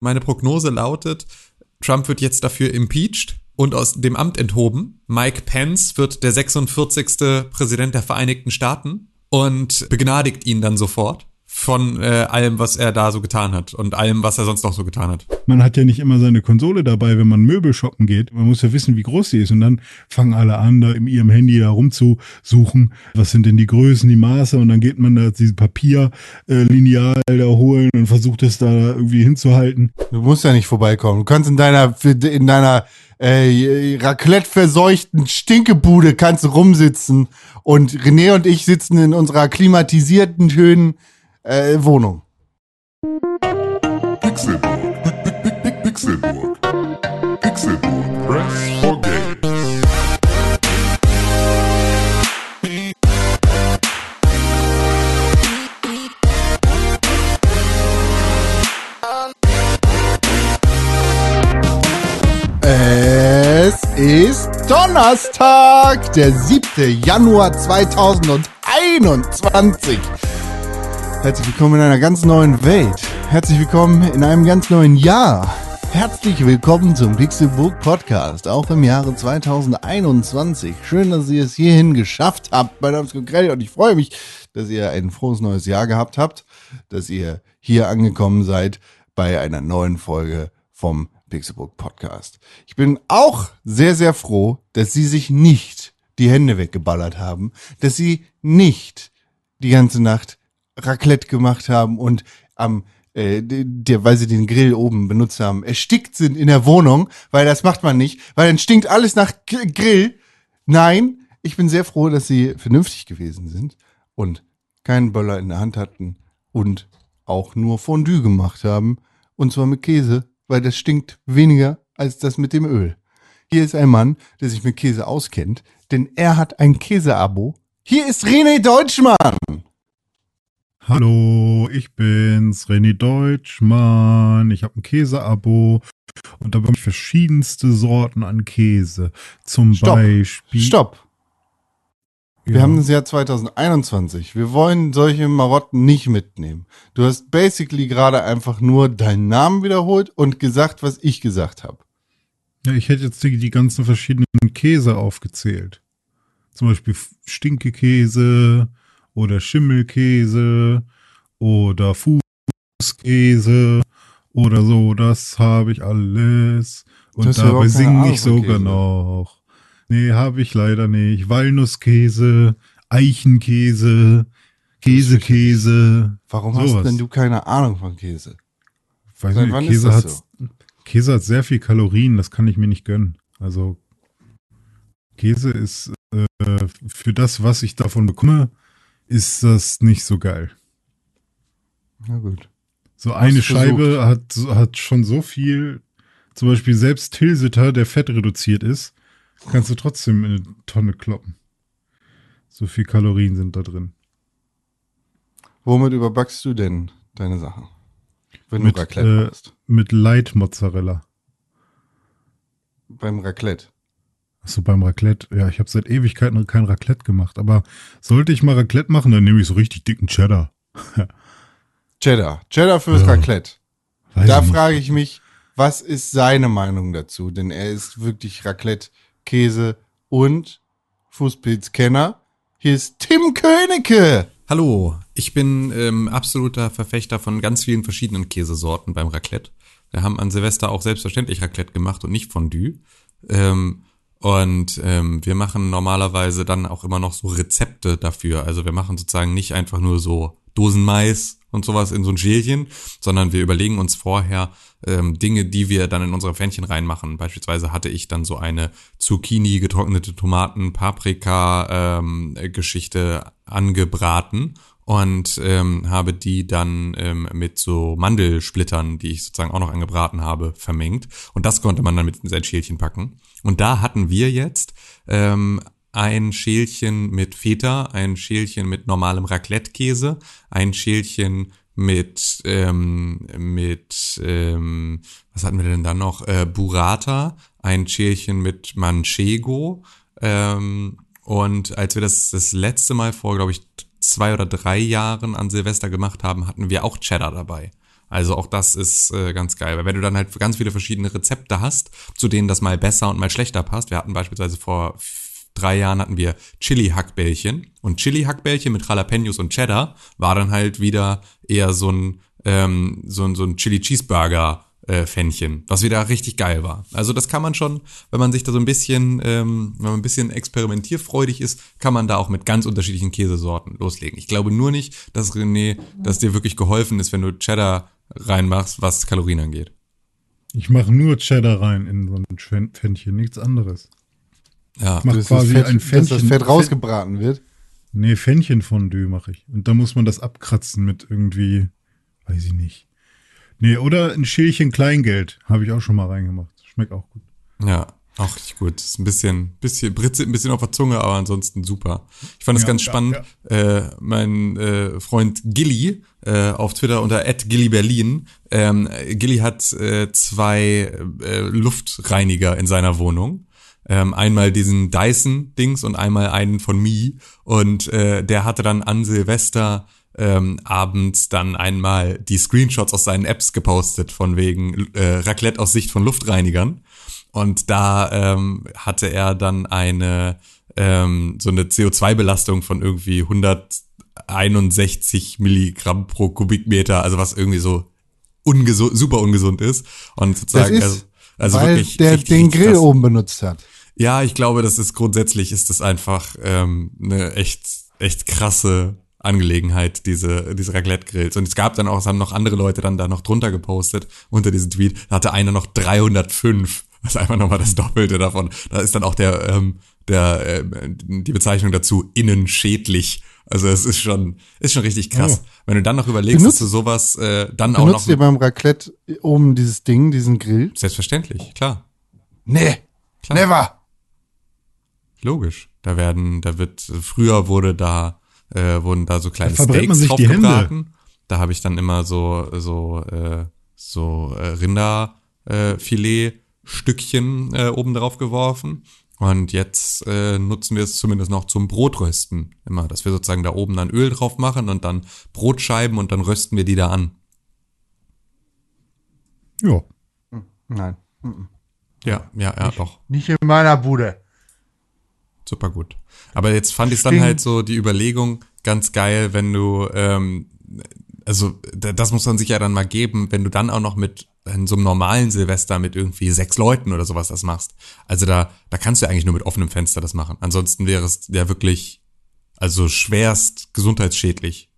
Meine Prognose lautet, Trump wird jetzt dafür impeached und aus dem Amt enthoben. Mike Pence wird der 46. Präsident der Vereinigten Staaten und begnadigt ihn dann sofort von äh, allem, was er da so getan hat und allem, was er sonst noch so getan hat. Man hat ja nicht immer seine Konsole dabei, wenn man Möbel shoppen geht. Man muss ja wissen, wie groß sie ist. Und dann fangen alle an, da in ihrem Handy da rumzusuchen. Was sind denn die Größen, die Maße? Und dann geht man da diese Papierlineal äh, da holen und versucht es da irgendwie hinzuhalten. Du musst ja nicht vorbeikommen. Du kannst in deiner, in deiner äh, Raclette-verseuchten Stinkebude kannst du rumsitzen. Und René und ich sitzen in unserer klimatisierten, schönen äh, Wohnung. Pixelburg. Pixelburg. Pixelburg. Press for Games. Es ist Donnerstag, der 7. Januar 2021. Herzlich willkommen in einer ganz neuen Welt. Herzlich willkommen in einem ganz neuen Jahr. Herzlich willkommen zum Pixelbook Podcast, auch im Jahre 2021. Schön, dass ihr es hierhin geschafft habt. Mein Name ist Konkrell und ich freue mich, dass ihr ein frohes neues Jahr gehabt habt, dass ihr hier angekommen seid bei einer neuen Folge vom Pixelbook Podcast. Ich bin auch sehr, sehr froh, dass sie sich nicht die Hände weggeballert haben, dass sie nicht die ganze Nacht Raclette gemacht haben und am äh, der, weil sie den Grill oben benutzt haben, erstickt sind in der Wohnung, weil das macht man nicht, weil dann stinkt alles nach G Grill. Nein, ich bin sehr froh, dass sie vernünftig gewesen sind und keinen Böller in der Hand hatten und auch nur Fondue gemacht haben und zwar mit Käse, weil das stinkt weniger als das mit dem Öl. Hier ist ein Mann, der sich mit Käse auskennt, denn er hat ein Käseabo. Hier ist René Deutschmann. Hallo, ich bin's, René Deutschmann. Ich habe ein Käseabo und da bekomme ich verschiedenste Sorten an Käse. Zum Stopp. Beispiel. Stopp. Wir Ja. haben das Jahr 2021. Wir wollen solche Marotten nicht mitnehmen. Du hast basically gerade einfach nur deinen Namen wiederholt und gesagt, was ich gesagt habe. Ja, ich hätte jetzt die, die ganzen verschiedenen Käse aufgezählt. Zum Beispiel Stinkekäse oder Schimmelkäse oder Fußkäse oder so. Das habe ich alles. Und hast dabei singe ich sogar Käse. noch. Nee, habe ich leider nicht. Walnusskäse, Eichenkäse, Käsekäse. Warum hast Sowas. denn du keine Ahnung von Käse? Weiß Seit nicht, Käse hat, so? Käse hat sehr viel Kalorien, das kann ich mir nicht gönnen. Also Käse ist äh, für das, was ich davon bekomme, ist das nicht so geil. Na gut. So eine Hast Scheibe hat, hat schon so viel, zum Beispiel selbst Tilsiter, der fett reduziert ist, kannst du trotzdem in eine Tonne kloppen. So viel Kalorien sind da drin. Womit überbackst du denn deine Sachen? Wenn Mit, du Raclette äh, machst. Mit Light Mozzarella. Beim Raclette. Achso, beim Raclette. Ja, ich habe seit Ewigkeiten kein Raclette gemacht. Aber sollte ich mal Raclette machen, dann nehme ich so richtig dicken Cheddar. Cheddar. Cheddar fürs Ja. Raclette. Weiß Da frage ich mich, was ist seine Meinung dazu? Denn er ist wirklich Raclette, Käse und Fußpilzkenner. Hier ist Tim Königke. Hallo, ich bin ähm, absoluter Verfechter von ganz vielen verschiedenen Käsesorten beim Raclette. Wir haben an Silvester auch selbstverständlich Raclette gemacht und nicht Fondue. Ähm, und ähm, wir machen normalerweise dann auch immer noch so Rezepte dafür. Also wir machen sozusagen nicht einfach nur so Dosenmais und sowas in so ein Schälchen, sondern wir überlegen uns vorher ähm, Dinge, die wir dann in unsere Pfännchen reinmachen. Beispielsweise hatte ich dann so eine Zucchini, getrocknete Tomaten, Paprika ähm, Geschichte angebraten und ähm, habe die dann ähm, mit so Mandelsplittern, die ich sozusagen auch noch angebraten habe, vermengt. Und das konnte man dann mit in sein Schälchen packen. Und da hatten wir jetzt ähm, ein Schälchen mit Feta, ein Schälchen mit normalem Raclette-Käse, ein Schälchen mit ähm, mit ähm, was hatten wir denn dann noch äh, Burrata, ein Schälchen mit Manchego ähm, und als wir das das letzte Mal vor glaube ich zwei oder drei Jahren an Silvester gemacht haben, hatten wir auch Cheddar dabei. Also auch das ist äh, ganz geil, weil wenn du dann halt ganz viele verschiedene Rezepte hast, zu denen das mal besser und mal schlechter passt. Wir hatten beispielsweise vor drei Jahren hatten wir Chili-Hackbällchen und Chili-Hackbällchen mit Jalapenos und Cheddar war dann halt wieder eher so ein ähm, so ein so ein Chili-Cheeseburger äh, Fännchen, was wieder richtig geil war. Also das kann man schon, wenn man sich da so ein bisschen, ähm, wenn man ein bisschen experimentierfreudig ist, kann man da auch mit ganz unterschiedlichen Käsesorten loslegen. Ich glaube nur nicht, dass René, dass dir wirklich geholfen ist, wenn du Cheddar reinmachst, was Kalorien angeht. Ich mache nur Cheddar rein in so ein Pfän- Pfännchen, nichts anderes. Ja, Ich mach quasi Fett, ein dass das Pfännchen. Fett rausgebraten wird. Nee, Fännchen-Fondue mache ich. Und da muss man das abkratzen mit irgendwie, weiß ich nicht. Nee, oder ein Schälchen Kleingeld habe ich auch schon mal reingemacht. Schmeckt auch gut. ja, auch richtig gut. Ist ein bisschen, bisschen, britzelt ein bisschen auf der Zunge, aber ansonsten super. Ich fand es Ja, ganz ja, spannend. Äh, mein äh, Freund Gilly äh, auf Twitter unter @gillyberlin. Ähm, Gilly hat äh, zwei äh, Luftreiniger in seiner Wohnung. Ähm, einmal diesen Dyson-Dings und einmal einen von Mi. Und äh, der hatte dann an Silvester ähm, abends dann einmal die Screenshots aus seinen Apps gepostet, von wegen äh, Raclette aus Sicht von Luftreinigern. Und da ähm, hatte er dann eine ähm, so eine CO2-Belastung von irgendwie 161 Milligramm pro Kubikmeter, also was irgendwie so ungesund, super ungesund ist. Und Das sozusagen, ist, also, also weil wirklich der richtig, den Grill krass. oben benutzt hat. Ja, ich glaube, das ist grundsätzlich ist das einfach ähm, eine echt echt krasse Angelegenheit diese diese Raclette Grills und es gab dann auch es haben noch andere Leute dann da noch drunter gepostet unter diesem Tweet da hatte einer noch 305 das ist einfach nochmal das Doppelte davon da ist dann auch der ähm, der äh, die Bezeichnung dazu innen schädlich also es ist schon ist schon richtig krass Oh. wenn du dann noch überlegst Benutzt- dass du sowas äh, dann auch noch Benutzt ihr beim Raclette oben dieses Ding, diesen Grill? selbstverständlich klar Nee. Klar. Never. Logisch. Da werden, da wird, früher wurde da, äh, wurden da so kleine Da Steaks sich die Hände. draufgebraten. Da habe ich dann immer so, so, äh, so äh, Rinderfilet Filetstückchen äh, oben drauf geworfen. Und jetzt äh, nutzen wir es zumindest noch zum Brotrösten. Immer, dass wir sozusagen da oben dann Öl drauf machen und dann Brotscheiben und dann rösten wir die da an. Ja. Nein. Ja, ja, ja, doch. Nicht in meiner Bude. super gut. Aber jetzt fand ich dann halt so die Überlegung ganz geil, wenn du, ähm, also da- das muss man sich ja dann mal geben, wenn du dann auch noch mit in so einem normalen Silvester mit irgendwie sechs Leuten oder sowas das machst. Also da, da kannst du ja eigentlich nur mit offenem Fenster das machen. Ansonsten wäre es ja wirklich, also schwerst gesundheitsschädlich.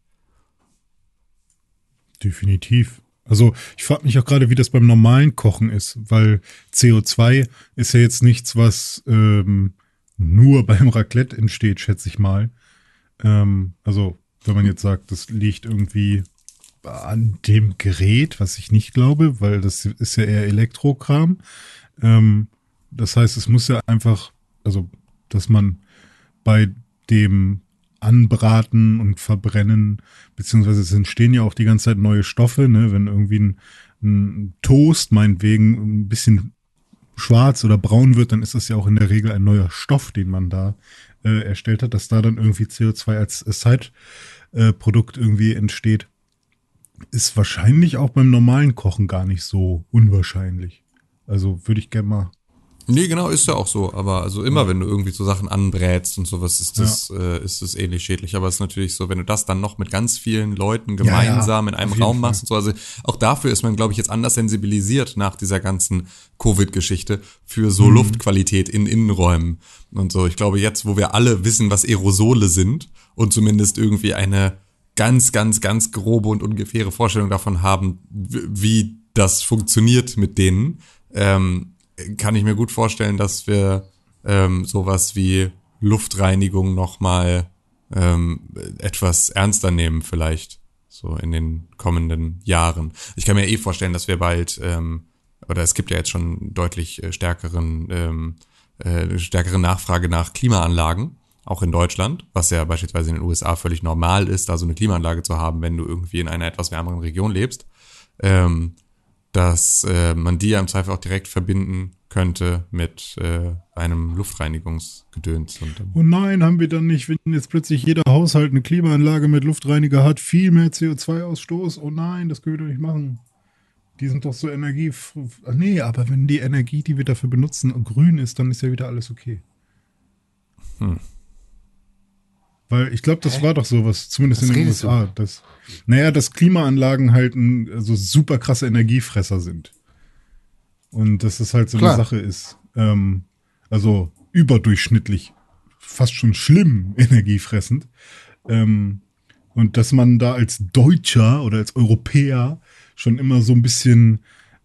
Definitiv. Also ich frage mich auch gerade, wie das beim normalen Kochen ist, weil CO2 ist ja jetzt nichts, was ähm, nur beim Raclette entsteht, schätze ich mal. Ähm, also wenn man jetzt sagt, das liegt irgendwie an dem Gerät, was ich nicht glaube, weil das ist ja eher Elektrokram. Ähm, das heißt, es muss ja einfach, also dass man bei dem Anbraten und Verbrennen, beziehungsweise es entstehen ja auch die ganze Zeit neue Stoffe, ne? wenn irgendwie ein, ein Toast meinetwegen ein bisschen schwarz oder braun wird, dann ist das ja auch in der Regel ein neuer Stoff, den man da äh, erstellt hat, dass da dann irgendwie CO2 als Side-Produkt irgendwie entsteht, ist wahrscheinlich auch beim normalen Kochen gar nicht so unwahrscheinlich. Also würde ich gerne mal Nee, genau, ist ja auch so. Aber also immer, wenn du irgendwie so Sachen anbrätst und sowas, ist das, äh, ist das ähnlich schädlich. Aber es ist natürlich so, wenn du das dann noch mit ganz vielen Leuten gemeinsam in einem Raum Fall. machst und so, also auch dafür ist man, glaube ich, jetzt anders sensibilisiert nach dieser ganzen Covid-Geschichte für so Mhm. Luftqualität in Innenräumen und so. Ich glaube, jetzt, wo wir alle wissen, was Aerosole sind und zumindest irgendwie eine ganz, ganz, ganz grobe und ungefähre Vorstellung davon haben, wie das funktioniert mit denen, ähm, kann ich mir gut vorstellen, dass wir ähm, sowas wie Luftreinigung nochmal ähm, etwas ernster nehmen vielleicht, so in den kommenden Jahren. Ich kann mir eh vorstellen, dass wir bald, ähm, oder es gibt ja jetzt schon deutlich äh, stärkeren, ähm, äh, stärkere Nachfrage nach Klimaanlagen, auch in Deutschland, was ja beispielsweise in den USA völlig normal ist, da so eine Klimaanlage zu haben, wenn du irgendwie in einer etwas wärmeren Region lebst. Ähm, dass äh, man die ja im Zweifel auch direkt verbinden könnte mit äh, einem Luftreinigungsgedöns. Oh nein, haben wir dann nicht, wenn jetzt plötzlich jeder Haushalt eine Klimaanlage mit Luftreiniger hat, viel mehr CO2-Ausstoß? Oh nein, das können wir doch nicht machen. Die sind doch so Energie. Ach nee, aber wenn die Energie, die wir dafür benutzen, grün ist, dann ist ja wieder alles okay. Hm. Weil ich glaube, das war doch sowas, zumindest Was in den USA. Das, naja, dass Klimaanlagen halt ein, so super krasse Energiefresser sind. Und dass das halt so Klar. eine Sache ist. Ähm, also überdurchschnittlich, fast schon schlimm energiefressend. Ähm, und dass man da als Deutscher oder als Europäer schon immer so ein bisschen,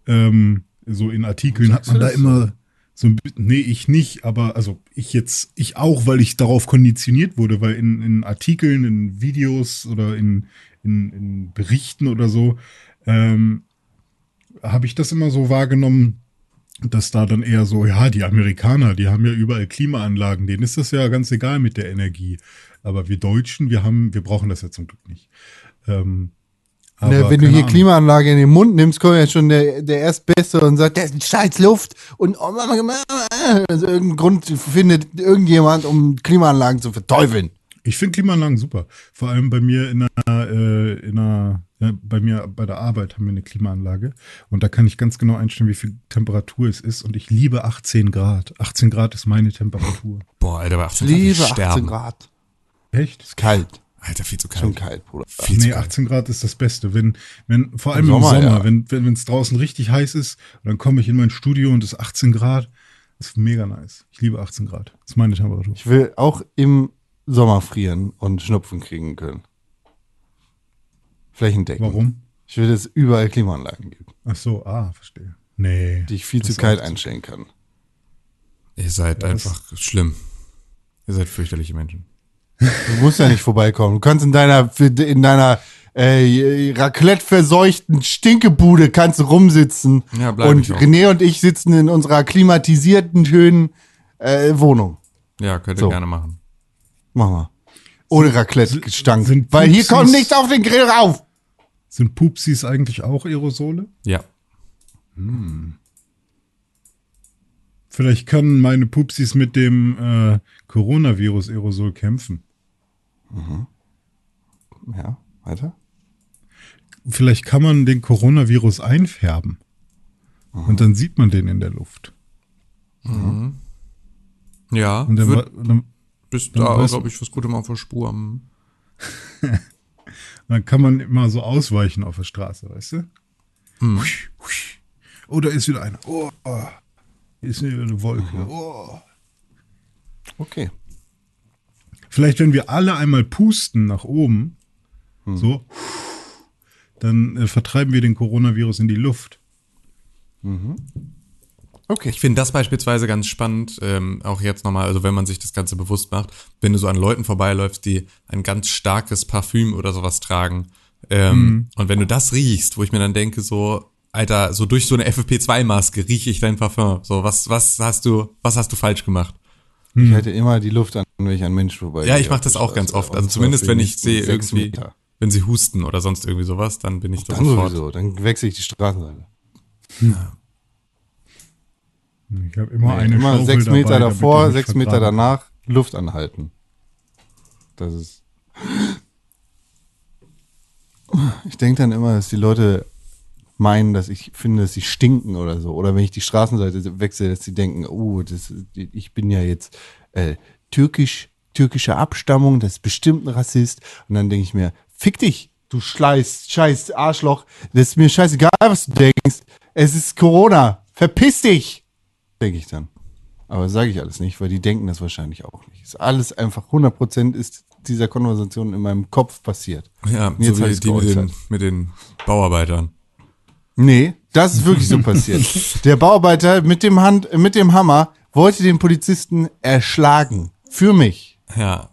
ähm, so in Artikeln hat man da immer so ein nee, ich nicht, aber also ich jetzt, ich auch, weil ich darauf konditioniert wurde, weil in, in Artikeln, in Videos oder in, in, in Berichten oder so, ähm, habe ich das immer so wahrgenommen, dass da dann eher so, ja, die Amerikaner, die haben ja überall Klimaanlagen, denen ist das ja ganz egal mit der Energie. Aber wir Deutschen, wir haben, wir brauchen das ja zum Glück nicht. Ähm, Ne, aber wenn du hier Ahnung. Klimaanlage in den Mund nimmst, kommt ja schon der, der Erstbeste und sagt, das ist scheiß Luft. Und oh, Mama, also irgendeinen Grund findet irgendjemand, um Klimaanlagen zu verteufeln. Ich finde Klimaanlagen super. Vor allem bei mir in einer, äh, in einer ja, bei mir bei der Arbeit haben wir eine Klimaanlage und da kann ich ganz genau einstellen, wie viel Temperatur es ist und ich liebe 18 Grad. 18 Grad ist meine Temperatur. Boah, Alter, bei 18 Liebe Grad 18 sterben. Grad. Echt? Ist kalt. Alter, viel zu Schon kalt. kalt, Bruder. Viel zu Nee, kalt. 18 Grad ist das Beste. Wenn, wenn, vor allem Im im Sommer, Sommer, ja. wenn wenn wenn, es draußen richtig heiß ist, und dann komme ich in mein Studio und es ist 18 Grad. Das ist mega nice. Ich liebe 18 Grad. Das ist meine Temperatur. Ich will auch im Sommer frieren und Schnupfen kriegen können. Flächendeckend. Warum? Ich will, dass es überall Klimaanlagen gibt, Ach so, ah, verstehe. Nee. die ich viel zu kalt einstellen kann. Ihr seid Ja, einfach schlimm. Ihr seid fürchterliche Menschen. Du musst ja nicht vorbeikommen. Du kannst in deiner, in deiner äh, Raclette-verseuchten Stinkebude kannst du rumsitzen. Ja, bleib und ich auch. René und ich sitzen in unserer klimatisierten, schönen äh, Wohnung. Ja, könnt ihr So. gerne machen. Mach mal. Ohne Raclette-Gestank. sind Weil hier kommt nichts auf den Grill rauf. Sind Pupsis eigentlich auch Aerosole? Ja. Vielleicht können meine Pupsis mit dem äh, Coronavirus-Aerosol kämpfen. Ja, weiter. Vielleicht kann man den Coronavirus einfärben. Und dann sieht man den in der Luft. Ja, Und dann, wird, dann, bist dann da, glaube ich, was Gutem auf der Spur. Dann kann man immer so ausweichen auf der Straße, weißt du? Mhm. Husch, husch. Oh, da ist wieder einer. Oh. Hier ist wieder eine Wolke. Oh. Okay. Vielleicht, wenn wir alle einmal pusten nach oben, so, dann äh, vertreiben wir den Coronavirus in die Luft. Okay. Ich finde das beispielsweise ganz spannend, ähm, auch jetzt nochmal, also wenn man sich das Ganze bewusst macht, wenn du so an Leuten vorbeiläufst, die ein ganz starkes Parfüm oder sowas tragen, ähm, und wenn du das riechst, wo ich mir dann denke, so, Alter, so durch so eine FFP2-Maske rieche ich dein Parfüm. So, was, was hast du, was hast du falsch gemacht? Ich halte immer die Luft an, wenn ich an Menschen vorbei Ja, ich mache das auch ganz oft. Also zumindest, wenn ich sehe irgendwie, Meter. wenn sie husten oder sonst irgendwie sowas, dann bin ich da Dann sofort. sowieso, dann wechsle ich die Straßenseite. Ich habe immer Nee, eine immer Schaufel sechs dabei, Meter damit davor, sechs Meter vergraben. danach Luft anhalten. Das ist. Ich denke dann immer, dass die Leute meinen, dass ich finde, dass sie stinken oder so. Oder wenn ich die Straßenseite wechsle, dass sie denken, oh, das, ich bin ja jetzt äh, türkisch, türkischer Abstammung, das ist bestimmt ein Rassist. Und dann denke ich mir, fick dich, du Schleiß, scheiß Arschloch. Das ist mir scheißegal, was du denkst. Es ist Corona. Verpiss dich! Denke ich dann. Aber sage ich alles nicht, weil die denken das wahrscheinlich auch nicht. Ist alles einfach 100% ist dieser Konversation in meinem Kopf passiert. Ja, so wie die mit den, mit den Bauarbeitern. Nee, das ist wirklich so passiert. Der Bauarbeiter mit dem Hand, mit dem Hammer wollte den Polizisten erschlagen. Für mich. Ja.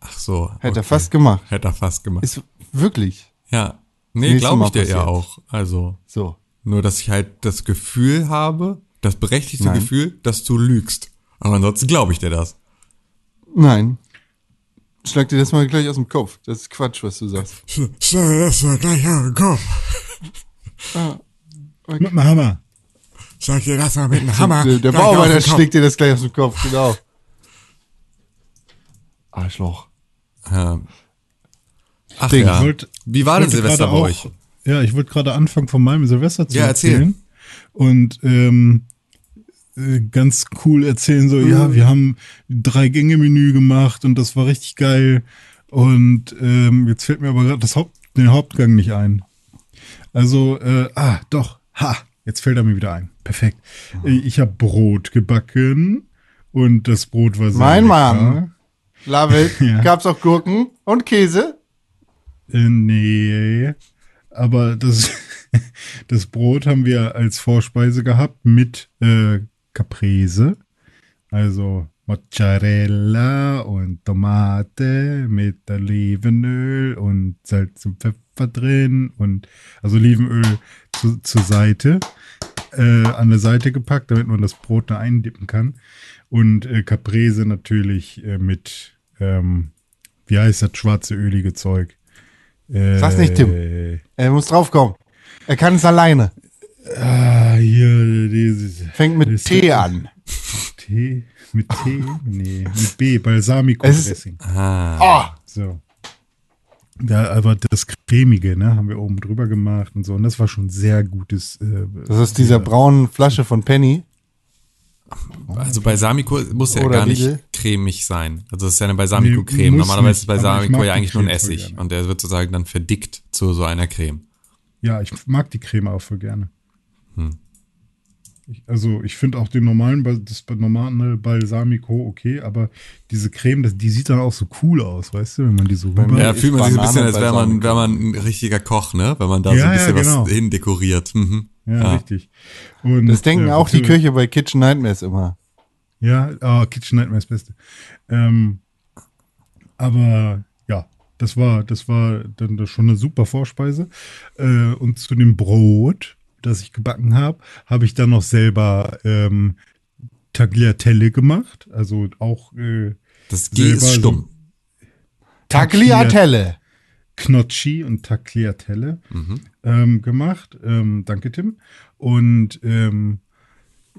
Ach so. Hätte er okay. fast gemacht. Hätte er fast gemacht. Ist wirklich ja. Nee, glaube ich dir ja auch. Also, so. nur, dass ich halt das Gefühl habe, das berechtigte Nein. Gefühl, dass du lügst. Aber ansonsten glaube ich dir das. Nein. Schlag dir das mal gleich aus dem Kopf. Das ist Quatsch, was du sagst. Schau das mal gleich an den Kopf. Mit dem Hammer. Sag dir das mal mit dem Hammer. Der, der Kopf. schlägt dir das gleich aus dem Kopf, genau. Arschloch. Ähm. Ach Ding. ja. Ich wollt- Wie war denn Silvester bei gerade euch? auch- Ja, ich wollte gerade anfangen von meinem Silvester zu Ja, erzähl. erzählen. Und ähm, äh, ganz cool erzählen so, Mhm. ja, wir haben drei Gänge Menü gemacht und das war richtig geil. Und ähm, jetzt fällt mir aber gerade das Haupt, den Hauptgang nicht ein. Also, äh, ah, doch, ha, jetzt fällt er mir wieder ein. Perfekt. Ich habe Brot gebacken und das Brot war sehr Mein lecker. Mann. Love it. Ja. Gab's auch Gurken und Käse? Äh, nee. Aber das, das Brot haben wir als Vorspeise gehabt mit äh, Caprese. Also Mozzarella und Tomate mit Olivenöl und Salz und Pfeffer drin und also Olivenöl zu, zur Seite, äh, an der Seite gepackt, damit man das Brot da eindippen kann. Und äh, Caprese natürlich äh, mit, ähm, wie heißt das schwarze ölige Zeug? Äh, Sag's nicht, Tim. Er muss draufkommen. Er kann es alleine. Ah, hier, dieses. Fängt mit T an. T? Mit T? Nee, mit B, Balsamico Es ist- Dressing. Ah. Oh, So. Ja, aber das Cremige, ne, haben wir oben drüber gemacht und so. Und das war schon sehr gutes. Äh, das ist dieser braunen Flasche von Penny. Also Balsamico muss ja Oder gar nicht Lidl. cremig sein. Also das ist ja eine Balsamico-Creme. Nee, Normalerweise ist Balsamico ja eigentlich nur ein Essig. Und der wird sozusagen dann verdickt zu so einer Creme. Ja, ich mag die Creme auch voll gerne. Hm. Ich, also ich finde auch den normalen, das normale Balsamico okay, aber diese Creme, das, die sieht dann auch so cool aus, weißt du, wenn man die so rüber... Ja, ist fühlt man sich ein Banane bisschen, als wäre man, wäre man ein richtiger Koch, ne? Wenn man da so Ja, ein bisschen ja, genau. was hindekoriert. Mhm. Ja, Ja. richtig. Und, Das denken äh, auch die Küche bei Kitchen Nightmares immer. Ja, ah, Kitchen Nightmare ist das Beste. Ähm, aber ja, das war, das war dann das schon eine super Vorspeise. Äh, und zu dem Brot, das ich gebacken habe, habe ich dann noch selber ähm, Tagliatelle gemacht. Also auch äh, Das G ist so- stumm. Tagliatelle. Gnocchi und Tagliatelle Mhm. ähm, gemacht. Ähm, danke, Tim. Und ähm,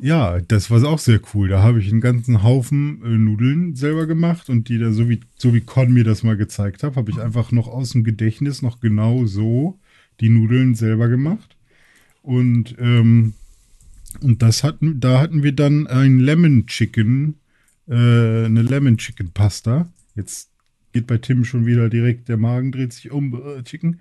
ja, das war auch sehr cool. Da habe ich einen ganzen Haufen äh, Nudeln selber gemacht und die da, so wie, so wie Con mir das mal gezeigt hat, habe ich einfach noch aus dem Gedächtnis noch genau so die Nudeln selber gemacht. Und, ähm, und das hatten, da hatten wir dann ein Lemon Chicken, äh, eine Lemon Chicken Pasta. Jetzt geht bei Tim schon wieder direkt, der Magen dreht sich um, äh, Chicken.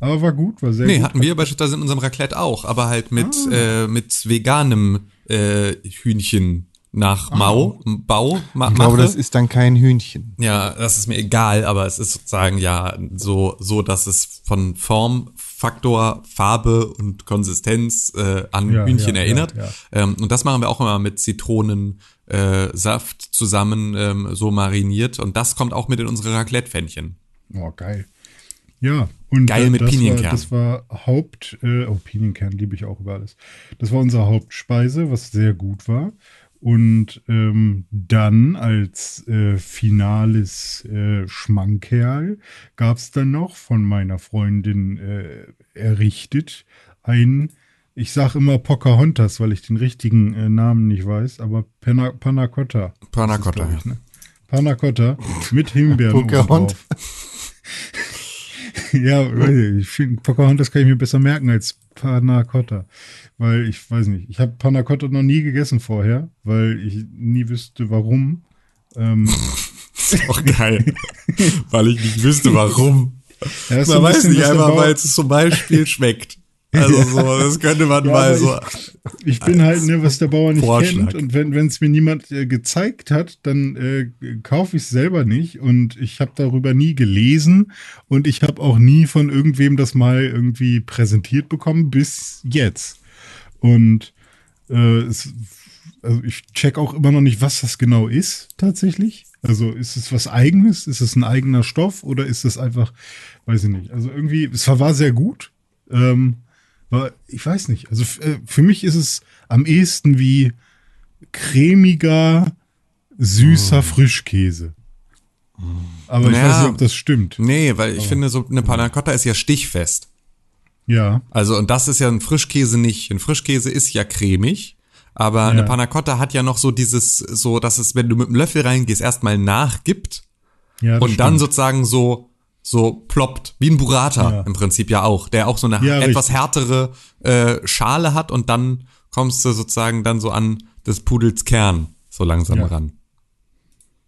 Aber war gut, war sehr Nee, gut. hatten wir beispielsweise in unserem Raclette auch, aber halt mit, Ah. äh, mit veganem äh, Hühnchen nach Mau, Bau, ma, Ah. Ich glaube, mache. das ist dann kein Hühnchen. Ja, das ist mir egal, aber es ist sozusagen ja so, so dass es von Form, Faktor, Farbe und Konsistenz äh, an Ja, Hühnchen ja, erinnert. ja. Ähm, und das machen wir auch immer mit Zitronensaft äh, zusammen ähm, so mariniert. Und das kommt auch mit in unsere Raclette-Pfännchen. Oh, geil. Ja, und Geil äh, mit das Pinienkern. War, das war Haupt, äh, oh, Pinienkern liebe ich auch über alles. Das war unsere Hauptspeise, was sehr gut war. Und ähm, dann als äh, finales äh, Schmankerl gab es dann noch von meiner Freundin äh, errichtet ein, ich sage immer Pocahontas, weil ich den richtigen äh, Namen nicht weiß, aber Panna, Panna Cotta. Panna ist es, Cotta, glaub ich, ja. ne? Panna Cotta mit Himbeeren Pocahontas. Ja, ich, finde, Pocahontas kann ich mir besser merken als Panna Cotta. Weil ich weiß nicht, ich habe Panna Cotta noch nie gegessen vorher, weil ich nie wüsste, warum. Ähm, Ist auch geil. weil ich nicht wüsste, warum. ja, Man weiß nicht einfach, weil es zum Beispiel schmeckt. Also so, das könnte man Ja, mal so. Ich bin halt, ne, was der Bauer nicht Vorschlag. kennt. Und wenn es mir niemand äh, gezeigt hat, dann äh, kaufe ich es selber nicht. Und ich habe darüber nie gelesen. Und ich habe auch nie von irgendwem das mal irgendwie präsentiert bekommen, bis jetzt. Und äh, es, also ich check auch immer noch nicht, was das genau ist, tatsächlich. Also ist es was eigenes? Ist es ein eigener Stoff? Oder ist es einfach, weiß ich nicht. Also irgendwie, es war, war sehr gut. Ähm, war, ich weiß nicht. Also äh, für mich ist es am ehesten wie cremiger, süßer Frischkäse. Aber ich Ja. weiß nicht, ob das stimmt. Nee, weil ich finde, so eine Panna Cotta ist ja stichfest. Ja. Also, und das ist ja ein Frischkäse nicht. Ein Frischkäse ist ja cremig, aber eine Ja. Panna Cotta hat ja noch so dieses, so, dass es, wenn du mit dem Löffel reingehst, erstmal nachgibt ja und dann stimmt. sozusagen so, so ploppt. Wie ein Burrata Ja. im Prinzip ja auch, der auch so eine Ja, etwas richtig. härtere äh, Schale hat und dann kommst du sozusagen dann so an des Pudels Kern so langsam Ja. ran.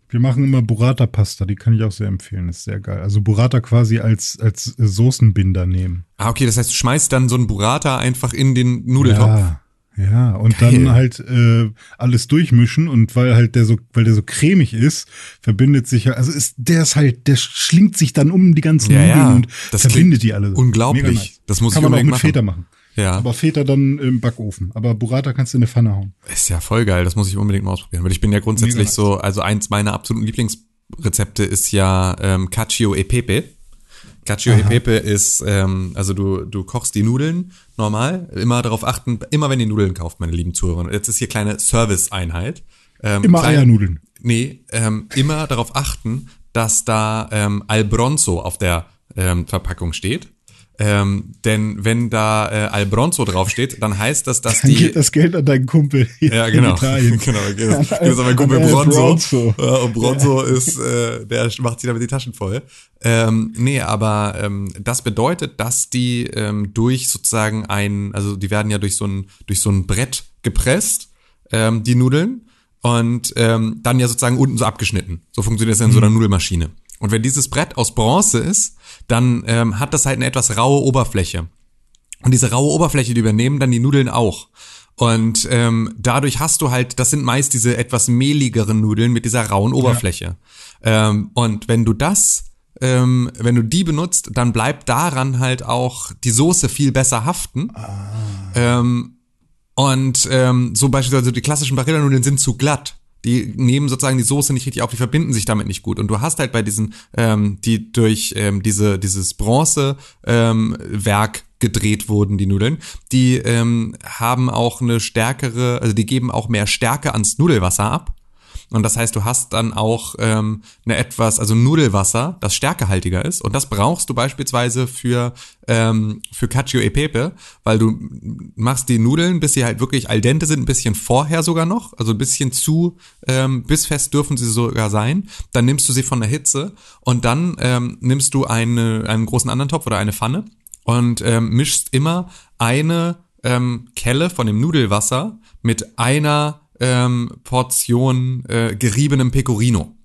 Wir machen immer Burrata-Pasta, die kann ich auch sehr empfehlen, ist sehr geil. Also Burrata quasi als, als Soßenbinder nehmen. Ah, okay, das heißt, du schmeißt dann so einen Burrata einfach in den Nudeltopf. Ja, ja. Und Geil. dann halt äh, alles durchmischen und weil halt der so, weil der so cremig ist, verbindet sich ja, also ist, der ist halt, der schlingt sich dann um die ganzen Ja, Nudeln ja. und Das verbindet die alle. unglaublich. Nice. Das muss Kann ich man auch mit Feta machen. Ja. Aber Feta dann im Backofen. Aber Burrata kannst du in eine Pfanne hauen. Ist ja voll geil, das muss ich unbedingt mal ausprobieren, weil ich bin ja grundsätzlich nice. so, also eins meiner absoluten Lieblingsrezepte ist ja ähm, Cacio e Pepe. Cacio e Pepe ist, ähm, also du, du kochst die Nudeln normal, immer darauf achten, immer wenn ihr Nudeln kauft, meine lieben Zuhörer. Jetzt ist hier kleine Service-Einheit. Ähm, Immer klein- Eiernudeln. Nee, ähm, immer darauf achten, dass da ähm, Albronzo auf der ähm, Verpackung steht. Ähm, denn wenn da äh, Albronzo draufsteht, dann heißt das, dass Dann die geht das Geld an deinen Kumpel hier ja, genau. in Italien. genau. Das, das mein Kumpel An El Bronzo. Bronzo. Ja, und Bronzo ist, äh, der macht sich damit die Taschen voll. Ähm, nee, aber ähm, das bedeutet, dass die ähm, durch sozusagen ein, also die werden ja durch so ein, durch so ein Brett gepresst, ähm, die Nudeln, und ähm, dann ja sozusagen unten so abgeschnitten. So funktioniert das ja in so einer Nudelmaschine. Und wenn dieses Brett aus Bronze ist, dann ähm, hat das halt eine etwas raue Oberfläche. Und diese raue Oberfläche, die übernehmen dann die Nudeln auch. Und ähm, dadurch hast du halt, das sind meist diese etwas mehligeren Nudeln mit dieser rauen Oberfläche. Ähm, und wenn du das, ähm, wenn du die benutzt, dann bleibt daran halt auch die Soße viel besser haften. Ähm, und ähm, so beispielsweise die klassischen Barilla-Nudeln sind zu glatt. Die nehmen sozusagen die Soße nicht richtig auf, die verbinden sich damit nicht gut. Und du hast halt bei diesen, ähm, die durch ähm, diese, dieses Bronze ähm, Werk gedreht wurden, die Nudeln, die ähm, haben auch eine stärkere, also die geben auch mehr Stärke ans Nudelwasser ab. Und das heißt, du hast dann auch ähm, eine etwas, also Nudelwasser, das stärkehaltiger ist. Und das brauchst du beispielsweise für, ähm, für Cacio e Pepe, weil du machst die Nudeln, bis sie halt wirklich al dente sind, ein bisschen vorher sogar noch, also ein bisschen zu ähm, bissfest dürfen sie sogar sein. Dann nimmst du sie von der Hitze und dann ähm, nimmst du eine, einen großen anderen Topf oder eine Pfanne und ähm, mischst immer eine ähm, Kelle von dem Nudelwasser mit einer ähm, Portion äh, geriebenem Pecorino.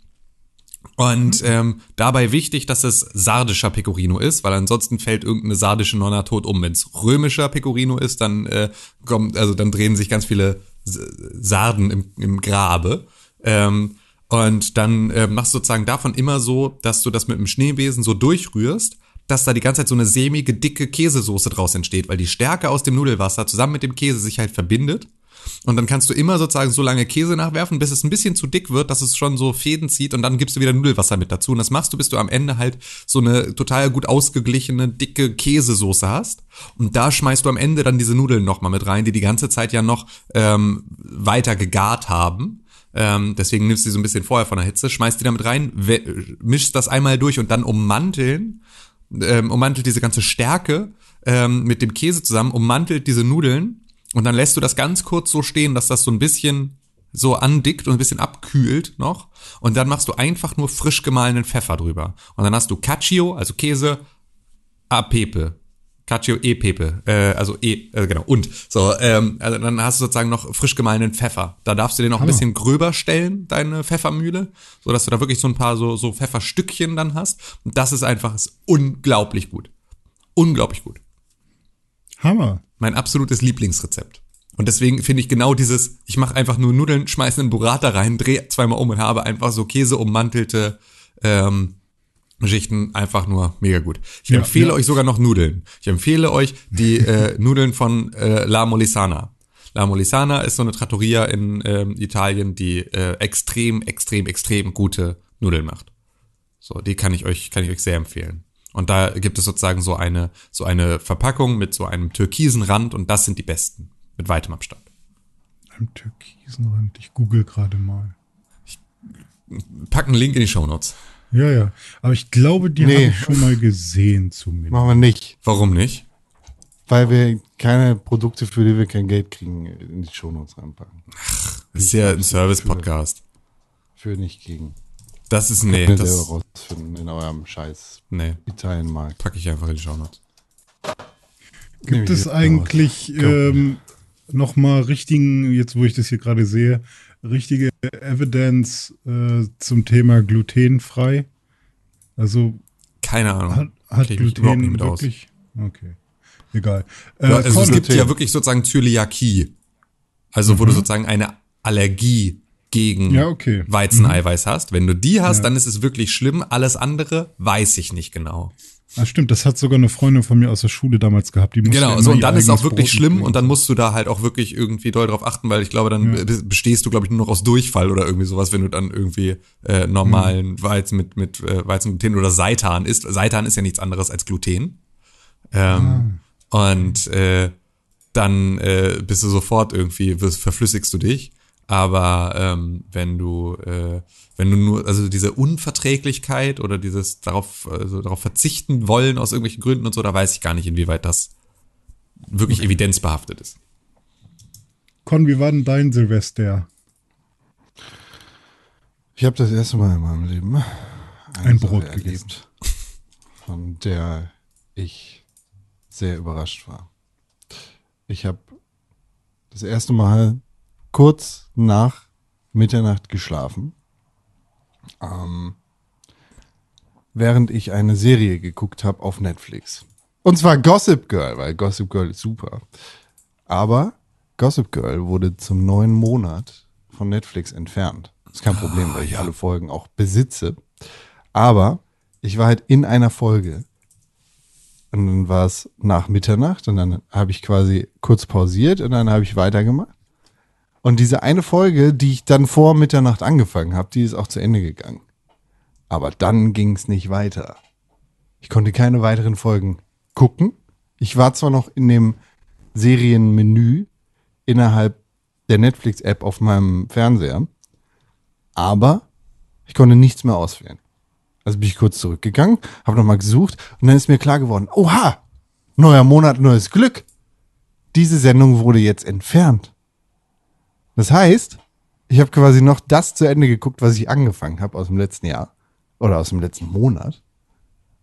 Und ähm, dabei wichtig, dass es sardischer Pecorino ist, weil ansonsten fällt irgendeine sardische Nonna tot um. Wenn es römischer Pecorino ist, dann äh, kommt, also dann drehen sich ganz viele Sarden im, im Grabe. Ähm, und dann äh, machst du sozusagen davon immer so, dass du das mit dem Schneebesen so durchrührst, dass da die ganze Zeit so eine sämige, dicke Käsesoße draus entsteht, weil die Stärke aus dem Nudelwasser zusammen mit dem Käse sich halt verbindet. Und dann kannst du immer sozusagen so lange Käse nachwerfen, bis es ein bisschen zu dick wird, dass es schon so Fäden zieht und dann gibst du wieder Nudelwasser mit dazu. Und das machst du, bis du am Ende halt so eine total gut ausgeglichene, dicke Käsesoße hast. Und da schmeißt du am Ende dann diese Nudeln nochmal mit rein, die die ganze Zeit ja noch ähm, weiter gegart haben. Ähm, deswegen nimmst du die so ein bisschen vorher von der Hitze, schmeißt die damit rein, mischst das einmal durch und dann ummanteln, ähm, ummantelt diese ganze Stärke ähm, mit dem Käse zusammen, ummantelt diese Nudeln und dann lässt du das ganz kurz so stehen, dass das so ein bisschen so andickt und ein bisschen abkühlt noch. Und dann machst du einfach nur frisch gemahlenen Pfeffer drüber. Und dann hast du Cacio, also Käse, a Pepe. Cacio e Pepe, äh, also e, äh, genau, und. So, ähm, also dann hast du sozusagen noch frisch gemahlenen Pfeffer. Da darfst du den noch ein Hammer. bisschen gröber stellen, deine Pfeffermühle, so dass du da wirklich so ein paar so, so Pfefferstückchen dann hast. Und das ist einfach ist unglaublich gut. Unglaublich gut Hammer. Mein absolutes Lieblingsrezept. Und deswegen finde ich genau dieses, ich mache einfach nur Nudeln, schmeiße einen Burrata rein, drehe zweimal um und habe einfach so Käse ummantelte ähm, Schichten einfach nur mega gut. Ich Ja, empfehle ja. euch sogar noch Nudeln. Ich empfehle euch die äh, Nudeln von äh, La Molisana. La Molisana ist so eine Trattoria in ähm, Italien, die äh, extrem, extrem, extrem gute Nudeln macht. So, die kann ich euch, kann ich euch sehr empfehlen. Und da gibt es sozusagen so eine, so eine Verpackung mit so einem türkisen Rand und das sind die besten. Mit weitem Abstand. Ein Türkisenrand. Ich google gerade mal. Pack einen Link in die Shownotes. Ja, ja. Aber ich glaube, die Nee. habe ich schon mal gesehen zumindest. Machen wir nicht. Warum nicht? weil wir keine Produkte, für die wir kein Geld kriegen, in die Shownotes reinpacken. Das ist ja ein Service-Podcast. Für nicht gegen. Das ist, nee, Könnt ihr selber das, rausfinden in eurem scheiß nee, Italienmarkt. packe ich einfach in die Shownotes. Gibt es eigentlich ähm, noch mal richtigen, jetzt wo ich das hier gerade sehe, richtige Evidence äh, zum Thema glutenfrei? Also Keine Ahnung. hat, hat Gluten mit aus. wirklich? Okay, egal. Äh, Ja, also es Con- gibt ja wirklich sozusagen Zöliakie. Also wo du sozusagen eine Allergie gegen Mhm. Ja, okay. Mhm. Weizeneiweiß hast. Wenn du die hast, Ja. dann ist es wirklich schlimm. Alles andere weiß ich nicht genau. ah, stimmt, das hat sogar eine Freundin von mir aus der Schule damals gehabt. Die Genau, so und dann ist es auch wirklich Brot schlimm und dann musst du da halt auch wirklich irgendwie doll drauf achten, weil ich glaube, dann be- bestehst du, glaube ich, nur noch aus Durchfall oder irgendwie sowas, wenn du dann irgendwie äh, normalen Mhm. Weizen mit, mit äh, Weizengluten oder Seitan isst. Seitan ist ja nichts anderes als Gluten. Ähm, Ah. Und äh, dann äh, bist du sofort irgendwie, wirst, verflüssigst du dich. Aber ähm, wenn du, äh, wenn du nur, also diese Unverträglichkeit oder dieses darauf, also darauf verzichten wollen aus irgendwelchen Gründen und so, da weiß ich gar nicht, inwieweit das wirklich evidenzbehaftet ist. Con, wie war denn dein Silvester? Ich habe das erste Mal in meinem Leben Ein Brot erlebt, gegessen. von der ich sehr überrascht war. Ich habe das erste Mal kurz nach Mitternacht geschlafen, ähm, während ich eine Serie geguckt habe auf Netflix. Und zwar Gossip Girl, weil Gossip Girl ist super. Aber Gossip Girl wurde zum neuen Monat von Netflix entfernt. ist kein Problem, weil ich alle Folgen auch besitze. Aber ich war halt in einer Folge. Und dann war es nach Mitternacht und dann habe ich quasi kurz pausiert und dann habe ich weitergemacht. Und diese eine Folge, die ich dann vor Mitternacht angefangen habe, die ist auch zu Ende gegangen. Aber dann ging es nicht weiter. Ich konnte keine weiteren Folgen gucken. Ich war zwar noch in dem Serienmenü innerhalb der Netflix-App auf meinem Fernseher, aber ich konnte nichts mehr auswählen. Also bin ich kurz zurückgegangen, habe nochmal gesucht und dann ist mir klar geworden, oha, neuer Monat, neues Glück. Diese Sendung wurde jetzt entfernt. Das heißt, ich habe quasi noch das zu Ende geguckt, was ich angefangen habe aus dem letzten Jahr oder aus dem letzten Monat.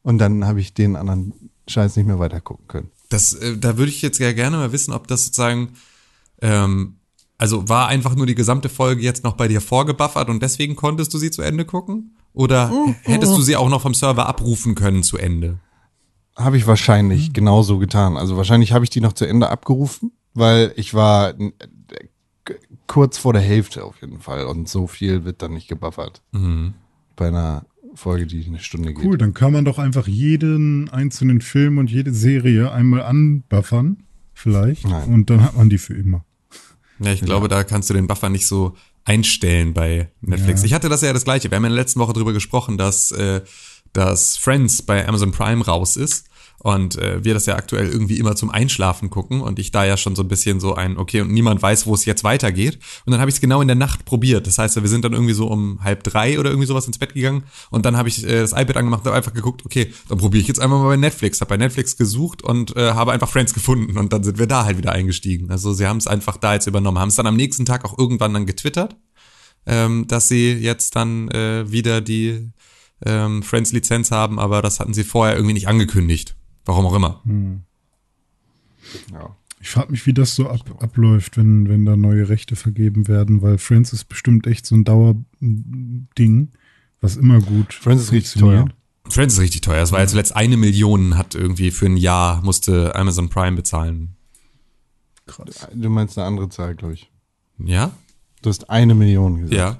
Und dann habe ich den anderen Scheiß nicht mehr weiter gucken können. Das, äh, da würde ich jetzt ja gerne mal wissen, ob das sozusagen, ähm, also war einfach nur die gesamte Folge jetzt noch bei dir vorgebuffert und deswegen konntest du sie zu Ende gucken? Oder hättest du sie auch noch vom Server abrufen können zu Ende? Habe ich wahrscheinlich genauso getan. Also wahrscheinlich habe ich die noch zu Ende abgerufen, weil ich war kurz vor der Hälfte auf jeden Fall und so viel wird dann nicht gebuffert. Bei einer Folge, die eine Stunde geht. Cool, dann kann man doch einfach jeden einzelnen Film und jede Serie einmal anbuffern, vielleicht. Nein. Und dann hat man die für immer. Ja, ich glaube, da kannst du den Buffer nicht so einstellen bei Netflix. Ja. Ich hatte das ja das gleiche. Wir haben ja in der letzten Woche drüber gesprochen, dass, äh, dass Friends bei Amazon Prime raus ist. Und äh, wir das ja aktuell irgendwie immer zum Einschlafen gucken und ich da ja schon so ein bisschen so ein, okay, und niemand weiß, wo es jetzt weitergeht. Und dann habe ich es genau in der Nacht probiert. Das heißt, wir sind dann irgendwie so um halb drei oder irgendwie sowas ins Bett gegangen und dann habe ich äh, das iPad angemacht und habe einfach geguckt, okay, dann probiere ich jetzt einfach mal bei Netflix. Habe bei Netflix gesucht und äh, habe einfach Friends gefunden und dann sind wir da halt wieder eingestiegen. Also sie haben es einfach da jetzt übernommen, haben es dann am nächsten Tag auch irgendwann dann getwittert, ähm, dass sie jetzt dann äh, wieder die ähm, Friends-Lizenz haben, aber das hatten sie vorher irgendwie nicht angekündigt. Warum auch immer. Ja. Ich frage mich, wie das so ab, abläuft, wenn, wenn da neue Rechte vergeben werden, weil Friends ist bestimmt echt so ein Dauerding, was immer gut Friends ist richtig teuer. Friends ist richtig teuer. Es war ja zuletzt eine Million, hat irgendwie für ein Jahr, musste Amazon Prime bezahlen. Krass. Du meinst eine andere Zahl, glaube ich. Ja? Du hast eine Million gesagt. Ja.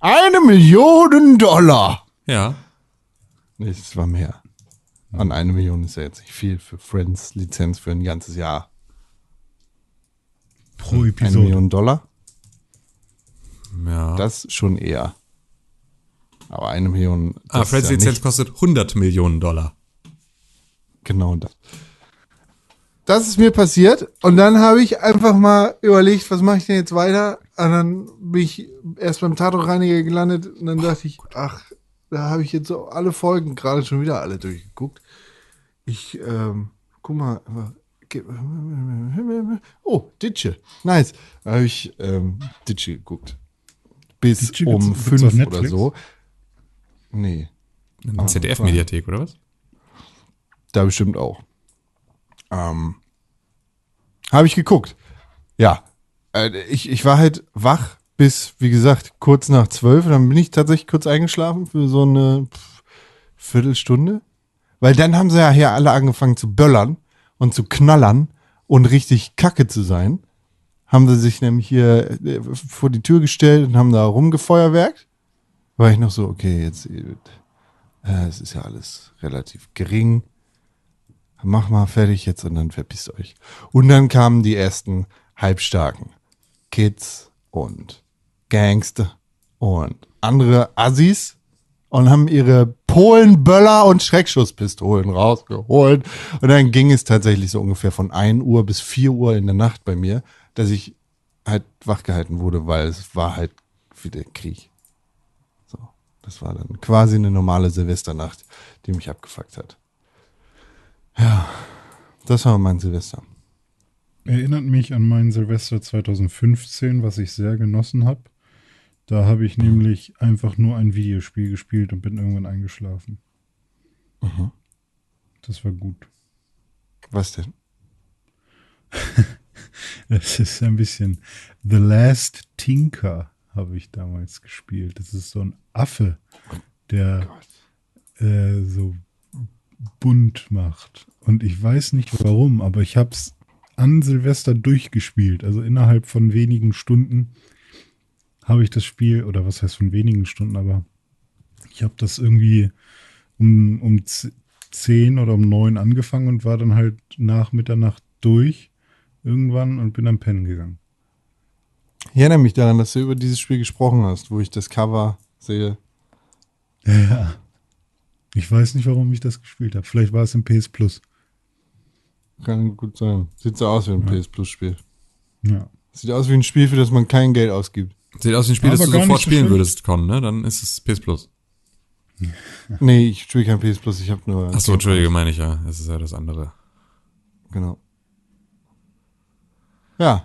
Eine Million Dollar! Ja. Nee, es war mehr. An eine Million ist ja jetzt nicht viel für Friends Lizenz für ein ganzes Jahr. Pro Eine Episode. Million Dollar? Ja. Das schon eher. Aber eine Million. Ah, Friends ja Lizenz kostet 100 Millionen Dollar. Genau das. Das ist mir passiert und dann habe ich einfach mal überlegt, was mache ich denn jetzt weiter? Und dann bin ich erst beim Tatorreiniger gelandet und dann dachte ich, ach, da habe ich jetzt so alle Folgen gerade schon wieder alle durchgeguckt. Ich ähm, guck mal, oh, Ditsche. Nice. Da habe ich ähm, Ditsche geguckt. Bis Ditsche um fünf oder so. Nee, Eine ZDF-Mediathek, oder was? da bestimmt auch. Ähm, habe ich geguckt. Ja. Äh, ich, ich war halt wach bis, wie gesagt, kurz nach zwölf. Dann bin ich tatsächlich kurz eingeschlafen für so eine Viertelstunde. Weil dann haben sie ja hier alle angefangen zu böllern und zu knallern und richtig kacke zu sein. Haben sie sich nämlich hier äh, vor die Tür gestellt und haben da rumgefeuerwerkt. War ich noch so, okay, jetzt, äh, es ist ja alles relativ gering mach mal fertig jetzt und dann verpisst euch. Und dann kamen die ersten Halbstarken. Kids und Gangster und andere Assis und haben ihre Polen, Böller und Schreckschusspistolen rausgeholt. Und dann ging es tatsächlich so ungefähr von 1 Uhr bis 4 Uhr in der Nacht bei mir, dass ich halt wachgehalten wurde, weil es war halt wieder Krieg. So, das war dann quasi eine normale Silvesternacht, die mich abgefuckt hat. Ja, das war mein Silvester. Erinnert mich an meinen Silvester 2015, was ich sehr genossen habe. Da habe ich nämlich einfach nur ein Videospiel gespielt und bin irgendwann eingeschlafen. Das war gut. Was denn? Es ist ein bisschen The Last Tinker habe ich damals gespielt. Das ist so ein Affe, der äh, so bunt macht. Und ich weiß nicht warum, aber ich habe es an Silvester durchgespielt. Also innerhalb von wenigen Stunden habe ich das Spiel, oder was heißt von wenigen Stunden, aber ich habe das irgendwie um, um z- 10 oder um 9 angefangen und war dann halt nach Mitternacht durch irgendwann und bin am Pennen gegangen. Ich erinnere mich daran, dass du über dieses Spiel gesprochen hast, wo ich das Cover sehe. Ja. Ich weiß nicht, warum ich das gespielt habe. Vielleicht war es im PS Plus. Kann gut sein. Sieht so aus wie ein PS Plus Spiel. Ja. Sieht aus wie ein Spiel, für das man kein Geld ausgibt. Sieht aus wie ein Spiel, Aber das du sofort spielen würdest, Con, ne? Dann ist es PS Plus. Nee, ich spiele kein PS Plus, ich habe nur. Ach so, Entschuldige, meine ich ja. Das ist ja das andere. Genau. Ja.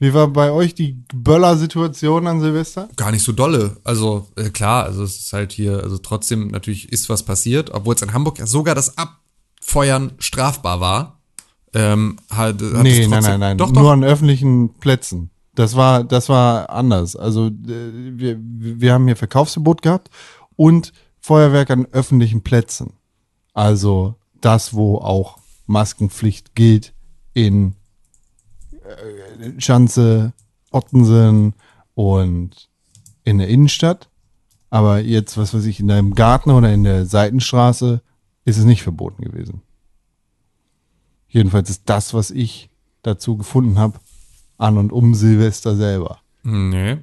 Wie war bei euch die Böller-Situation an Silvester? Gar nicht so dolle. Also, äh, klar, also es ist halt hier, also trotzdem natürlich ist was passiert, obwohl es in Hamburg ja sogar das Abfeuern strafbar war. Ähm, hat, hat nee, nein, nein, nein. Doch, Nur doch. an öffentlichen Plätzen. Das war, das war anders. Also äh, wir, wir haben hier Verkaufsverbot gehabt und Feuerwerk an öffentlichen Plätzen. Also das, wo auch Maskenpflicht gilt in äh, Schanze, Ottensen und in der Innenstadt. Aber jetzt, was weiß ich, in deinem Garten oder in der Seitenstraße ist es nicht verboten gewesen. Jedenfalls ist das, was ich dazu gefunden habe, an und um Silvester selber. Nee,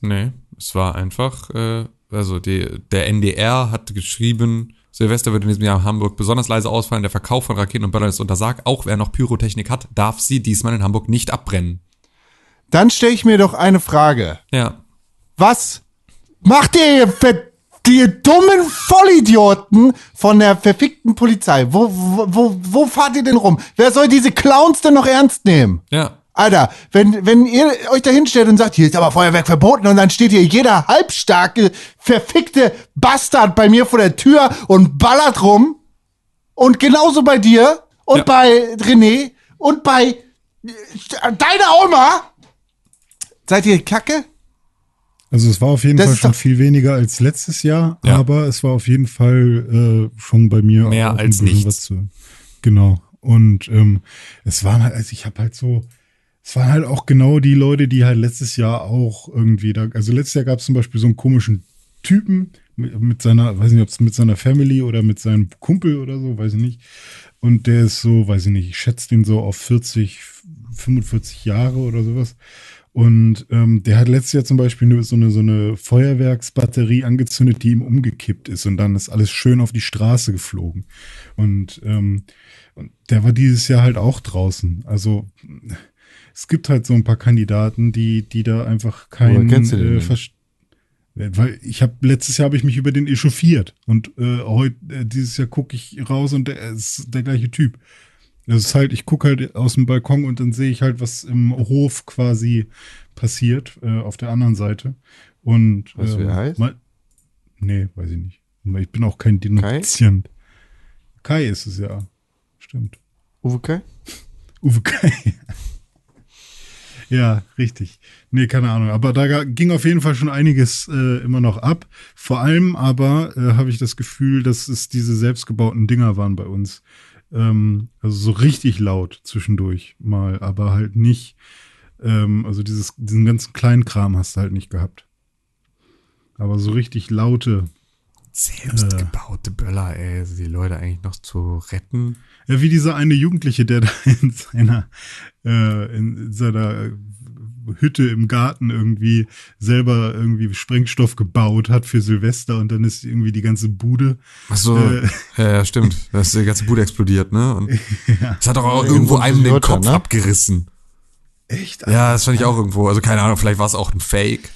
nee. Es war einfach, äh, also die, der NDR hat geschrieben, Silvester wird in diesem Jahr in Hamburg besonders leise ausfallen. Der Verkauf von Raketen und Böllern ist untersagt. Auch wer noch Pyrotechnik hat, darf sie diesmal in Hamburg nicht abbrennen. Dann stelle ich mir doch eine Frage. Ja. Was macht ihr, ihr, die dummen Vollidioten von der verfickten Polizei? Wo, wo, wo, wo fahrt ihr denn rum? Wer soll diese Clowns denn noch ernst nehmen? Ja. Alter, wenn, wenn ihr euch da hinstellt und sagt, hier ist aber Feuerwerk verboten und dann steht hier jeder halbstarke, verfickte Bastard bei mir vor der Tür und ballert rum und genauso bei dir und Ja. bei René und bei äh, deiner Oma. Seid ihr kacke? Also es war auf jeden Das Fall ist schon viel weniger als letztes Jahr, Ja. aber es war auf jeden Fall äh, schon bei mir Mehr auch als ein bisschen nichts. was zu. Genau. Und ähm, es waren halt, also ich habe halt so, es waren halt auch genau die Leute, die halt letztes Jahr auch irgendwie da, also letztes Jahr gab es zum Beispiel so einen komischen Typen mit, mit seiner, weiß nicht, ob es mit seiner Family oder mit seinem Kumpel oder so, weiß ich nicht. Und der ist so, weiß ich nicht, ich schätze den so auf 40, 45 Jahre oder sowas. Und ähm, der hat letztes Jahr zum Beispiel nur so eine, so eine Feuerwerksbatterie angezündet, die ihm umgekippt ist. Und dann ist alles schön auf die Straße geflogen. Und, ähm, und der war dieses Jahr halt auch draußen. Also es gibt halt so ein paar Kandidaten, die, die da einfach keinen den äh, weil ich habe letztes Jahr habe ich mich über den echauffiert und äh, heute äh, dieses Jahr gucke ich raus und der ist der gleiche Typ. Das ist halt, ich gucke halt aus dem Balkon und dann sehe ich halt, was im Hof quasi passiert, äh, auf der anderen Seite. Und wie er heißt? mal- nee, weiß ich nicht. Ich bin auch kein Denunziant. Kai? ist es ja. Stimmt. Uwe Kai? Uwe Kai. Ja, richtig. Nee, keine Ahnung. Aber da ging auf jeden Fall schon einiges äh, immer noch ab. Vor allem aber äh, habe ich das Gefühl, dass es diese selbstgebauten Dinger waren bei uns. Ähm, also so richtig laut zwischendurch mal, aber halt nicht. Ähm, also dieses, diesen ganzen Kleinkram hast du halt nicht gehabt. Aber so richtig laute. Selbstgebaute Böller, ey. Also die Leute eigentlich noch zu retten. Ja, wie dieser eine Jugendliche, der da in seiner, äh, in seiner Hütte im Garten irgendwie selber irgendwie Sprengstoff gebaut hat für Silvester und dann ist irgendwie die ganze Bude. Ach so, Äh. ja, ja, stimmt. Da ist die ganze Bude explodiert, ne? Und es hat doch auch Ja, irgendwo einem den Kopf ne? abgerissen. Echt? Ja, das fand ich auch irgendwo. Also keine Ahnung, vielleicht war es auch ein Fake.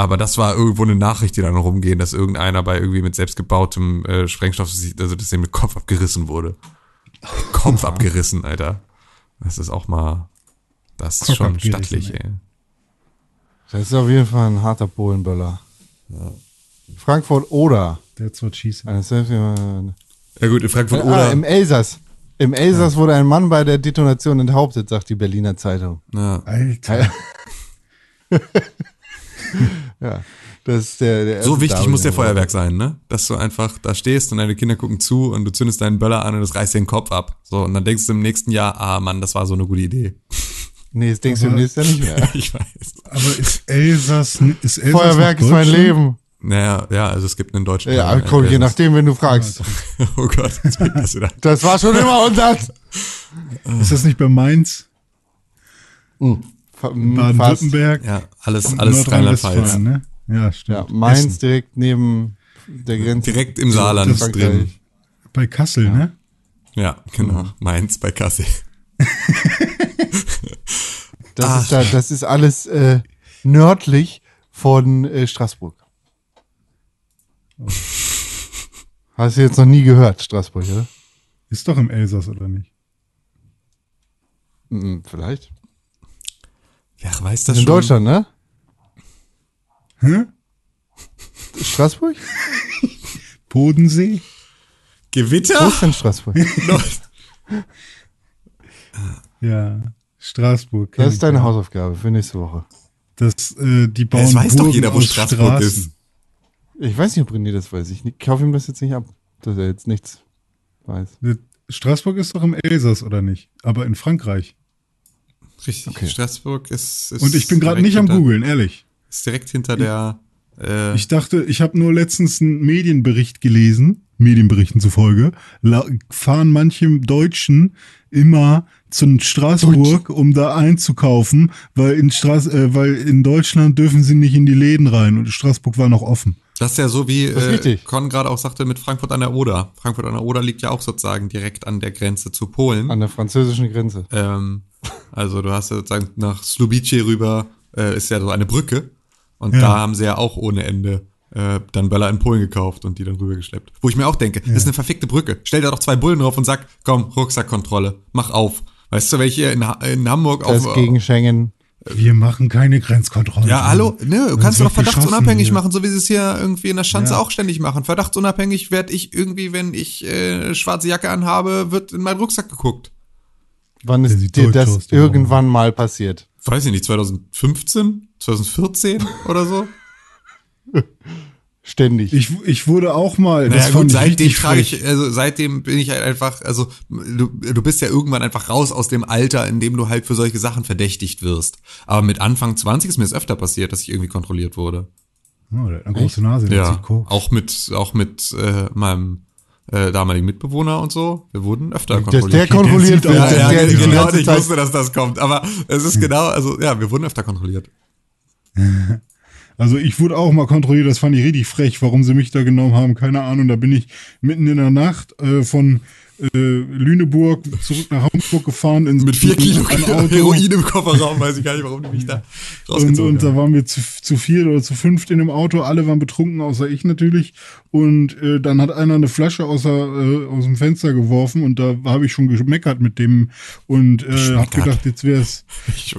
Aber das war irgendwo eine Nachricht, die dann rumgehen, dass irgendeiner bei irgendwie mit selbstgebautem äh, Sprengstoff, also dass dem Kopf abgerissen wurde. Kopf abgerissen, Alter. Das ist auch mal, das ist Kopf schon stattlich, ey. Das ist auf jeden Fall ein harter Polenböller. Frankfurt oder. That's what she said. Selfie- Ja gut, in Frankfurt Ah, oder. im Elsass. Im Elsass wurde ein Mann bei der Detonation enthauptet, sagt die Berliner Zeitung. Ja. Alter. Ja, das ist der, der So wichtig muss der Darwin- Feuerwerk sein, ne? Dass du einfach da stehst und deine Kinder gucken zu und du zündest deinen Böller an und das reißt dir den Kopf ab. So, und dann denkst du im nächsten Jahr, ah Mann, das war so eine gute Idee. Nee, das denkst du Aber- nächstes Jahr nicht mehr. Ich weiß. Aber ist Elsass, ist Elsass Feuerwerk ist mein? Leben. Naja, ja, also es gibt einen deutschen. Ja, äh, komm, je nachdem, wenn du fragst. Oh Gott, jetzt bringt das wieder. Das war schon immer unser. Ist das nicht bei Mainz? Fast. Baden-Württemberg? Ja, alles, alles Rheinland-Pfalz. Ne? Ja, stimmt. Ja, Mainz Essen. direkt neben der Grenze. Direkt im Saarland Frankreich. drin. Bei Kassel, ne? Ja, genau. Mainz bei Kassel. Das, ist da, das ist alles äh, nördlich von äh, Straßburg. Hast du jetzt noch nie gehört, Straßburg, oder? Ist doch im Elsass, oder nicht? Mhm, vielleicht. Wer weiß das In schon? Deutschland, ne? Hä? Straßburg? Bodensee? Wo Gewitter? ist denn Straßburg? Ja, Straßburg. Das ist ich, deine ja. Hausaufgabe für nächste Woche. Das, äh, die bauen es weiß doch Burgen jeder, wo Straßburg Straßen. ist. Ich weiß nicht, ob René das weiß. Ich kaufe ihm das jetzt nicht ab, dass er jetzt nichts weiß. Straßburg ist doch im Elsass, oder nicht? Aber in Frankreich. Richtig. Okay. Straßburg ist, ist Und ich bin gerade nicht am hinter- googeln, ehrlich. Ist direkt hinter der. Äh, Ich dachte, ich habe nur letztens einen Medienbericht gelesen, Medienberichten zufolge, la- fahren manche Deutschen immer zu Straßburg, um da einzukaufen, weil in, Straß äh, weil in Deutschland dürfen sie nicht in die Läden rein und Straßburg war noch offen. das ist ja so wie äh. Con gerade auch sagte mit Frankfurt an der Oder. Frankfurt an der Oder liegt ja auch sozusagen direkt an der Grenze zu Polen. An der französischen Grenze. Ähm, also du hast ja sozusagen nach Slubice rüber äh, ist ja so eine Brücke und Ja. da haben sie ja auch ohne Ende äh, dann Böller in Polen gekauft und die dann rübergeschleppt. Wo ich mir auch denke, das ist eine verfickte Brücke. Stell da doch zwei Bullen drauf und sag, komm, Rucksackkontrolle, mach auf. Weißt du, welche in, ha in Hamburg Das auf... gegen Schengen. Wir machen keine Grenzkontrolle. ja, hallo, ne, du kannst du doch verdachtsunabhängig hier. machen, so wie sie es hier irgendwie in der Schanze Ja. auch ständig machen. Verdachtsunabhängig werd ich irgendwie, wenn ich äh, schwarze Jacke anhabe, wird in meinen Rucksack geguckt. Wann ist dir das aus, irgendwann mal passiert? Weiß ich nicht, 2015, 2014 oder so? Ständig. Ich, ich wurde auch mal. Naja fand gut, seitdem trage ich, also seitdem bin ich halt einfach, also du, du bist ja irgendwann einfach raus aus dem Alter, in dem du halt für solche Sachen verdächtigt wirst. Aber mit Anfang 20 ist mir das öfter passiert, dass ich irgendwie kontrolliert wurde. Oh, der hat eine große Nase, der Ja, zieht Koks. auch mit, auch mit äh, meinem äh, damaligen Mitbewohner und so. Wir wurden öfter Dass der kontrolliert. kontrolliert wird. ja, ja, die genau, ich Zeit- wusste, dass das kommt. Aber es ist genau, also ja, wir wurden öfter kontrolliert. Also ich wurde auch mal kontrolliert, das fand ich richtig frech, warum sie mich da genommen haben, keine Ahnung. Da bin ich mitten in der Nacht äh, von äh, Lüneburg zurück nach Hamburg gefahren. In, Mit vier Kilo. Heroin im Kofferraum, weiß ich gar nicht, warum die mich da Und, rausgezogen und da haben. waren wir zu, zu viert oder zu fünft in dem Auto. Alle waren betrunken, außer ich natürlich. Und äh, dann hat einer eine Flasche außer, äh, aus dem Fenster geworfen und da habe ich schon gemeckert mit dem und äh, habe gedacht, jetzt wäre es.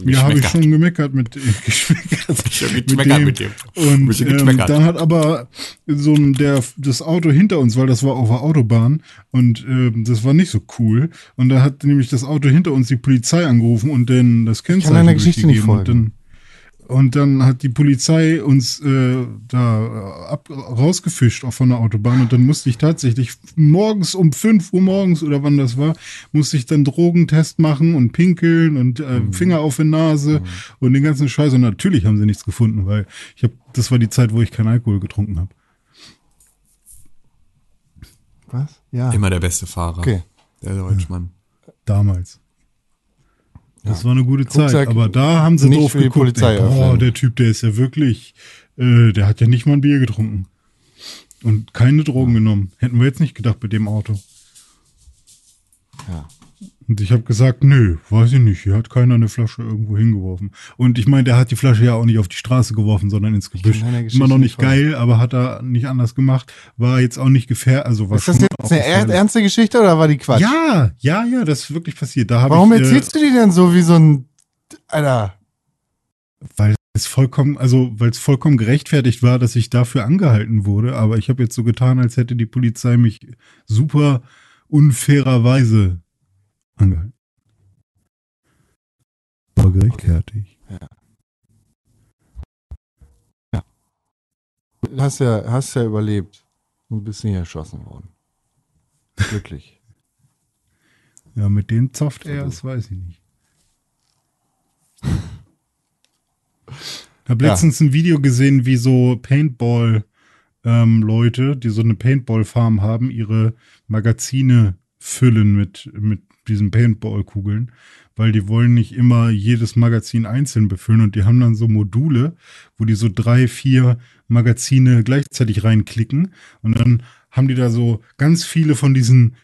Ja, habe ich schon gemeckert mit äh, geschmeckert. Schon geschmeckert mit dem. Und ähm, dann hat aber so ein, der, das Auto hinter uns, weil das war auf der Autobahn und ähm, das war nicht so cool. Und da hat nämlich das Auto hinter uns die Polizei angerufen und dann das Kennzeichen deiner Geschichte nicht durchgegeben. Und dann, folgen. und dann hat die Polizei uns äh, da ab, rausgefischt auch von der Autobahn und dann musste ich tatsächlich morgens um 5 Uhr morgens oder wann das war, musste ich dann Drogentest machen und pinkeln und äh, Mhm. Finger auf die Nase und den ganzen Scheiß. Und natürlich haben sie nichts gefunden, weil ich habe, das war die Zeit, wo ich keinen Alkohol getrunken habe. Was? Ja. Immer der beste Fahrer. Okay. Der Deutschmann. Damals. Das war eine gute Zeit, Rucksack aber da haben sie nicht doof für die geguckt. Polizei ey, boah, der Typ, der ist ja wirklich, äh, der hat ja nicht mal ein Bier getrunken. Und keine Drogen genommen. Hätten wir jetzt nicht gedacht bei dem Auto. Ja. Und ich habe gesagt, nö, weiß ich nicht. Hier hat keiner eine Flasche irgendwo hingeworfen. Und ich meine, der hat die Flasche ja auch nicht auf die Straße geworfen, sondern ins Gebüsch. Immer noch nicht geil, aber hat er nicht anders gemacht. War jetzt auch nicht gefährlich. Also war Ist das jetzt eine er ernste Geschichte oder war die Quatsch? Ja, ja, ja, das ist wirklich passiert. Da Warum ich, äh, erzählst du die denn so wie so ein. Alter. weil es vollkommen, also weil es vollkommen gerechtfertigt war, dass ich dafür angehalten wurde, aber ich habe jetzt so getan, als hätte die Polizei mich super unfairerweise angehalten. War gerechtfertigt. Hast ja, hast ja überlebt und bist nicht erschossen worden. Glücklich. Ja, mit dem zofft er, das weiß ich nicht. Hab Ja. letztens ein Video gesehen, wie so Paintball ähm, die so eine Paintball Farm haben, ihre Magazine füllen mit mit diesen Paintball Kugeln, weil die wollen nicht immer jedes Magazin einzeln befüllen und die haben dann so Module, wo die so drei, vier Magazine gleichzeitig reinklicken und dann haben die da so ganz viele von diesen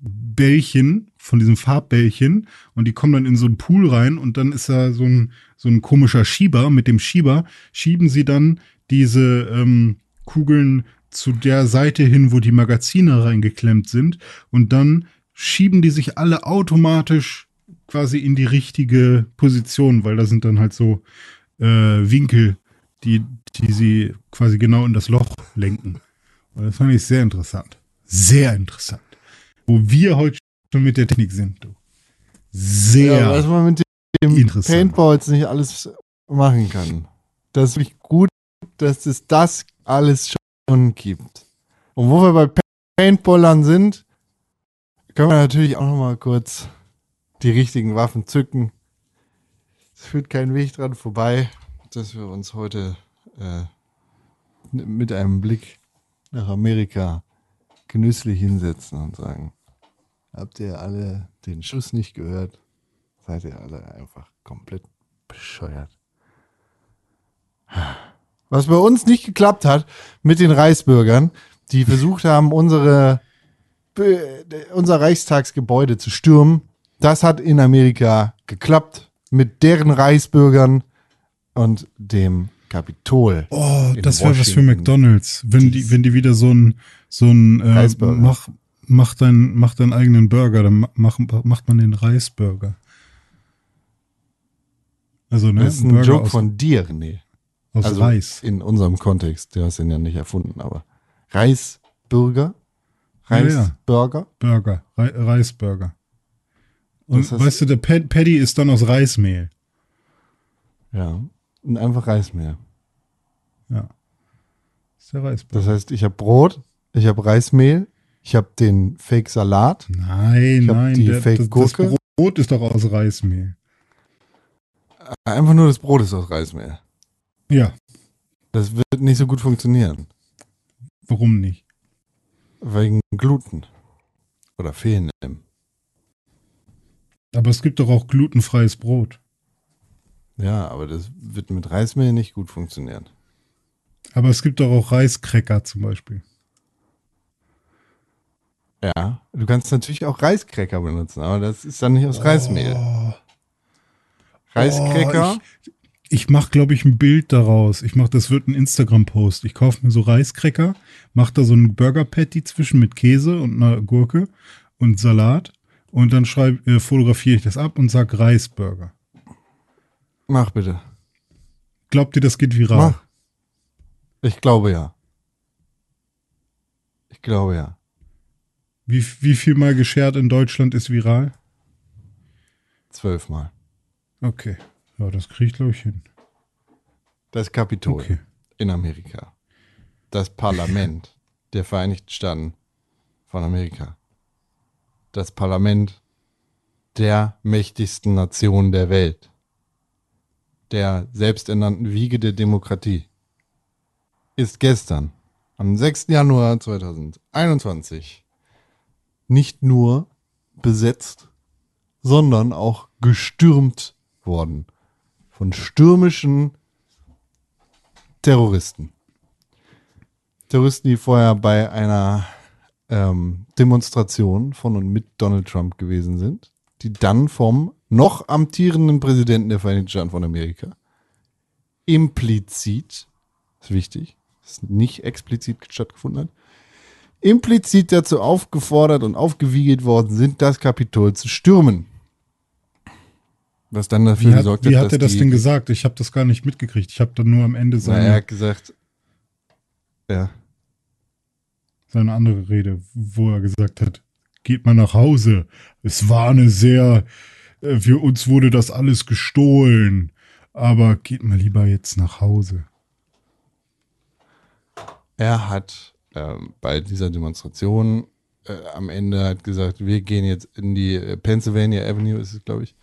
Bällchen, von diesen Farbbällchen und die kommen dann in so einen Pool rein und dann ist da so ein, so ein komischer Schieber. Mit dem Schieber schieben sie dann diese ähm, Kugeln zu der Seite hin, wo die Magazine reingeklemmt sind und dann schieben die sich alle automatisch quasi in die richtige Position, weil da sind dann halt so äh, Winkel, die, die sie quasi genau in das Loch lenken. Und das fand ich sehr interessant. Sehr interessant. Wo wir heute schon mit der Technik sind. Du. Sehr. Ja, was man mit dem interessant. Paintballs nicht alles machen kann. Das ist wirklich gut, dass es das alles schon gibt. Und wo wir bei Pa- Paintballern sind, können wir natürlich auch noch mal kurz die richtigen Waffen zücken. Es führt kein Weg dran vorbei, dass wir uns heute äh, mit einem Blick nach Amerika genüsslich hinsetzen und sagen, habt ihr alle den Schuss nicht gehört? Seid ihr alle einfach komplett bescheuert. Was bei uns nicht geklappt hat mit den Reichsbürgern, die versucht haben, unsere, unser Reichstagsgebäude zu stürmen, das hat in Amerika geklappt mit deren Reichsbürgern und dem Kapitol. Oh, das wäre was für. McDonalds. Wenn die, wenn die wieder so ein, so ein äh, Reisburger. mach, mach, dein, mach deinen eigenen Burger, dann ma- mach, macht man den Reisburger. Also, ne? Das ist ein Burger Joke aus, von dir, René. aus Also Reis. in unserem Kontext, du hast ihn ja nicht erfunden, aber Reisbürger? Ja, ja. Reisburger? Burger. Re Reisburger. Und Das heißt- weißt du, der Pad Paddy ist dann aus Reismehl. Ja. Und einfach Reismehl. Ja. Das ist der Reisburger. Das heißt, ich habe Brot, ich habe Reismehl, ich habe den Fake-Salat. Nein, Ich hab nein. die der, das, Fake-Gurke. das Brot ist doch aus Reismehl. Einfach nur das Brot ist aus Reismehl. Ja, Das wird nicht so gut funktionieren. warum nicht? Wegen Gluten. Oder fehlendem. Aber es gibt doch auch glutenfreies Brot. Ja, aber das wird mit Reismehl nicht gut funktionieren. Aber es gibt doch auch Reiskräcker zum Beispiel. Ja, du kannst natürlich auch Reiskräcker benutzen, aber das ist dann nicht aus Reismehl. Reiskräcker, Oh, ich ich mache, glaube ich, ein Bild daraus. Ich mache, das wird ein Instagram-Post. Ich kaufe mir so Reiskräcker, mache da so ein Burger-Patty zwischen mit Käse und einer Gurke und Salat und dann schreib, äh, fotografiere ich das ab und sag Reisburger. mach bitte. Glaubt ihr, das geht viral? Mach. Ich glaube ja. Ich glaube ja. Wie, wie viel mal geschert in Deutschland ist viral? Zwölfmal. Okay. Ja, das kriege ich, glaube ich, hin. Das Kapitol Okay. in Amerika. Das Parlament der Vereinigten Staaten von Amerika. Das Parlament der mächtigsten Nation der Welt. Der selbsternannten Wiege der Demokratie. Ist gestern, am 6. Januar 2021, nicht nur besetzt, sondern auch gestürmt worden. Von stürmischen Terroristen. Terroristen, die vorher bei einer ähm, Demonstration von und mit Donald Trump gewesen sind, die dann vom noch amtierenden Präsidenten der Vereinigten Staaten von Amerika implizit, ist wichtig, dass nicht explizit stattgefunden hat, implizit dazu aufgefordert und aufgewiegelt worden sind, das Kapitol zu stürmen. Was dann dafür Wie hat, gesorgt wie hat, hat er das die, denn gesagt? Ich habe das gar nicht mitgekriegt. Ich habe dann nur am Ende Na, seine, er hat gesagt, ja, seine andere Rede, wo er gesagt hat, geht mal nach Hause. Es war eine sehr, äh, für uns wurde das alles gestohlen. Aber geht mal lieber jetzt nach Hause. er hat ähm, bei dieser Demonstration äh, am Ende hat gesagt, wir gehen jetzt in die äh, Pennsylvania Avenue, ist es, glaube ich.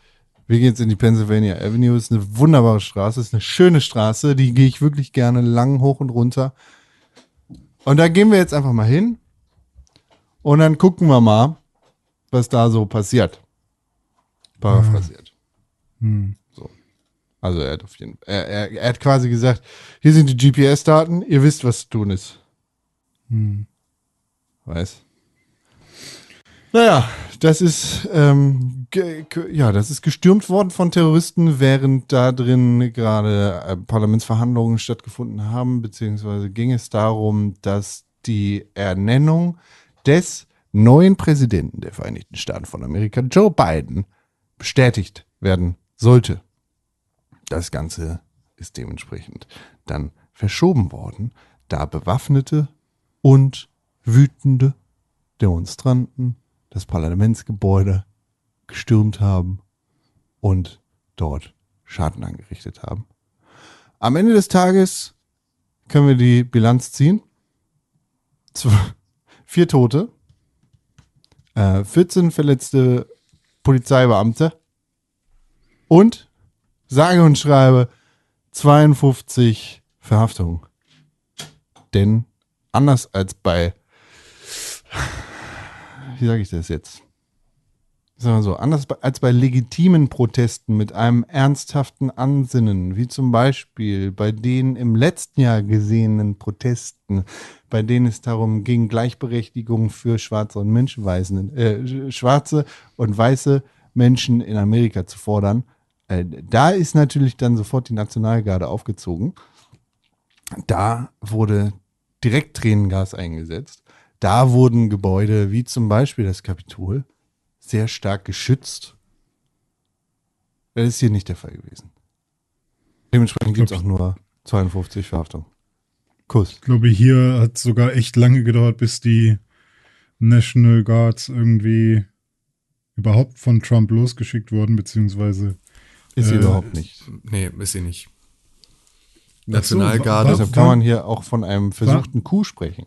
Wir gehen jetzt in die Pennsylvania Avenue. Ist eine wunderbare Straße, ist eine schöne Straße, die gehe ich wirklich gerne lang hoch und runter. Und da gehen wir jetzt einfach mal hin und dann gucken wir mal, was da so passiert. Paraphrasiert. Hm. Also er hat auf jeden er, er, er hat quasi gesagt, hier sind die GPS-Daten, ihr wisst, was zu tun ist. Hm. Weiß. Naja, das ist ähm, ja, das ist gestürmt worden von Terroristen, während da drin gerade äh, Parlamentsverhandlungen stattgefunden haben, beziehungsweise ging es darum, dass die Ernennung des neuen Präsidenten der Vereinigten Staaten von Amerika, Joe Biden, bestätigt werden sollte. Das Ganze ist dementsprechend dann verschoben worden, da bewaffnete und wütende Demonstranten das Parlamentsgebäude gestürmt haben und dort Schaden angerichtet haben. Am Ende des Tages können wir die Bilanz ziehen. Vier Tote, äh, 14 verletzte Polizeibeamte und sage und schreibe 52 Verhaftungen. Denn anders als bei, wie sage ich das jetzt? Sagen wir so, anders als bei legitimen Protesten mit einem ernsthaften Ansinnen, wie zum Beispiel bei den im letzten Jahr gesehenen Protesten, bei denen es darum ging, Gleichberechtigung für schwarze und Menschenweisen, äh, schwarze und weiße Menschen in Amerika zu fordern, äh, da ist natürlich dann sofort die Nationalgarde aufgezogen. Da wurde direkt Tränengas eingesetzt. Da wurden Gebäude wie zum Beispiel das Kapitol sehr stark geschützt. Das ist hier nicht der Fall gewesen. Dementsprechend gibt es auch nur 52 Verhaftungen. Kuss. Ich glaube, hier hat es sogar echt lange gedauert, bis die National Guards irgendwie überhaupt von Trump losgeschickt wurden, beziehungsweise Ist sie Äh, überhaupt nicht. Nee, ist sie nicht. So, Nationalgarde. wa- Deshalb kann man hier auch von einem versuchten Coup sprechen.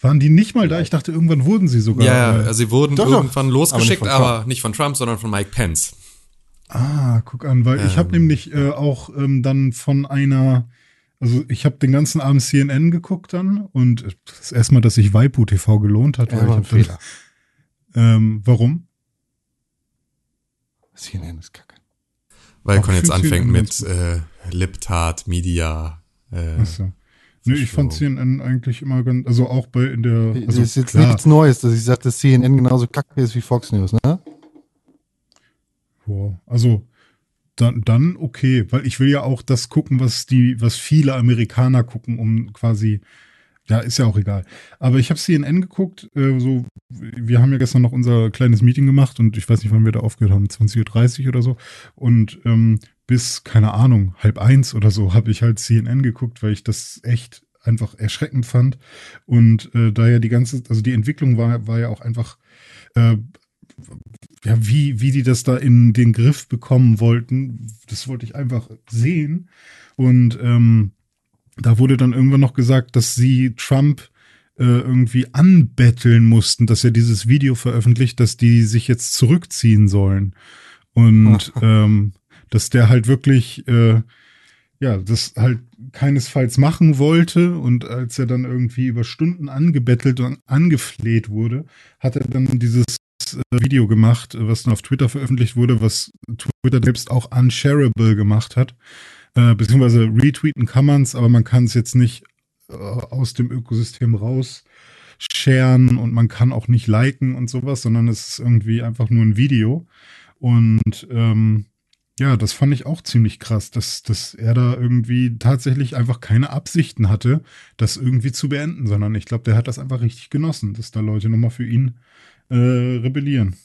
Waren die nicht mal da? Ich dachte, irgendwann wurden sie sogar. ja, ja, äh, also sie wurden Doch, doch. irgendwann Aber losgeschickt, nicht von aber Trump. nicht von Trump, sondern von Mike Pence. Ah, guck an, weil ich habe Ähm. nämlich äh, auch ähm, dann von einer, also ich habe den ganzen Abend CNN geguckt dann und das erste Mal, dass sich Waipu TV gelohnt hat, Ja, weil ich hab Fehler. dann, ähm, warum? CNN ist kacke. Weil Ach, Con jetzt anfängt CNN mit äh, Liptat, Media. Äh, Achso. Nee, ich fand CNN eigentlich immer ganz, also auch bei in der, das also ist jetzt klar, nichts Neues, dass ich sage, dass CNN genauso kacke ist wie Fox News, ne? Boah, also dann, dann okay, weil ich will ja auch das gucken, was die, was viele Amerikaner gucken, um quasi, ja, ist ja auch egal. Aber ich habe CNN geguckt, äh, so, wir haben ja gestern noch unser kleines Meeting gemacht und ich weiß nicht, wann wir da aufgehört haben, 20.30 Uhr oder so. Und ähm, bis, keine Ahnung, halb eins oder so, habe ich halt CNN geguckt, weil ich das echt einfach erschreckend fand. Und äh, da ja die ganze, also die Entwicklung war, war ja auch einfach äh, ja, wie, wie die das da in den Griff bekommen wollten, das wollte ich einfach sehen. Und ähm, da wurde dann irgendwann noch gesagt, dass sie Trump äh, irgendwie anbetteln mussten, dass er dieses Video veröffentlicht, dass die sich jetzt zurückziehen sollen. Und ähm, dass der halt wirklich, äh, ja, das halt keinesfalls machen wollte. Und als er dann irgendwie über Stunden angebettelt und angefleht wurde, hat er dann dieses äh, Video gemacht, was dann auf Twitter veröffentlicht wurde, was Twitter selbst auch unshareable gemacht hat. Äh, beziehungsweise retweeten kann man es, aber man kann es jetzt nicht äh, aus dem Ökosystem raus sharen und man kann auch nicht liken und sowas, sondern es ist irgendwie einfach nur ein Video. Und ähm, ja, das fand ich auch ziemlich krass, dass, dass er da irgendwie tatsächlich einfach keine Absichten hatte, das irgendwie zu beenden, sondern ich glaube, der hat das einfach richtig genossen, dass da Leute nochmal für ihn äh, rebellieren.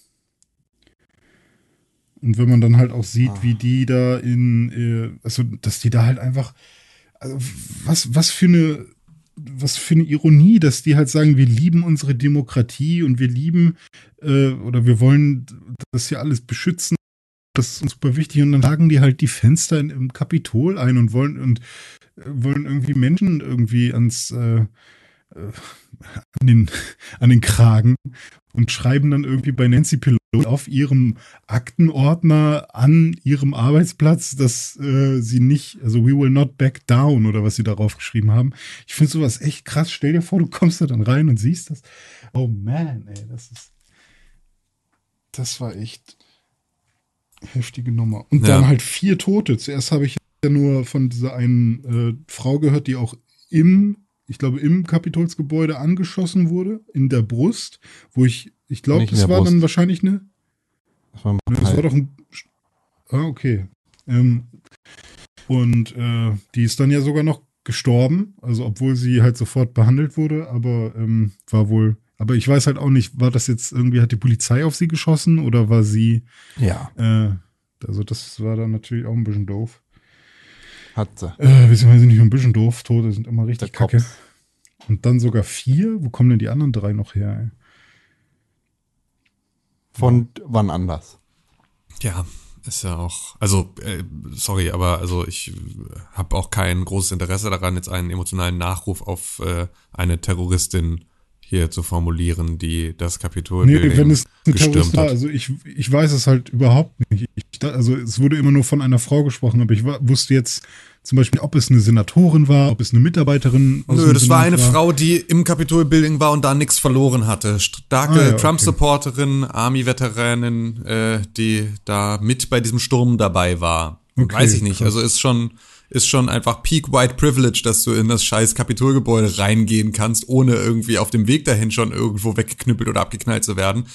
Und wenn man dann halt auch sieht, Ah. wie die da in, äh, also dass die da halt einfach, also was, was für eine, was für eine Ironie, dass die halt sagen, wir lieben unsere Demokratie und wir lieben äh, oder wir wollen das hier alles beschützen. Das ist super wichtig. Und dann haken die halt die Fenster in, im Kapitol ein und wollen und äh, wollen irgendwie Menschen irgendwie ans äh, äh, an den, an den Kragen und schreiben dann irgendwie bei Nancy Pelosi auf ihrem Aktenordner an ihrem Arbeitsplatz, dass äh, sie nicht, also we will not back down oder was sie darauf geschrieben haben. Ich finde sowas echt krass. Stell dir vor, du kommst da dann rein und siehst das. Oh man, ey, das ist, das war echt heftige Nummer. Und Ja. dann halt vier Tote. Zuerst habe ich ja nur von dieser einen äh, Frau gehört, die auch im, ich glaube, im Kapitolsgebäude angeschossen wurde, in der Brust, wo ich, ich glaube, das war dann Brust. wahrscheinlich eine, Das war mal das war doch ein, ah, okay. Ähm, und äh, die ist dann ja sogar noch gestorben, also obwohl sie halt sofort behandelt wurde, aber ähm, war wohl, aber ich weiß halt auch nicht, war das jetzt irgendwie, hat die Polizei auf sie geschossen oder war sie, ja, äh, also das war dann natürlich auch ein bisschen doof. hat sie. Äh, beziehungsweise nicht nur ein bisschen doof, Tote sind immer richtig Der Kopf. kacke. Und dann sogar vier? Wo kommen denn die anderen drei noch her? Ey? Von wann anders? Ja, ist ja auch, also äh, sorry, aber also ich habe auch kein großes Interesse daran, jetzt einen emotionalen Nachruf auf äh, eine Terroristin hier zu formulieren, die das Kapitol Nee, wenn es eine Terrorist gestürmt war, hat. also ich, ich weiß es halt überhaupt nicht. Ich, also es wurde immer nur von einer Frau gesprochen, aber ich wusste jetzt zum Beispiel, ob es eine Senatorin war, ob es eine Mitarbeiterin Nö, das war eine Frau, die im Kapitol-Building war und da nichts verloren hatte. Starke Ah, ja, okay. Trump-Supporterin, Army-Veteranin, äh, die da mit bei diesem Sturm dabei war. Okay, Weiß ich nicht. krass. Also ist schon, ist schon einfach Peak White Privilege, dass du in das scheiß Kapitolgebäude reingehen kannst, ohne irgendwie auf dem Weg dahin schon irgendwo weggeknüppelt oder abgeknallt zu werden.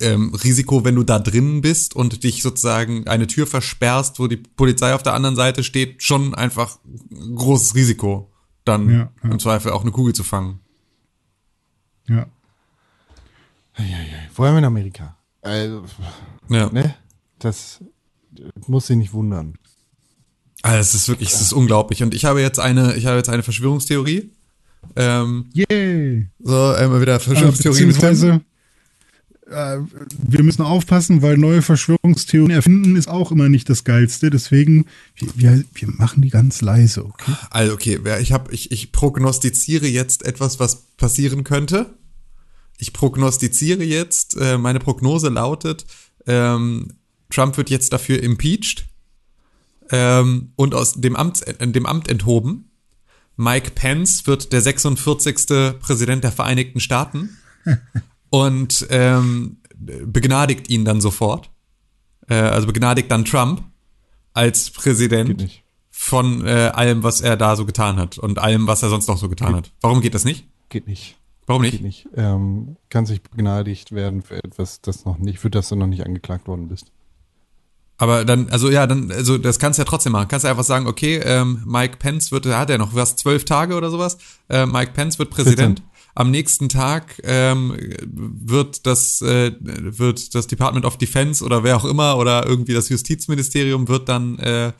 Ähm, Risiko, wenn du da drinnen bist und dich sozusagen eine Tür versperrst, wo die Polizei auf der anderen Seite steht, schon einfach ein großes Risiko, dann Ja, ja. im Zweifel auch eine Kugel zu fangen. Ja. Vor allem in Amerika. Also, Ja. ne? Das muss sie nicht wundern. Also es ist wirklich, es ist unglaublich. Und ich habe jetzt eine, ich habe jetzt eine Verschwörungstheorie. Ähm, Yay! so, immer wieder Äh, Verschwörungstheorie beziehungsweise äh, wir müssen aufpassen, weil neue Verschwörungstheorien erfinden ist auch immer nicht das Geilste. Deswegen, wir, wir, machen die ganz leise, okay? Also okay, ich habe, ich, ich prognostiziere jetzt etwas, was passieren könnte. Ich prognostiziere jetzt, äh, meine Prognose lautet, ähm, Trump wird jetzt dafür impeached ähm, und aus dem Amt, äh, dem Amt enthoben. Mike Pence wird der 46. Präsident der Vereinigten Staaten und ähm, begnadigt ihn dann sofort. Äh, also begnadigt dann Trump als Präsident Geht von äh, allem, was er da so getan hat und allem, was er sonst noch so getan hat. Warum geht das nicht? Geht nicht. Warum Geht nicht? nicht. Ähm, kann sich begnadigt werden für etwas, das noch nicht, für das du noch nicht angeklagt worden bist. Aber dann, also ja, dann, also das kannst du ja trotzdem machen. Kannst du einfach sagen, okay, ähm, Mike Pence wird, hat er noch was, zwölf Tage oder sowas? Äh, Mike Pence wird Präsident. Am nächsten Tag ähm, wird das äh, wird das Department of Defense oder wer auch immer oder irgendwie das Justizministerium wird dann, äh,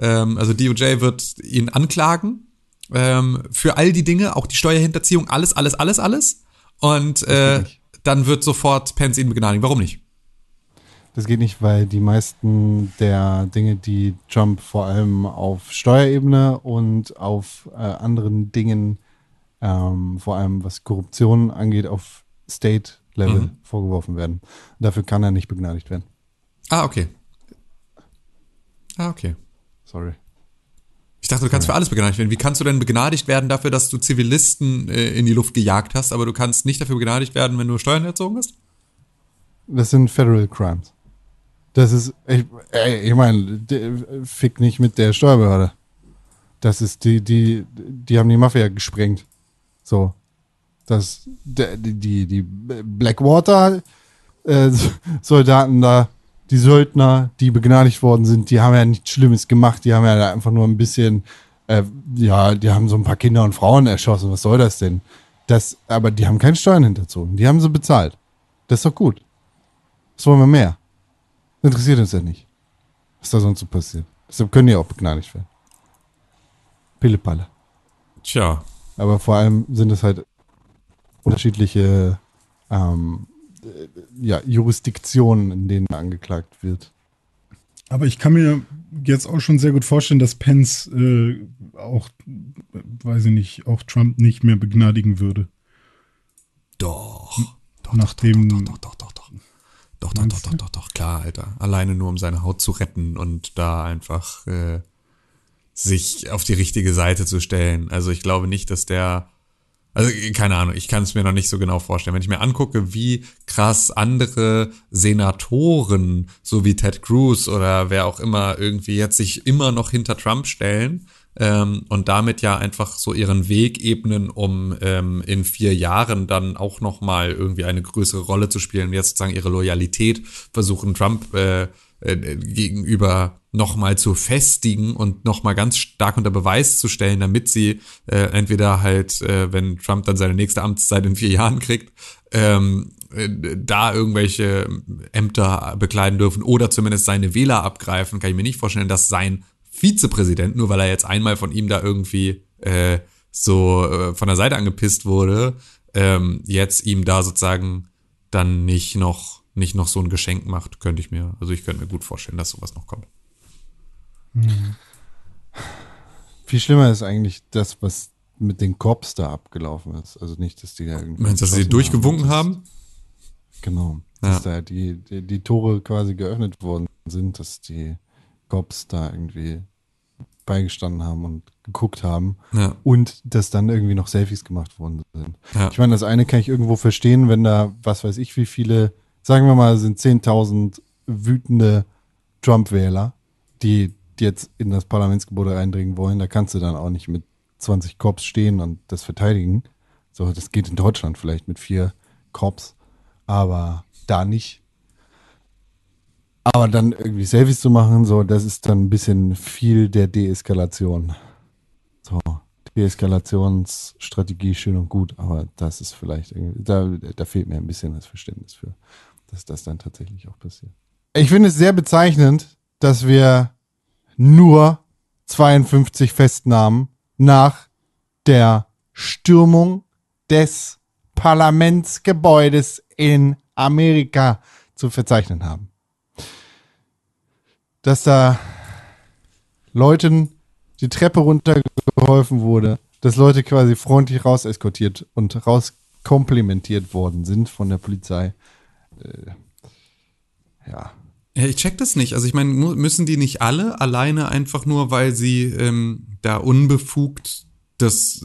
ähm, also DOJ wird ihn anklagen ähm, für all die Dinge, auch die Steuerhinterziehung, alles, alles, alles, alles. Und äh, dann wird sofort Pence ihn begnadigen. Warum nicht? Das geht nicht, weil die meisten der Dinge, die Trump vor allem auf Steuerebene und auf äh, anderen Dingen, ähm, vor allem was Korruption angeht, auf State-Level Mhm. vorgeworfen werden. Dafür kann er nicht begnadigt werden. Ah, okay. Ah, okay. Sorry. Ich dachte, du kannst für alles begnadigt werden. Wie kannst du denn begnadigt werden dafür, dass du Zivilisten äh, in die Luft gejagt hast, aber du kannst nicht dafür begnadigt werden, wenn du Steuern erzogen hast? Das sind Federal Crimes. Das ist, ich, ich meine, fick nicht mit der Steuerbehörde. Das ist die, die, die haben die Mafia gesprengt. So. Das, die, die, die Blackwater äh, da, die Söldner, die begnadigt worden sind, die haben ja nichts Schlimmes gemacht. Die haben ja einfach nur ein bisschen, äh, ja, die haben so ein paar Kinder und Frauen erschossen. Was soll das denn? Das, aber die haben keine Steuern hinterzogen. Die haben sie bezahlt. Das ist doch gut. Was wollen wir mehr? Interessiert uns ja nicht. Was da sonst so passiert. Deshalb können die auch begnadigt werden. Pillepalle. Tja. Aber vor allem sind es halt unterschiedliche ähm, äh, ja, Jurisdiktionen, in denen angeklagt wird. Aber ich kann mir jetzt auch schon sehr gut vorstellen, dass Pence äh, auch, äh, weiß ich nicht, auch Trump nicht mehr begnadigen würde. Doch. Doch, Nachdem- doch, doch, doch, doch, doch, doch. Doch, doch, doch, klar, Alter. Alleine nur, um seine Haut zu retten und da einfach äh, sich auf die richtige Seite zu stellen. Also ich glaube nicht, dass der also keine Ahnung, ich kann es mir noch nicht so genau vorstellen. Wenn ich mir angucke, wie krass andere Senatoren, so wie Ted Cruz oder wer auch immer, irgendwie jetzt sich immer noch hinter Trump stellen ähm, und damit ja einfach so ihren Weg ebnen, um ähm, in vier Jahren dann auch noch mal irgendwie eine größere Rolle zu spielen. Jetzt sozusagen ihre Loyalität versuchen, Trump äh, äh, gegenüber nochmal zu festigen und nochmal ganz stark unter Beweis zu stellen, damit sie äh, entweder halt, äh, wenn Trump dann seine nächste Amtszeit in vier Jahren kriegt, ähm, äh, da irgendwelche Ämter bekleiden dürfen oder zumindest seine Wähler abgreifen, kann ich mir nicht vorstellen, dass sein Vizepräsident, nur weil er jetzt einmal von ihm da irgendwie äh, so äh, von der Seite angepisst wurde, ähm, jetzt ihm da sozusagen dann nicht noch nicht noch so ein Geschenk macht, könnte ich mir, also ich könnte mir gut vorstellen, dass sowas noch kommt. Viel schlimmer ist eigentlich das, was mit den Cops da abgelaufen ist. Also nicht, dass die da irgendwie. Meinst du, dass sie durchgewunken das- haben? Genau. Ja. Dass da die, die, die Tore quasi geöffnet worden sind, dass die Cops da irgendwie beigestanden haben und geguckt haben Ja. und dass dann irgendwie noch Selfies gemacht worden sind. Ja. Ich meine, das eine kann ich irgendwo verstehen, wenn da, was weiß ich, wie viele, sagen wir mal, sind 10.000 wütende Trump-Wähler, die jetzt in das Parlamentsgebäude eindringen wollen, da kannst du dann auch nicht mit 20 Cops stehen und das verteidigen. So, das geht in Deutschland vielleicht mit vier Cops, aber da nicht. Aber dann irgendwie Selfies zu machen, so, das ist dann ein bisschen viel der Deeskalation. So, Deeskalationsstrategie schön und gut, aber das ist vielleicht irgendwie, da, da fehlt mir ein bisschen das Verständnis für, dass das dann tatsächlich auch passiert. Ich finde es sehr bezeichnend, dass wir nur 52 Festnahmen nach der Stürmung des Parlamentsgebäudes in Amerika zu verzeichnen haben. Dass da Leuten die Treppe runtergeholfen wurde, dass Leute quasi freundlich raus eskortiert und rauskomplimentiert worden sind von der Polizei. Äh, ja. Ja, ich check das nicht. Also ich meine, müssen die nicht alle alleine einfach nur, weil sie ähm, da unbefugt das,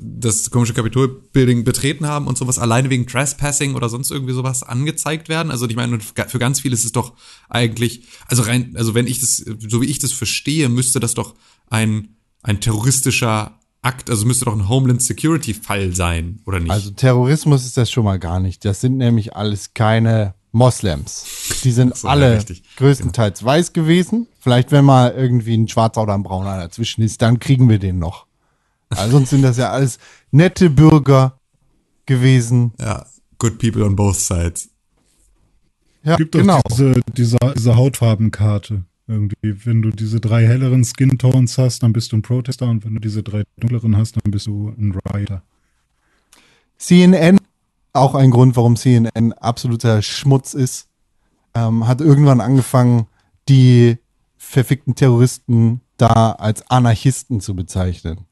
das komische Kapitolbuilding betreten haben und sowas alleine wegen Trespassing oder sonst irgendwie sowas angezeigt werden. Also ich meine, für ganz viele ist es doch eigentlich, also rein, also wenn ich das, so wie ich das verstehe, müsste das doch ein, ein terroristischer Akt, also müsste doch ein Homeland Security Fall sein, oder nicht? Also Terrorismus ist das schon mal gar nicht. Das sind nämlich alles keine Moslems. Die sind So, ja, alle richtig. größtenteils weiß gewesen. Vielleicht wenn mal irgendwie ein Schwarzer oder ein Brauner dazwischen ist, dann kriegen wir den noch. Also sonst sind das ja alles nette Bürger gewesen. ja, good people on both sides. Ja, gibt doch genau. diese, diese, diese Hautfarbenkarte. Irgendwie, wenn du diese drei helleren Skin Tones hast, dann bist du ein Protester und wenn du diese drei dunkleren hast, dann bist du ein Rioter. CNN, auch ein Grund, warum CNN absoluter Schmutz ist, ähm, hat irgendwann angefangen, die verfickten Terroristen da als Anarchisten zu bezeichnen.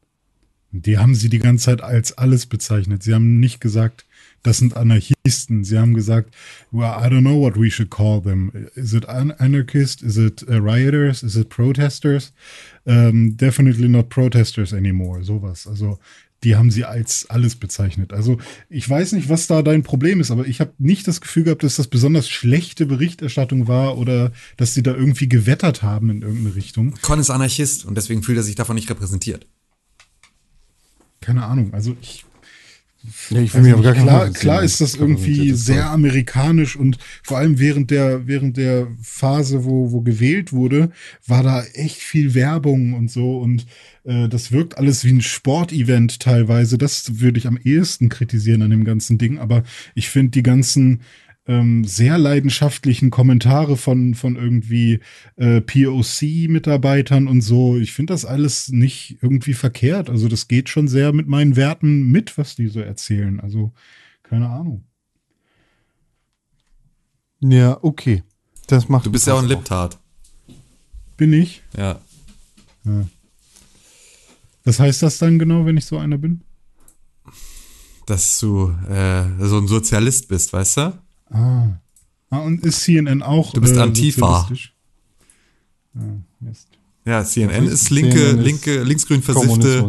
Die haben sie die ganze Zeit als alles bezeichnet. Sie haben nicht gesagt, das sind Anarchisten. Sie haben gesagt, well, I don't know what we should call them. Is it an anarchist? Is it uh, rioters? Is it protesters? Um, definitely not protesters anymore. Sowas. Also die haben sie als alles bezeichnet. Also ich weiß nicht, was da dein Problem ist, aber ich habe nicht das Gefühl gehabt, dass das besonders schlechte Berichterstattung war oder dass sie da irgendwie gewettert haben in irgendeine Richtung. Con ist Anarchist und deswegen fühlt er sich davon nicht repräsentiert. Keine Ahnung. Also ich Ja, ich Also aber gar klar, klar ist das irgendwie sehr amerikanisch und vor allem während der, während der Phase, wo, wo gewählt wurde, war da echt viel Werbung und so und äh, das wirkt alles wie ein Sportevent teilweise. Das würde ich am ehesten kritisieren an dem ganzen Ding, aber ich finde die ganzen ähm, sehr leidenschaftlichen Kommentare von, von irgendwie äh, POC-Mitarbeitern und so. Ich finde das alles nicht irgendwie verkehrt. Also das geht schon sehr mit meinen Werten mit, was die so erzählen. Also keine Ahnung. Ja, okay. Das macht Du bist ja auch ein Liptard. Bin ich? Ja. Was heißt das dann genau, wenn ich so einer bin? Dass du äh, so ein Sozialist bist, weißt du? Ah. Ah, und ist CNN auch Du bist Antifa. sozialistisch? Ah, Mist. Ja, CNN ist- ist linke, CNN ist linke, linksgrün versiffte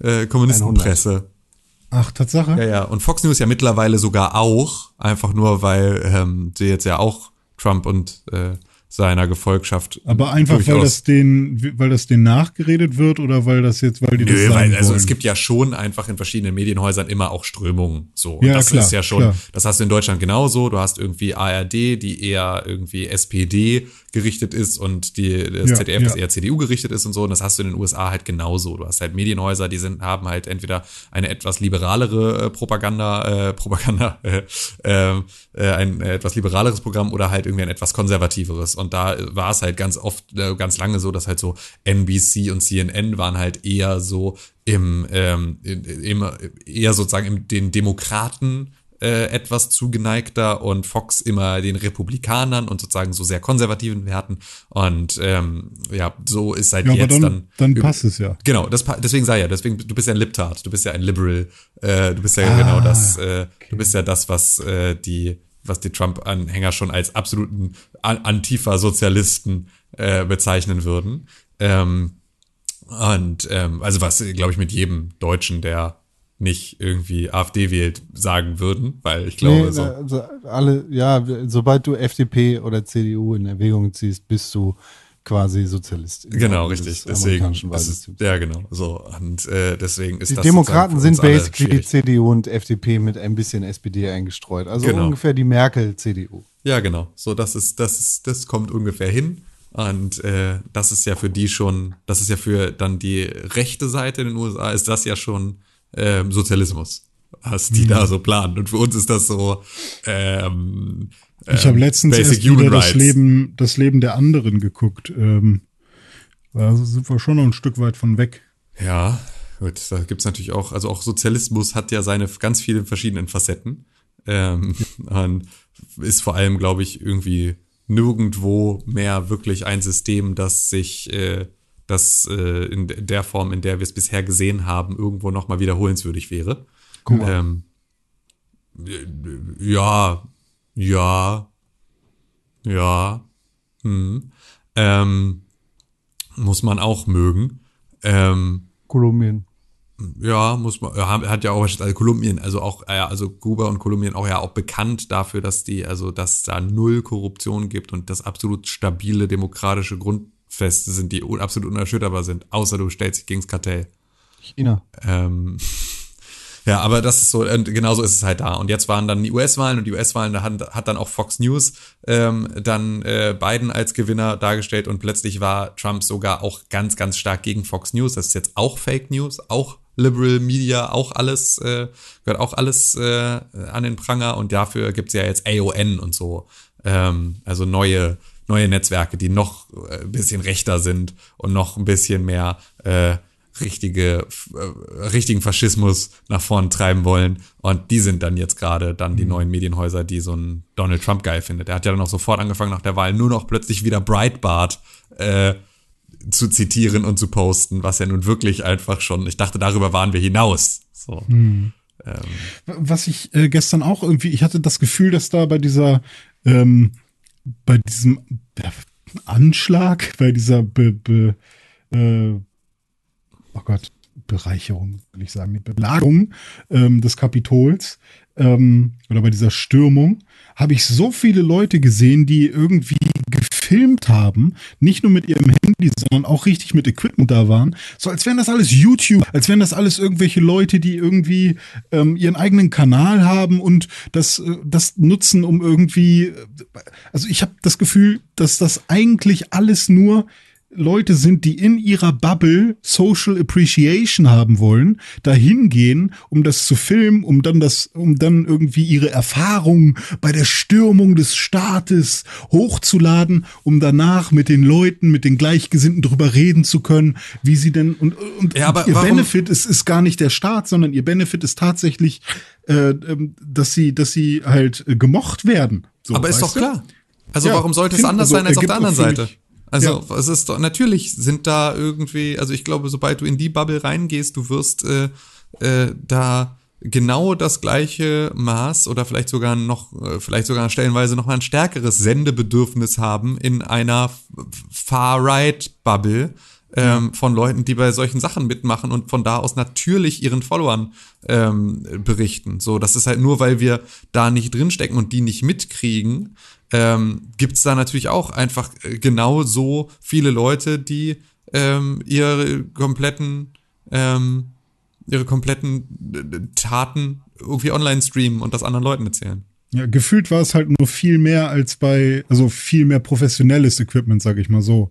äh, Kommunistenpresse. Ach, Tatsache? Ja, ja. Und Fox News ja mittlerweile sogar auch, einfach nur, weil ähm, sie jetzt ja auch Trump und äh, seiner Gefolgschaft. Aber einfach, weil das den, weil das denen nachgeredet wird oder weil das jetzt, weil die das Nö, sagen weil, also wollen? es gibt ja schon einfach in verschiedenen Medienhäusern immer auch Strömungen. So. Und Ja, das klar, ist ja schon, klar. das hast du in Deutschland genauso. Du hast irgendwie ARD, die eher irgendwie SPD gerichtet ist und die, das Ja, ZDF, ja. das eher CDU gerichtet ist und so. Und das hast du in den USA halt genauso. Du hast halt Medienhäuser, die sind, haben halt entweder eine etwas liberalere äh, Propaganda, äh, Propaganda, äh, äh, äh, ein äh, etwas liberaleres Programm oder halt irgendwie ein etwas konservativeres. Und da war es halt ganz oft, äh, ganz lange so, dass halt so NBC und CNN waren halt eher so im, ähm, im eher sozusagen im, den Demokraten äh, etwas zugeneigter und Fox immer den Republikanern und sozusagen so sehr konservativen Werten. Und ähm, ja, so ist halt ja, jetzt dann, dann. dann, passt es ja. Genau, das, deswegen sei ja, deswegen, du bist ja ein Liptard, du bist ja ein Liberal, äh, du bist ja Ah, genau das, äh, du bist ja das, was äh, die, was die Trump-Anhänger schon als absoluten An- Antifa-Sozialisten äh, bezeichnen würden. Ähm, und ähm, also was, glaube ich, mit jedem Deutschen, der nicht irgendwie AfD wählt, sagen würden, weil ich glaube, Nee, so. also alle, ja, sobald du FDP oder CDU in Erwägung ziehst, bist du quasi Sozialist. Genau, richtig. des Deswegen ist ja genau. So und äh, deswegen ist Die das Demokraten sind basically schwierig. CDU und FDP mit ein bisschen SPD eingestreut. Also Genau. ungefähr die Merkel-CDU. Ja, genau. So, das ist, das ist, das kommt ungefähr hin. Und äh, das ist ja für die schon, das ist ja für dann die rechte Seite in den USA, ist das ja schon ähm, Sozialismus, was die da so planen. Und für uns ist das so ähm, Ich habe ähm, letztens Basic erst wieder das. Leben, das Leben der anderen geguckt. Ähm, da sind wir schon noch ein Stück weit von weg. Ja, gut, da gibt's natürlich auch, also auch Sozialismus hat ja seine ganz vielen verschiedenen Facetten. Ähm, und ist vor allem, glaube ich, irgendwie nirgendwo mehr wirklich ein System, das sich, äh, das äh, in der Form, in der wir es bisher gesehen haben, irgendwo nochmal wiederholenswürdig wäre. Guck mal. Ähm, äh, ja, ja, ja, hm. ähm, muss man auch mögen. Ähm, Kolumbien. Ja, muss man, hat ja auch also Kolumbien, also auch, ja, also Kuba und Kolumbien auch ja auch bekannt dafür, dass die, also dass da null Korruption gibt und das absolut stabile demokratische Grundfeste sind, die absolut unerschütterbar sind, außer du stellst dich gegens Kartell. China. Ähm, ja, aber das ist so, und genauso ist es halt da. Und jetzt waren dann die US-Wahlen und die US-Wahlen, da hat, hat dann auch Fox News ähm, dann äh, Biden als Gewinner dargestellt und plötzlich war Trump sogar auch ganz, ganz stark gegen Fox News. Das ist jetzt auch Fake News, auch Liberal Media, auch alles, äh, gehört auch alles äh, an den Pranger und dafür gibt's ja jetzt AON und so. Ähm, also neue, neue Netzwerke, die noch äh, ein bisschen rechter sind und noch ein bisschen mehr äh, richtige, äh, richtigen Faschismus nach vorn treiben wollen. Und die sind dann jetzt gerade dann die neuen Medienhäuser, die so ein Donald Trump geil findet. Er hat ja dann auch sofort angefangen nach der Wahl nur noch plötzlich wieder Breitbart äh, zu zitieren und zu posten, was ja nun wirklich einfach schon, ich dachte, darüber waren wir hinaus. So. Was ich äh, gestern auch irgendwie, ich hatte das Gefühl, dass da bei dieser, ähm, bei diesem äh, Anschlag, bei dieser Be, Be, äh, oh Gott, Bereicherung, will ich sagen, die Belagerung ähm, des Kapitols ähm, oder bei dieser Stürmung, habe ich so viele Leute gesehen, die irgendwie gefilmt haben, nicht nur mit ihrem Handy, sondern auch richtig mit Equipment da waren, so als wären das alles YouTube, als wären das alles irgendwelche Leute, die irgendwie ähm, ihren eigenen Kanal haben und das, äh, das nutzen, um irgendwie, äh, also ich habe das Gefühl, dass das eigentlich alles nur Leute sind, die in ihrer Bubble Social Appreciation haben wollen, dahin gehen, um das zu filmen, um dann das, um dann irgendwie ihre Erfahrungen bei der Stürmung des Staates hochzuladen, um danach mit den Leuten, mit den Gleichgesinnten drüber reden zu können, wie sie denn und, und Ja, aber ihr warum- Benefit ist, ist gar nicht der Staat, sondern ihr Benefit ist tatsächlich, äh, ähm, dass sie, dass sie halt äh, gemocht werden. So, Aber ist doch du? klar. Also Ja, warum sollte es anders also sein als auf der anderen Seite? mich- Also es ist doch, natürlich sind da irgendwie, also ich glaube, sobald du in die Bubble reingehst, du wirst äh, äh, da genau das gleiche Maß oder vielleicht sogar noch, äh, vielleicht sogar stellenweise noch mal ein stärkeres Sendebedürfnis haben in einer Far-Right-Bubble ähm, von Leuten, die bei solchen Sachen mitmachen und von da aus natürlich ihren Followern ähm, berichten. So, das ist halt nur, weil wir da nicht drinstecken und die nicht mitkriegen, ähm, gibt es da natürlich auch einfach äh, genau so viele Leute, die ähm, ihre kompletten ähm, ihre kompletten äh, Taten irgendwie online streamen und das anderen Leuten erzählen. Ja, gefühlt war es halt nur viel mehr als bei, also viel mehr professionelles Equipment, sag ich mal so,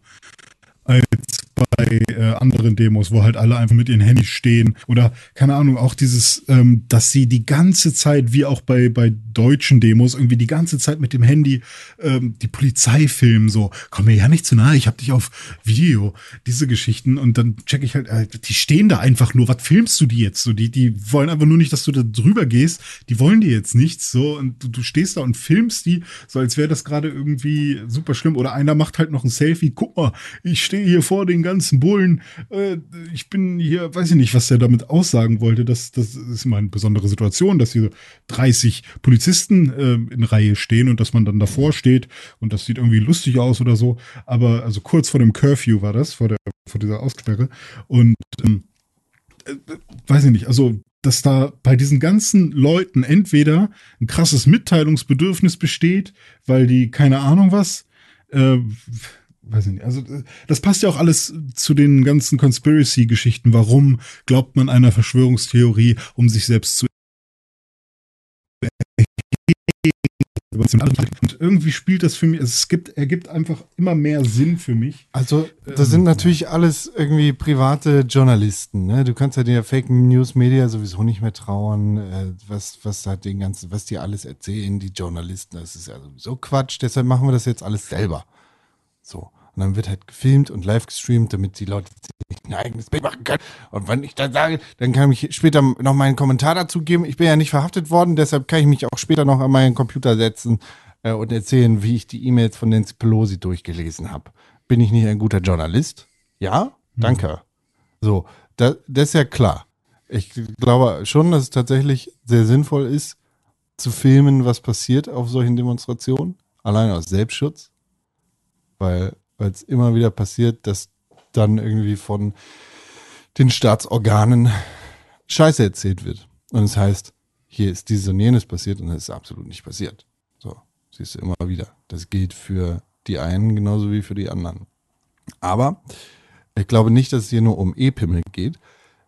als bei äh, anderen Demos, wo halt alle einfach mit ihren Handys stehen oder keine Ahnung, auch dieses, ähm, dass sie die ganze Zeit, wie auch bei, bei deutschen Demos, irgendwie die ganze Zeit mit dem Handy ähm, die Polizei filmen, so, komm mir ja nicht zu nahe, ich hab dich auf Video, diese Geschichten. Und dann check ich halt, äh, die stehen da einfach nur, was filmst du die jetzt? So, die, die wollen einfach nur nicht, dass du da drüber gehst, die wollen dir jetzt nichts, so, und du, du stehst da und filmst die, so als wäre das gerade irgendwie super schlimm. Oder einer macht halt noch ein Selfie, guck mal, ich stehe hier vor den ganzen Bullen, äh, ich bin hier, weiß ich nicht, was der damit aussagen wollte, das, das ist immer eine besondere Situation, dass hier 30 Polizisten äh, in Reihe stehen und dass man dann davor steht und das sieht irgendwie lustig aus oder so, aber also kurz vor dem Curfew war das, vor der, vor dieser Aussperre. Und ähm, äh, weiß ich nicht, also dass da bei diesen ganzen Leuten entweder ein krasses Mitteilungsbedürfnis besteht, weil die keine Ahnung was, äh, weiß ich nicht, also äh, das passt ja auch alles zu den ganzen Conspiracy-Geschichten. Warum glaubt man einer Verschwörungstheorie, um sich selbst zu und irgendwie spielt das für mich, es gibt, ergibt einfach immer mehr Sinn für mich. Also, das sind natürlich alles irgendwie private Journalisten. Ne? Du kannst ja der Fake News Media sowieso nicht mehr trauen, äh, was, was halt den ganzen, was die alles erzählen, die Journalisten. Das ist ja sowieso Quatsch. Deshalb machen wir das jetzt alles selber. So. Und dann wird halt gefilmt und live gestreamt, damit die Leute sich ein eigenes Bild machen können. Und wenn ich dann sage, dann kann ich später noch meinen Kommentar dazu geben. Ich bin ja nicht verhaftet worden, deshalb kann ich mich auch später noch an meinen Computer setzen äh, und erzählen, wie ich die E-Mails von Nancy Pelosi durchgelesen habe. Bin ich nicht ein guter Journalist? Ja, danke. So, da, das ist ja klar. Ich glaube schon, dass es tatsächlich sehr sinnvoll ist, zu filmen, was passiert auf solchen Demonstrationen. Allein aus Selbstschutz. Weil es immer wieder passiert, dass dann irgendwie von den Staatsorganen Scheiße erzählt wird. Und es heißt, hier ist dieses und jenes passiert und es ist absolut nicht passiert. So, siehst du immer wieder. Das gilt für die einen genauso wie für die anderen. Aber ich glaube nicht, dass es hier nur um E-Pimmel geht.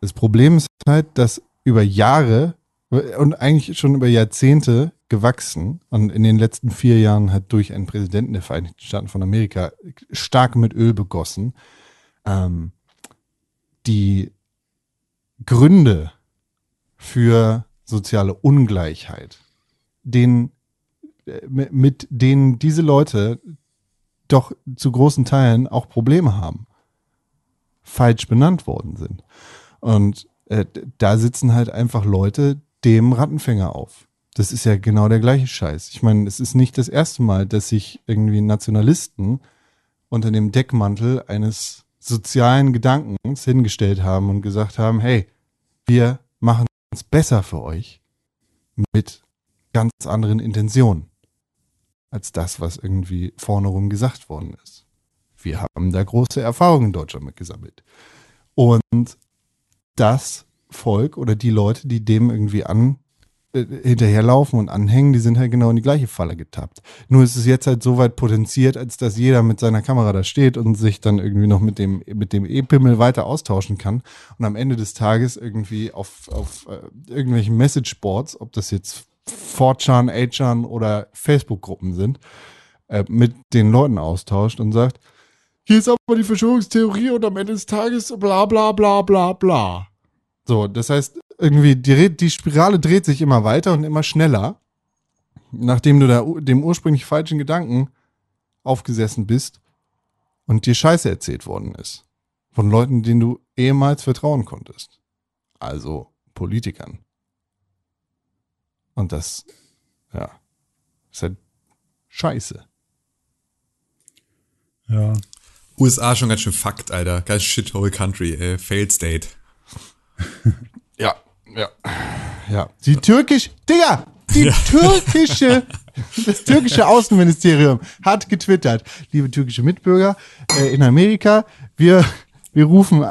Das Problem ist halt, dass über Jahre und eigentlich schon über Jahrzehnte gewachsen und in den letzten vier Jahren hat durch einen Präsidenten der Vereinigten Staaten von Amerika stark mit Öl begossen, ähm, die Gründe für soziale Ungleichheit, den, äh, mit denen diese Leute doch zu großen Teilen auch Probleme haben, falsch benannt worden sind. Und äh, da sitzen halt einfach Leute dem Rattenfänger auf. Das ist ja genau der gleiche Scheiß. Ich meine, es ist nicht das erste Mal, dass sich irgendwie Nationalisten unter dem Deckmantel eines sozialen Gedankens hingestellt haben und gesagt haben, hey, wir machen es besser für euch mit ganz anderen Intentionen als das, was irgendwie vorne rum gesagt worden ist. Wir haben da große Erfahrungen in Deutschland mitgesammelt. Und das Volk oder die Leute, die dem irgendwie an äh, hinterherlaufen und anhängen, die sind halt genau in die gleiche Falle getappt. Nur ist es jetzt halt so weit potenziert, als dass jeder mit seiner Kamera da steht und sich dann irgendwie noch mit dem mit dem E-Pimmel weiter austauschen kann und am Ende des Tages irgendwie auf, auf äh, irgendwelchen Messageboards, ob das jetzt 4chan, 8chan oder Facebook-Gruppen sind, äh, mit den Leuten austauscht und sagt, hier ist aber die Verschwörungstheorie und am Ende des Tages bla bla bla bla bla. So, das heißt, irgendwie die, die Spirale dreht sich immer weiter und immer schneller, nachdem du da dem ursprünglich falschen Gedanken aufgesessen bist und dir Scheiße erzählt worden ist. Von Leuten, denen du ehemals vertrauen konntest. Also Politikern. Und das, ja, ist halt scheiße. Ja. USA schon ganz schön Fakt, Alter. Ganz shithole Country, äh, Failed State. Ja, ja. Ja. Die türkisch, Digga, die Ja. türkische, das türkische Außenministerium hat getwittert, liebe türkische Mitbürger äh, in Amerika, wir, wir rufen äh,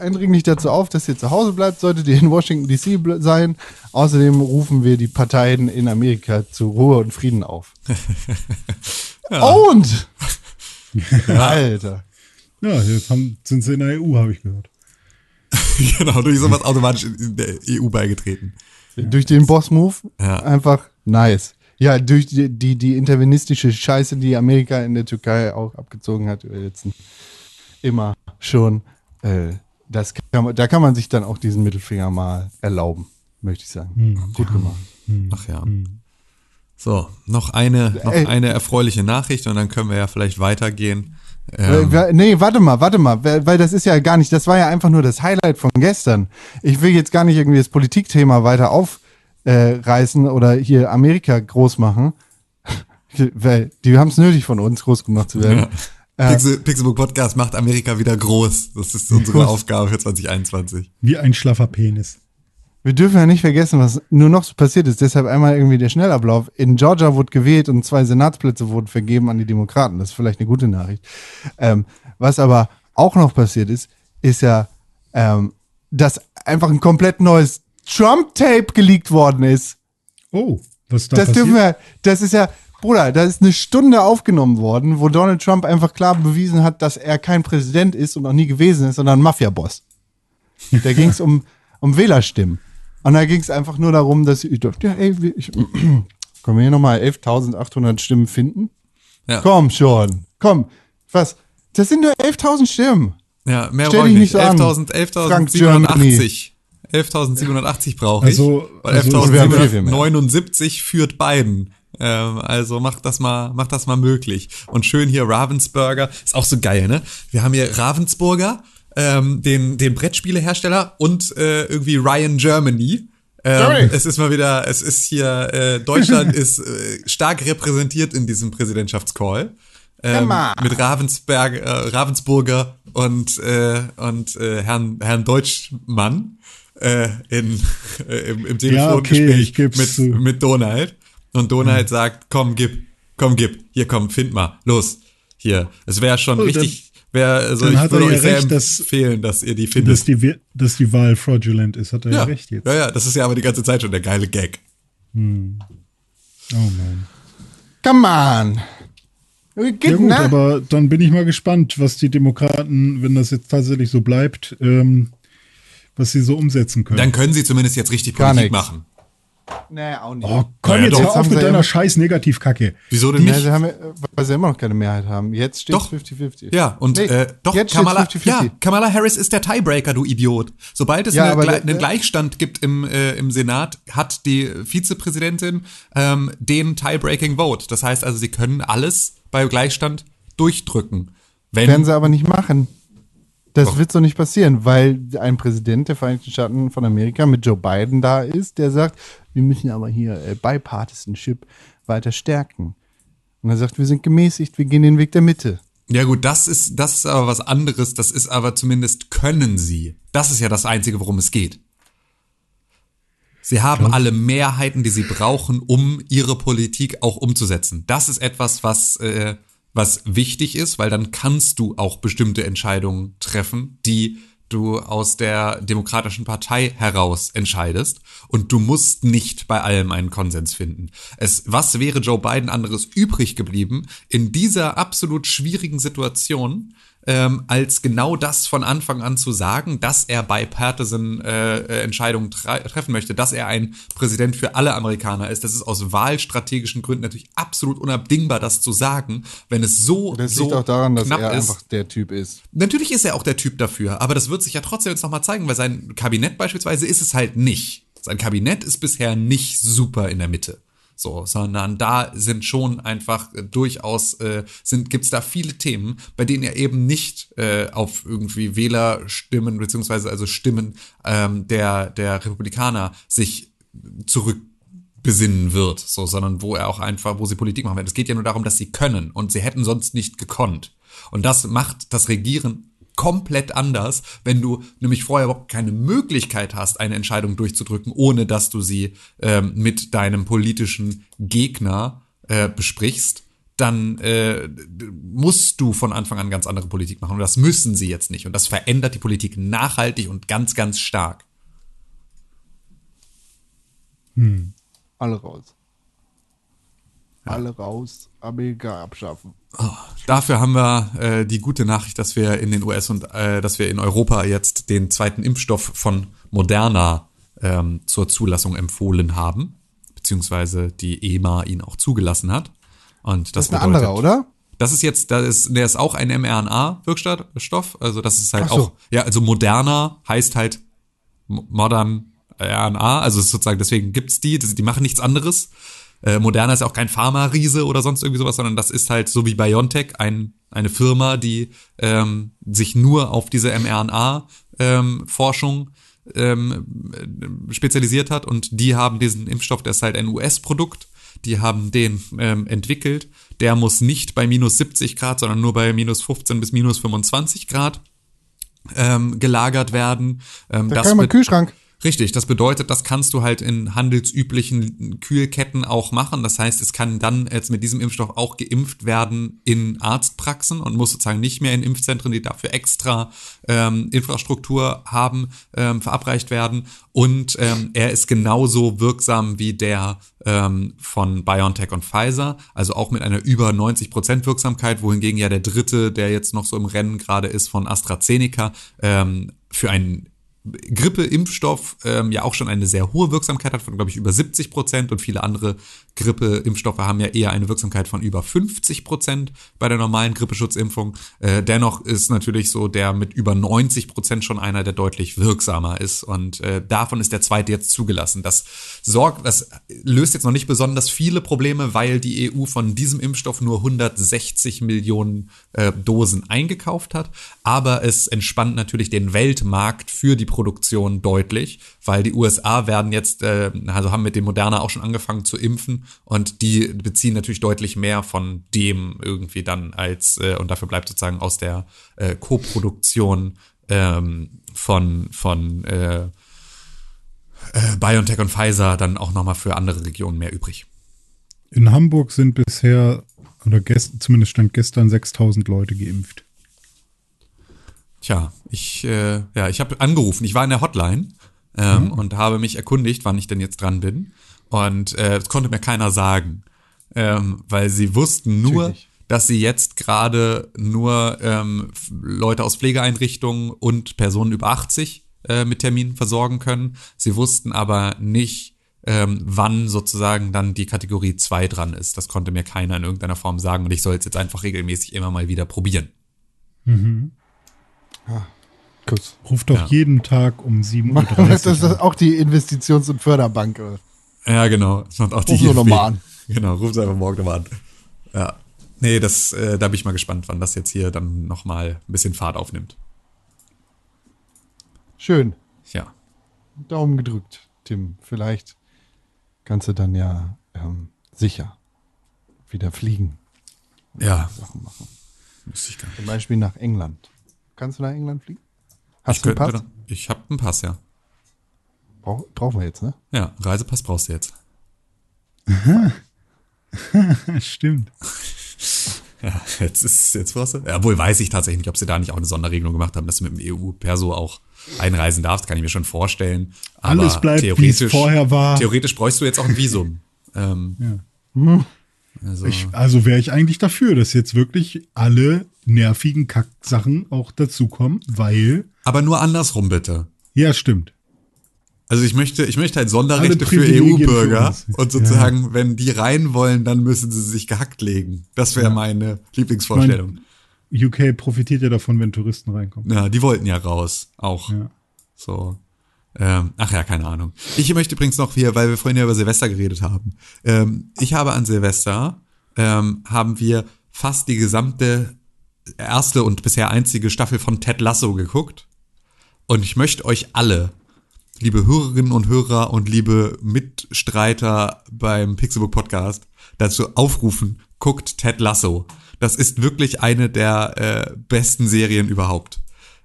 eindringlich dazu auf, dass ihr zu Hause bleibt, solltet ihr in Washington DC sein. Außerdem rufen wir die Parteien in Amerika zu Ruhe und Frieden auf. Und! Alter. Ja, jetzt haben, sind sie in der EU, habe ich gehört. genau, durch sowas automatisch in der EU beigetreten. Durch den Boss-Move Ja. einfach nice. Ja, durch die, die, die intervenistische Scheiße, die Amerika in der Türkei auch abgezogen hat über letzten immer schon. Äh, das kann man, da kann man sich dann auch diesen Mittelfinger mal erlauben, möchte ich sagen. Gut gemacht. Ach ja. So, noch eine, noch Ey. eine erfreuliche Nachricht und dann können wir ja vielleicht weitergehen. Äh, Ähm, wer- nee, warte mal, warte mal, weil das ist ja gar nicht, das war ja einfach nur das Highlight von gestern. Ich will jetzt gar nicht irgendwie das Politikthema weiter aufreißen äh, oder hier Amerika groß machen, weil die haben es nötig von uns groß gemacht zu werden. ja. Pixel, Pixelbook Podcast macht Amerika wieder groß. Das ist unsere Aufgabe für 2021. Wie ein schlaffer Penis. Wir dürfen ja nicht vergessen, was nur noch so passiert ist. Deshalb einmal irgendwie der Schnellablauf. In Georgia wurde gewählt und zwei Senatsplätze wurden vergeben an die Demokraten. Das ist vielleicht eine gute Nachricht. Ähm, was aber auch noch passiert ist, ist ja, ähm, dass einfach ein komplett neues Trump-Tape geleakt worden ist. Oh, was ist da Das passiert? dürfen wir, das ist ja, Bruder, da ist eine Stunde aufgenommen worden, wo Donald Trump einfach klar bewiesen hat, dass er kein Präsident ist und noch nie gewesen ist, sondern ein Mafia-Boss. Da ging es um, um Wählerstimmen. Und da ging es einfach nur darum, dass ich dachte, ja, ey, wir- ich, können wir hier nochmal 11.800 Stimmen finden? Ja. Komm schon, komm, was? Das sind nur 11.000 Stimmen. Ja, mehr Stell brauche dich ich nicht nicht. so an. 11.000, Frank 11.780. 11.780 brauche ich. Also- weil also- Wir haben viel, viel mehr. 11.779 führt Biden. Ähm, also macht das mal, macht das mal möglich. Und schön hier Ravensburger. Ist auch so geil, ne? Wir haben hier Ravensburger, ähm, den, den Brettspielehersteller und äh, irgendwie Ryan Germany. Ähm, es ist mal wieder, es ist hier, äh, Deutschland ist äh, stark repräsentiert in diesem Präsidentschaftscall. Ähm, mit Ravensberg, äh, Ravensburger und, äh, und äh, Herrn, Herrn Deutschmann äh, in, äh, im, im Ja, okay, Telefongespräch ich geb's mit, zu. mit Donald. Und Donald sagt, komm, gib, komm, gib, hier komm, find mal, los, hier. Es wäre schon Oh, richtig, Wär, also Dann ich hat er ja recht, dass- empfehlen, dass ihr die findet. Dass die, dass die Wahl fraudulent ist, hat er ja, ja. recht jetzt. ja, ja, das ist ja aber die ganze Zeit schon der geile Gag. Oh man. Come on. Geht, Ja gut, ne? aber dann bin ich mal gespannt, was die Demokraten, wenn das jetzt tatsächlich so bleibt, ähm, was sie so umsetzen können. Dann können sie zumindest jetzt richtig Gar Politik nix. machen. Nee, auch nicht. oh, komm Naja, jetzt doch. hör Jetzt haben auf mit sie deiner ja- scheiß Negativkacke. Wieso denn Ja, nicht? sie haben, ja- weil sie immer noch keine Mehrheit haben. Jetzt steht Doch. 50-50. Ja, und Nee, äh, doch, jetzt Kamala, steht's ja, 50-50. Kamala Harris ist der Tiebreaker, du Idiot. Sobald es Ja, eine, der- einen Gleichstand gibt im, äh, im Senat, hat die Vizepräsidentin ähm, den Tiebreaking Vote. Das heißt also, sie können alles bei Gleichstand durchdrücken. Wenn, Werden sie aber nicht machen. Das Doch. wird so nicht passieren, weil ein Präsident der Vereinigten Staaten von Amerika mit Joe Biden da ist, der sagt, wir müssen aber hier äh, Bipartisanship weiter stärken. Und er sagt, wir sind gemäßigt, wir gehen den Weg der Mitte. Ja gut, das ist, das ist aber was anderes. Das ist aber zumindest können sie. Das ist ja das Einzige, worum es geht. Sie haben alle Mehrheiten, die sie brauchen, um ihre Politik auch umzusetzen. Das ist etwas, was, äh, was wichtig ist, weil dann kannst du auch bestimmte Entscheidungen treffen, die du aus der Demokratischen Partei heraus entscheidest und du musst nicht bei allem einen Konsens finden. Es, was wäre Joe Biden anderes übrig geblieben in dieser absolut schwierigen Situation, ähm, als genau das von Anfang an zu sagen, dass er bipartisan äh, äh, Entscheidungen tre treffen möchte, dass er ein Präsident für alle Amerikaner ist. Das ist aus wahlstrategischen Gründen natürlich absolut unabdingbar, das zu sagen, wenn es so Das so liegt auch daran, dass er ist. einfach der Typ ist. Natürlich ist er auch der Typ dafür, aber das wird sich ja trotzdem jetzt nochmal zeigen, weil sein Kabinett beispielsweise ist es halt nicht. Sein Kabinett ist bisher nicht super in der Mitte. So, sondern da sind schon einfach äh, durchaus, äh, sind, gibt's da viele Themen, bei denen er eben nicht äh, auf irgendwie Wählerstimmen, beziehungsweise also Stimmen ähm, der, der Republikaner sich zurück besinnen wird, so, sondern wo er auch einfach, wo sie Politik machen werden. Es geht ja nur darum, dass sie können und sie hätten sonst nicht gekonnt. Und das macht das Regieren komplett anders, wenn du nämlich vorher überhaupt keine Möglichkeit hast, eine Entscheidung durchzudrücken, ohne dass du sie ähm, mit deinem politischen Gegner äh, besprichst. Dann äh, musst du von Anfang an ganz andere Politik machen. Und das müssen sie jetzt nicht. Und das verändert die Politik nachhaltig und ganz, ganz stark. Alle raus. Alle raus. Amerika abschaffen. Dafür haben wir äh, die gute Nachricht, dass wir in den US und äh, dass wir in Europa jetzt den zweiten Impfstoff von Moderna ähm, zur Zulassung empfohlen haben, beziehungsweise die EMA ihn auch zugelassen hat. Und das, Das ist ein anderer, oder? Das ist jetzt, das ist, der ist auch ein mRNA-Wirkstoff. Also das ist halt so. auch, ja, also Moderna heißt halt Mo- Modern RNA, also sozusagen, deswegen gibt's die, die machen nichts anderes. Äh, Moderna ist ja auch kein Pharma-Riese oder sonst irgendwie sowas, sondern das ist halt so wie BioNTech ein, eine Firma, die ähm, sich nur auf diese mRNA-Forschung ähm, äh, spezialisiert hat und die haben diesen Impfstoff, der ist halt ein US-Produkt, die haben den ähm, entwickelt. Der muss nicht bei minus 70 Grad, sondern nur bei minus 15 bis minus 25 Grad ähm, gelagert werden. Ähm, Da das kann man Kühlschrank. Richtig, das bedeutet, das kannst du halt in handelsüblichen Kühlketten auch machen. Das heißt, es kann dann jetzt mit diesem Impfstoff auch geimpft werden in Arztpraxen und muss sozusagen nicht mehr in Impfzentren, die dafür extra ähm, Infrastruktur haben, ähm, verabreicht werden. Und ähm, er ist genauso wirksam wie der ähm, von BioNTech und Pfizer, also auch mit einer über 90 Prozent Wirksamkeit, wohingegen ja der dritte, der jetzt noch so im Rennen gerade ist, von AstraZeneca, ähm, für einen Grippeimpfstoff ähm, ja auch schon eine sehr hohe Wirksamkeit hat von, glaube ich, über 70 Prozent und viele andere Grippeimpfstoffe haben ja eher eine Wirksamkeit von über 50 Prozent bei der normalen Grippeschutzimpfung. Äh, dennoch ist natürlich so der mit über 90 Prozent schon einer, der deutlich wirksamer ist und äh, davon ist der zweite jetzt zugelassen. Das sorgt, das löst jetzt noch nicht besonders viele Probleme, weil die EU von diesem Impfstoff nur 160 Millionen äh, Dosen eingekauft hat, aber es entspannt natürlich den Weltmarkt für die Produktion deutlich, weil die USA werden jetzt, äh, also haben mit dem Moderna auch schon angefangen zu impfen und die beziehen natürlich deutlich mehr von dem irgendwie dann als, äh, und dafür bleibt sozusagen aus der äh, Koproduktion ähm, von, von äh, äh, BioNTech und Pfizer dann auch nochmal für andere Regionen mehr übrig. In Hamburg sind bisher, oder gest, zumindest stand gestern, 6000 Leute geimpft. Tja, ich, äh, ja, ich habe angerufen. Ich war in der Hotline ähm, und habe mich erkundigt, wann ich denn jetzt dran bin. Und äh, das konnte mir keiner sagen, ähm, weil sie wussten nur, Natürlich. dass sie jetzt gerade nur ähm, Leute aus Pflegeeinrichtungen und Personen über 80 äh, mit Terminen versorgen können. Sie wussten aber nicht, ähm, wann sozusagen dann die Kategorie 2 dran ist. Das konnte mir keiner in irgendeiner Form sagen und ich soll es jetzt einfach regelmäßig immer mal wieder probieren. Kurz. Ruft doch Ja. jeden Tag um 7.30 Uhr. Das ist an. auch die Investitions- und Förderbank. oder? Ja, genau. Das macht auch die Ruf doch noch IFB. mal an. Genau, ruf einfach morgen nochmal an. Ja. Nee, das, äh, da bin ich mal gespannt, wann das jetzt hier dann nochmal ein bisschen Fahrt aufnimmt. Schön. Ja. Daumen gedrückt, Tim. Vielleicht kannst du dann ja ähm, sicher wieder fliegen. Ja. Sachen machen. Muss ich gar nicht. Zum Beispiel nach England. Kannst du nach England fliegen? Hast Ich du einen Pass? Ich habe einen Pass, ja. Brauch, brauchen wir jetzt, ne? Ja, Reisepass brauchst du jetzt. Stimmt. Ja, jetzt ist jetzt brauchst du. Ja, wohl weiß ich tatsächlich nicht, ob sie da nicht auch eine Sonderregelung gemacht haben, dass du mit dem EU-Perso auch einreisen darfst, kann ich mir schon vorstellen. Aber Alles bleibt, wie es theoretisch, vorher war. Theoretisch bräuchst du jetzt auch ein Visum. ähm, Ja. Also, Ich, also wäre ich eigentlich dafür, dass jetzt wirklich alle nervigen Kacksachen auch dazukommen, weil, aber nur andersrum bitte. ja, stimmt. Also ich möchte, ich möchte halt Sonderrechte für EU-Bürger uns. und sozusagen, wenn die rein wollen, dann müssen sie sich gehackt legen. Das wäre meine Lieblingsvorstellung. UK profitiert ja davon, wenn Touristen reinkommen. Ja, die wollten ja raus, auch. Ja. So. Ähm, ach ja, keine Ahnung. Ich möchte übrigens noch hier, weil wir vorhin ja über Silvester geredet haben. Ähm, ich habe an Silvester, ähm, haben wir fast die gesamte erste und bisher einzige Staffel von Ted Lasso geguckt. Und ich möchte euch alle, liebe Hörerinnen und Hörer und liebe Mitstreiter beim Pixelbook Podcast, dazu aufrufen, guckt Ted Lasso. Das ist wirklich eine der äh, besten Serien überhaupt.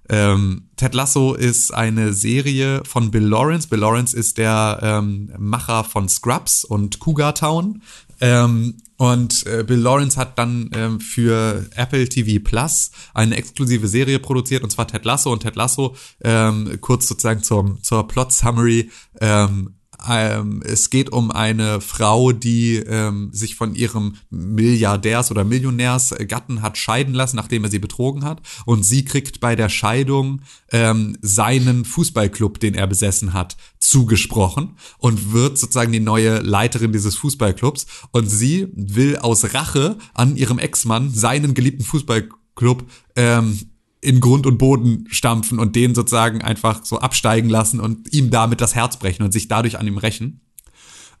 Ähm, Ted Lasso ist eine Serie von Bill Lawrence. Bill Lawrence ist der ähm, Macher von Scrubs und Cougar Town. Ähm, und äh, Bill Lawrence hat dann ähm, für Apple TV Plus eine exklusive Serie produziert, und zwar Ted Lasso. Und Ted Lasso, ähm, kurz sozusagen zum, zur Plot Summary, ähm, ähm, es geht um eine Frau, die ähm, sich von ihrem Milliardärs- oder Millionärsgatten hat scheiden lassen, nachdem er sie betrogen hat. Und sie kriegt bei der Scheidung ähm, seinen Fußballclub, den er besessen hat, zugesprochen und wird sozusagen die neue Leiterin dieses Fußballclubs. Und sie will aus Rache an ihrem Ex-Mann seinen geliebten Fußballclub ähm, in Grund und Boden stampfen und den sozusagen einfach so absteigen lassen und ihm damit das Herz brechen und sich dadurch an ihm rächen.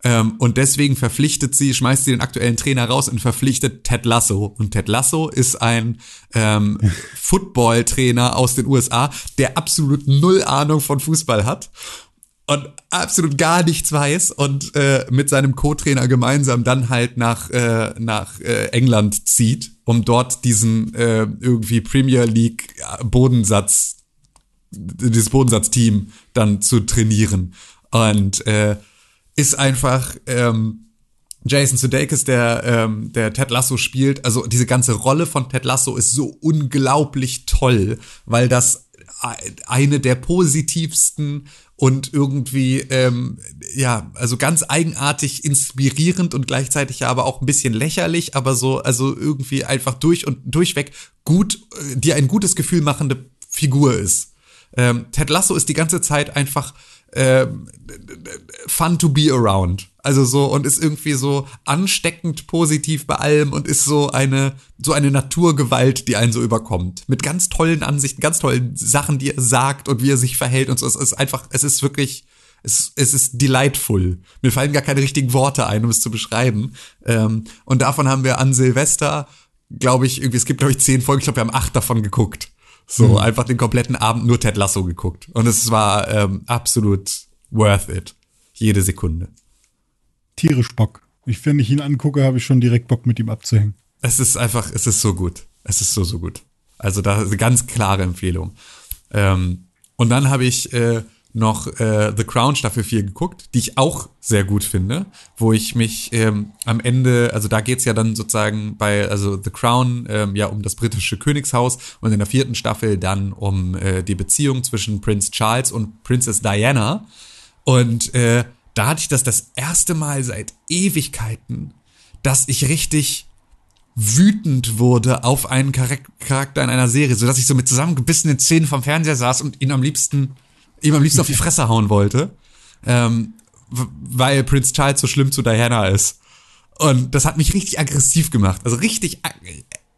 Ähm, und deswegen verpflichtet sie, schmeißt sie den aktuellen Trainer raus und verpflichtet Ted Lasso. Und Ted Lasso ist ein ähm, Football-Trainer aus den USA, der absolut null Ahnung von Fußball hat und absolut gar nichts weiß und äh, mit seinem Co-Trainer gemeinsam dann halt nach äh, nach äh, England zieht, um dort diesen äh, irgendwie Premier League Bodensatz dieses Bodensatzteam dann zu trainieren. Und äh, ist einfach ähm, Jason Sudeikis, der ähm, der Ted Lasso spielt, also diese ganze Rolle von Ted Lasso ist so unglaublich toll, weil das eine der positivsten und irgendwie ähm, ja also ganz eigenartig inspirierend und gleichzeitig ja aber auch ein bisschen lächerlich aber so also irgendwie einfach durch und durchweg gut äh, die ein gutes Gefühl machende Figur ist ähm, Ted Lasso ist die ganze Zeit einfach ähm, fun to be around. Also so und ist irgendwie so ansteckend positiv bei allem und ist so eine so eine Naturgewalt, die einen so überkommt. Mit ganz tollen Ansichten, ganz tollen Sachen, die er sagt und wie er sich verhält und so. Es ist einfach, es ist wirklich, es, es ist delightful. Mir fallen gar keine richtigen Worte ein, um es zu beschreiben. Ähm, und davon haben wir an Silvester, glaube ich, irgendwie, es gibt, glaube ich, zehn Folgen, ich glaube, wir haben acht davon geguckt. So, einfach den kompletten Abend nur Ted Lasso geguckt. Und es war ähm, absolut worth it. Jede Sekunde. Tierisch Bock. Ich, wenn ich ihn angucke, habe ich schon direkt Bock, mit ihm abzuhängen. Es ist einfach, es ist so gut. Es ist so, so gut. Also da ist eine ganz klare Empfehlung. Ähm, und dann habe ich äh, noch äh, The Crown Staffel 4 geguckt, die ich auch sehr gut finde, wo ich mich ähm, am Ende, also da geht's ja dann sozusagen bei, also The Crown, ähm, ja um das britische Königshaus und in der vierten Staffel dann um äh, die Beziehung zwischen Prince Charles und Princess Diana. Und äh, da hatte ich das das erste Mal seit Ewigkeiten, dass ich richtig wütend wurde auf einen Charak- Charakter in einer Serie, so dass ich so mit zusammengebissenen Zähnen vom Fernseher saß und ihn am liebsten, ihm am liebsten auf die Fresse hauen wollte, ähm, weil Prince Charles so schlimm zu Diana ist. Und das hat mich richtig aggressiv gemacht, also richtig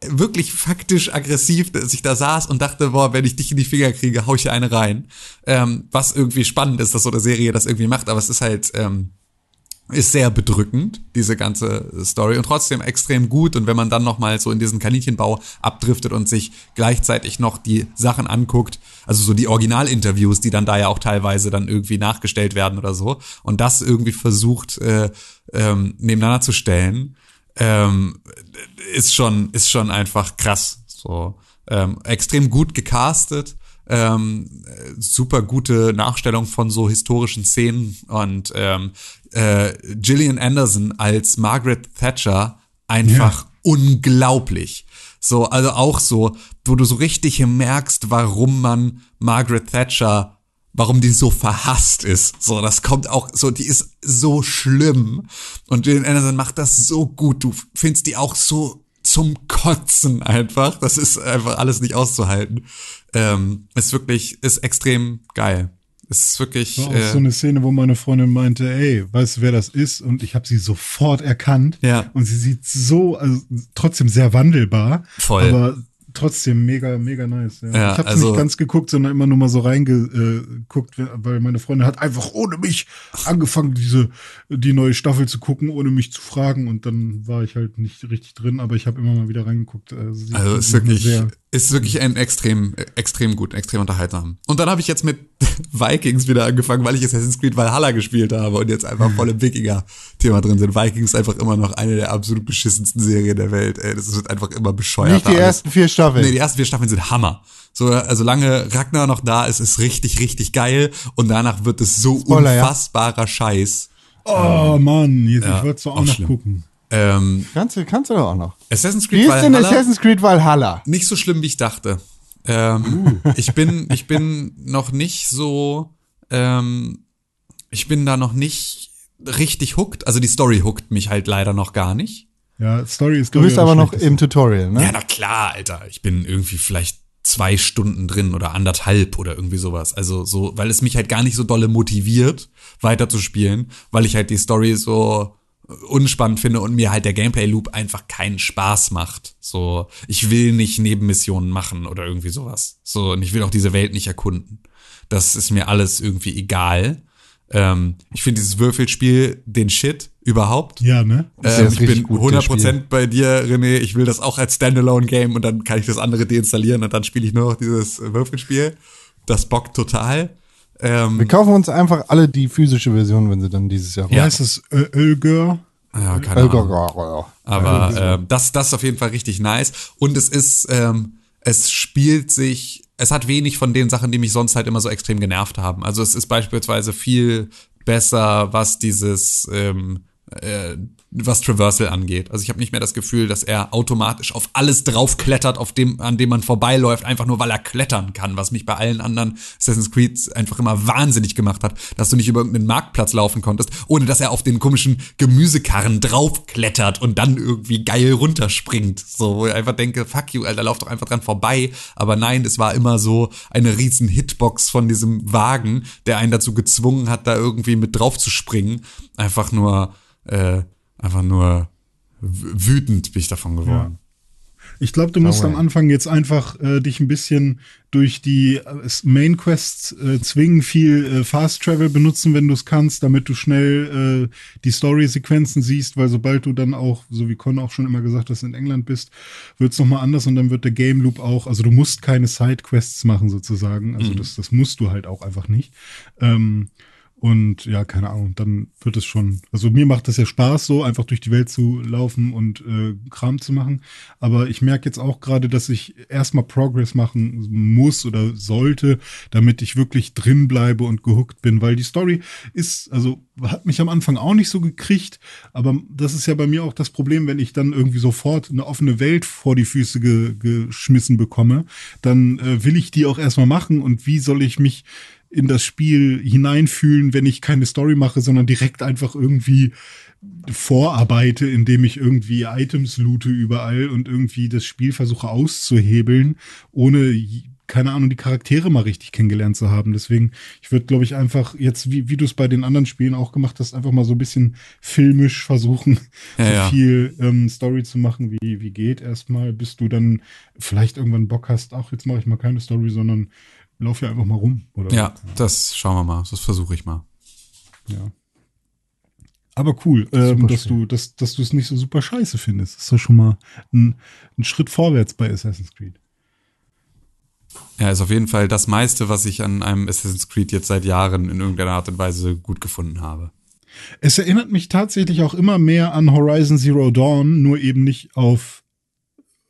wirklich faktisch aggressiv, dass ich da saß und dachte, boah, wenn ich dich in die Finger kriege, hau ich dir eine rein. Ähm, was irgendwie spannend ist, dass so eine Serie das irgendwie macht, aber es ist halt ähm, ist sehr bedrückend, diese ganze Story und trotzdem extrem gut. Und wenn man dann noch mal so in diesen Kaninchenbau abdriftet und sich gleichzeitig noch die Sachen anguckt, also so die Originalinterviews, die dann da ja auch teilweise dann irgendwie nachgestellt werden oder so, und das irgendwie versucht äh, ähm, nebeneinander zu stellen, ähm, ist schon ist schon einfach krass. So ähm, extrem gut gecastet ähm, äh, super gute Nachstellung von so historischen Szenen und ähm, äh, Gillian Anderson als Margaret Thatcher einfach unglaublich. So, also auch so, wo du so richtig merkst, warum man Margaret Thatcher, warum die so verhasst ist. So, das kommt auch so, die ist so schlimm. Und Gillian Anderson macht das so gut. Du findest die auch so zum Kotzen einfach. Das ist einfach alles nicht auszuhalten. Ähm, ist wirklich, ist extrem geil. Ist wirklich. War auch Äh, so eine Szene, wo meine Freundin meinte, ey, weißt du, wer das ist? Und ich habe sie sofort erkannt. Ja. Und sie sieht so, also trotzdem sehr wandelbar. Voll. Aber trotzdem mega, mega nice. Ja. Ja, ich habe also- nicht ganz geguckt, sondern immer nur mal so reingeguckt, weil meine Freundin hat einfach ohne mich angefangen, diese die neue Staffel zu gucken, ohne mich zu fragen. Und dann war ich halt nicht richtig drin, aber ich habe immer mal wieder reingeguckt. Also, sie Also ist wirklich, sehr- ist wirklich ein extrem, extrem gut, extrem unterhaltsam. Und dann habe ich jetzt mit Vikings wieder angefangen, weil ich Assassin's Creed Valhalla gespielt habe und jetzt einfach voll im Wikinger-Thema drin sind. Vikings ist einfach immer noch eine der absolut beschissensten Serien der Welt. Ey, das wird einfach immer bescheuert. Nicht die ersten vier Staffeln. Nee, die ersten vier Staffeln sind Hammer. So, also solange Ragnar noch da ist, ist richtig, richtig geil. Und danach wird es so Spoiler, ja. unfassbarer Scheiß. Oh Mann, jetzt, Ja, ich es doch auch auch noch schlimm. gucken. Ähm, Kannst du, kannst du doch auch noch. Assassin's Wie Creed ist denn Valhalla Assassin's Creed Valhalla? nicht so schlimm, wie ich dachte. Ähm, ich bin, ich bin noch nicht so, ähm, ich bin da noch nicht richtig hooked. Also die Story hookt mich halt leider noch gar nicht. Ja, Story ist Du bist aber noch im Tutorial, ne? Ja, na klar, Alter. Ich bin irgendwie vielleicht zwei Stunden drin oder anderthalb oder irgendwie sowas. Also so, weil es mich halt gar nicht so dolle motiviert, weiter zu spielen, weil ich halt die Story so unspannend finde und mir halt der Gameplay-Loop einfach keinen Spaß macht. So, ich will nicht Nebenmissionen machen oder irgendwie sowas. So, und ich will auch diese Welt nicht erkunden. Das ist mir alles irgendwie egal. Ähm, ich finde dieses Würfelspiel den Shit überhaupt. Ja, ne? Ähm, ist ich bin gut, das 100% bei dir, René. Ich will das auch als Standalone-Game und dann kann ich das andere deinstallieren und dann spiele ich nur noch dieses Würfelspiel. Das bockt total. Ähm, Wir kaufen uns einfach alle die physische Version, wenn sie dann dieses Jahr Wie Ja. heißt es? Ölgör? ja, keine Ahnung. Aber ähm, das, das ist auf jeden Fall richtig nice. Und es ist, ähm, es spielt sich, es hat wenig von den Sachen, die mich sonst halt immer so extrem genervt haben. Also es ist beispielsweise viel besser, was dieses, ähm, äh, was Traversal angeht. Also ich habe nicht mehr das Gefühl, dass er automatisch auf alles draufklettert, auf dem, an dem man vorbeiläuft, einfach nur weil er klettern kann, was mich bei allen anderen Assassin's Creed einfach immer wahnsinnig gemacht hat, dass du nicht über irgendeinen Marktplatz laufen konntest, ohne dass er auf den komischen Gemüsekarren draufklettert und dann irgendwie geil runterspringt. So, wo ich einfach denke, fuck you, Alter, lauf doch einfach dran vorbei. Aber nein, es war immer so eine riesen Hitbox von diesem Wagen, der einen dazu gezwungen hat, da irgendwie mit drauf zu springen. Einfach nur, äh, einfach nur wütend bin ich davon geworden. Ich glaube, du musst Sauer. am Anfang jetzt einfach äh, dich ein bisschen durch die äh, Main Quests äh, zwingen, viel äh, Fast Travel benutzen, wenn du es kannst, damit du schnell äh, die Story-Sequenzen siehst, weil sobald du dann auch, so wie Con auch schon immer gesagt hast, in England bist, wird's noch mal anders und dann wird der Game Loop auch, also du musst keine Side-Quests machen sozusagen, also das, das musst du halt auch einfach nicht. Ähm, Und ja, keine Ahnung, dann wird es schon. Also mir macht das ja Spaß, so einfach durch die Welt zu laufen und äh, Kram zu machen. Aber ich merke jetzt auch gerade, dass ich erstmal Progress machen muss oder sollte, damit ich wirklich drin bleibe und gehuckt bin, weil die Story ist, also hat mich am Anfang auch nicht so gekriegt, aber das ist ja bei mir auch das Problem, wenn ich dann irgendwie sofort eine offene Welt vor die Füße ge geschmissen bekomme, dann äh, will ich die auch erstmal machen und wie soll ich mich in das Spiel hineinfühlen, wenn ich keine Story mache, sondern direkt einfach irgendwie vorarbeite, indem ich irgendwie Items loote überall und irgendwie das Spiel versuche auszuhebeln, ohne keine Ahnung, die Charaktere mal richtig kennengelernt zu haben. Deswegen, ich würde, glaube ich, einfach jetzt, wie, wie du es bei den anderen Spielen auch gemacht hast, einfach mal so ein bisschen filmisch versuchen, Ja, so ja. viel ähm, Story zu machen, wie, wie geht erstmal, bis du dann vielleicht irgendwann Bock hast, ach, jetzt mache ich mal keine Story, sondern lauf ja einfach mal rum. Oder Ja, das schauen wir mal. Das versuche ich mal. Ja. Aber cool, ähm, dass du, dass, dass du es nicht so super scheiße findest. Das ist doch schon mal ein, ein Schritt vorwärts bei Assassin's Creed. Ja, ist auf jeden Fall das meiste, was ich an einem Assassin's Creed jetzt seit Jahren in irgendeiner Art und Weise gut gefunden habe. Es erinnert mich tatsächlich auch immer mehr an Horizon Zero Dawn, nur eben nicht auf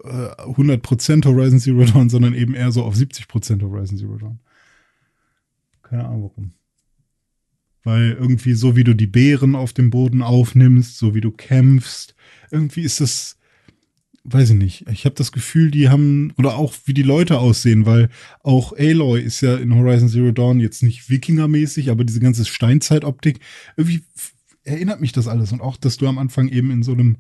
äh, 100% Horizon Zero Dawn, sondern eben eher so auf 70% Horizon Zero Dawn. Keine Ahnung warum. Weil irgendwie so wie du die Beeren auf dem Boden aufnimmst, so wie du kämpfst, irgendwie ist das, weiß ich nicht. Ich habe das Gefühl, die haben, oder auch wie die Leute aussehen, weil auch Aloy ist ja in Horizon Zero Dawn jetzt nicht Wikinger-mäßig, aber diese ganze Steinzeitoptik, irgendwie erinnert mich das alles. Und auch, dass du am Anfang eben in so einem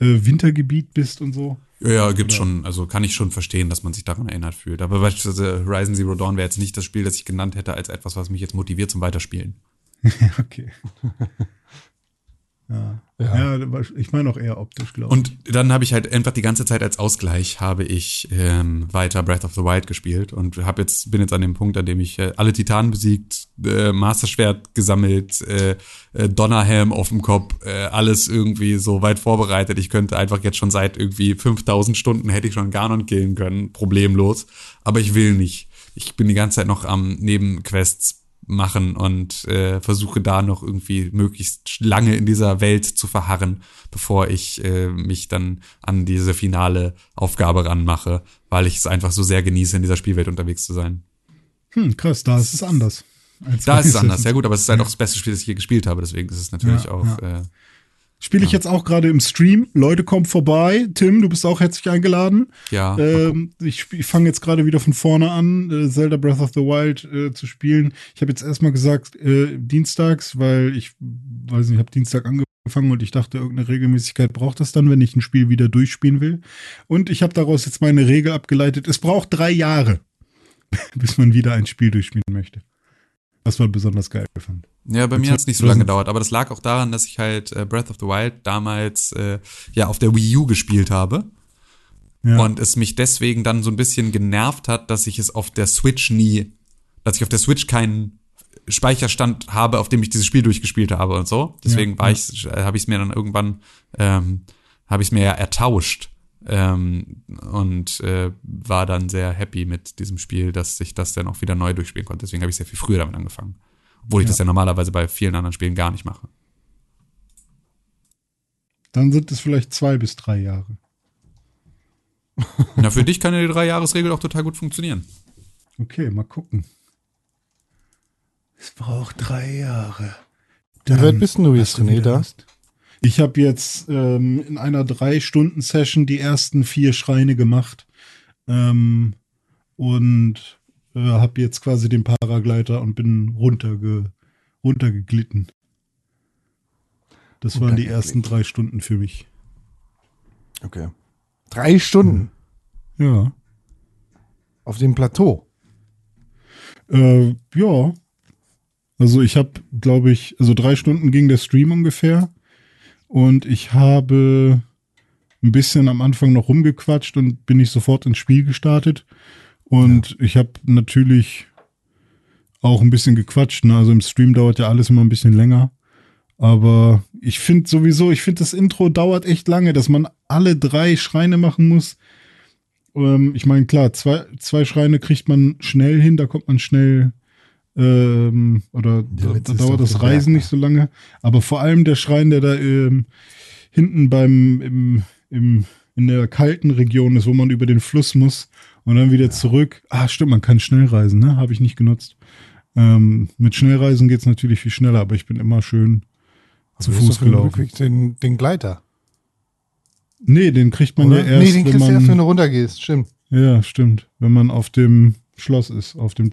äh, Wintergebiet bist und so. Ja, ja, gibt's Oder- schon, also kann ich schon verstehen, dass man sich daran erinnert fühlt. Aber beispielsweise Horizon Zero Dawn wäre jetzt nicht das Spiel, das ich genannt hätte als etwas, was mich jetzt motiviert zum Weiterspielen. Ja, okay. Ja. Ja, aber ich meine auch eher optisch, glaube ich. Und dann habe ich halt einfach die ganze Zeit als Ausgleich habe ich ähm, weiter Breath of the Wild gespielt und hab jetzt bin jetzt an dem Punkt, an dem ich äh, alle Titanen besiegt, äh, Master Schwert gesammelt, äh, äh, Donnerhelm auf dem Kopf, äh, alles irgendwie so weit vorbereitet. Ich könnte einfach jetzt schon seit irgendwie 5000 Stunden hätte ich schon Ganon killen können, problemlos. Aber ich will nicht. Ich bin die ganze Zeit noch am Nebenquests machen und äh, versuche da noch irgendwie möglichst lange in dieser Welt zu verharren, bevor ich äh, mich dann an diese finale Aufgabe ranmache, weil ich es einfach so sehr genieße, in dieser Spielwelt unterwegs zu sein. Hm, krass, da ist es anders. Da ist es anders, ja gut, aber es ist halt auch das beste Spiel, das ich je gespielt habe, deswegen ist es natürlich Ja, auch äh, Spiele ich jetzt auch gerade im Stream. Leute, kommt vorbei. Tim, du bist auch herzlich eingeladen. ja. Ähm, ich ich fange jetzt gerade wieder von vorne an, äh, Zelda Breath of the Wild äh, zu spielen. Ich habe jetzt erstmal gesagt, äh, dienstags, weil ich weiß nicht, ich habe Dienstag angefangen und ich dachte, irgendeine Regelmäßigkeit braucht das dann, wenn ich ein Spiel wieder durchspielen will. Und ich habe daraus jetzt meine Regel abgeleitet. Es braucht drei Jahre, bis man wieder ein Spiel durchspielen möchte. Was man besonders geil fand. Ja, bei mir hat es nicht so lange gedauert, aber das lag auch daran, dass ich halt äh, Breath of the Wild damals äh, ja auf der Wii U gespielt habe. Ja. Und es mich deswegen dann so ein bisschen genervt hat, dass ich es auf der Switch nie, dass ich auf der Switch keinen Speicherstand habe, auf dem ich dieses Spiel durchgespielt habe und so. Deswegen Ja, war ja. ich, äh, habe ich es mir dann irgendwann, ähm, habe ich es mir ja ertauscht ähm, und äh, war dann sehr happy mit diesem Spiel, dass ich das dann auch wieder neu durchspielen konnte. Deswegen habe ich sehr viel früher damit angefangen, obwohl ich Ja. das ja normalerweise bei vielen anderen Spielen gar nicht mache. Dann sind es vielleicht zwei bis drei Jahre. Na, für dich kann ja die Drei-Jahres-Regel auch total gut funktionieren. Okay, mal gucken. Es braucht drei Jahre. Wie weit bist du jetzt, hast du René, da? Lust. Ich habe jetzt ähm, in einer Drei-Stunden-Session die ersten vier Schreine gemacht ähm, und äh, habe jetzt quasi den Paragleiter und bin runterge runtergeglitten. Das waren die ersten drei Stunden für mich. Okay. Drei Stunden Ja. auf dem Plateau. Äh, ja. Also ich habe, glaube ich, also drei Stunden ging der Stream ungefähr. Und ich habe ein bisschen am Anfang noch rumgequatscht und bin ich sofort ins Spiel gestartet. Und ich habe natürlich auch ein bisschen gequatscht. Ne? Also im Stream dauert ja alles immer ein bisschen länger. Aber ich finde sowieso, ich finde das Intro dauert echt lange, dass man alle drei Schreine machen muss. Ähm, ich meine, klar, zwei, zwei Schreine kriegt man schnell hin, da kommt man schnell Ähm, oder Witz da dauert das Reisen nicht so lange. Aber vor allem der Schrein, der da ähm, hinten beim im, im, in der kalten Region ist, wo man über den Fluss muss und dann wieder zurück. Ah, stimmt, man kann schnell reisen, ne? Habe ich nicht genutzt. Ähm, mit Schnellreisen geht's natürlich viel schneller, aber ich bin immer schön zu Du hast Fuß gelaufen. Den, den Gleiter. Nee, den kriegt man Oder? ja erst, nee, den kriegst du man, erst, wenn du runtergehst. Stimmt. ja, stimmt, wenn man auf dem Schloss ist, auf dem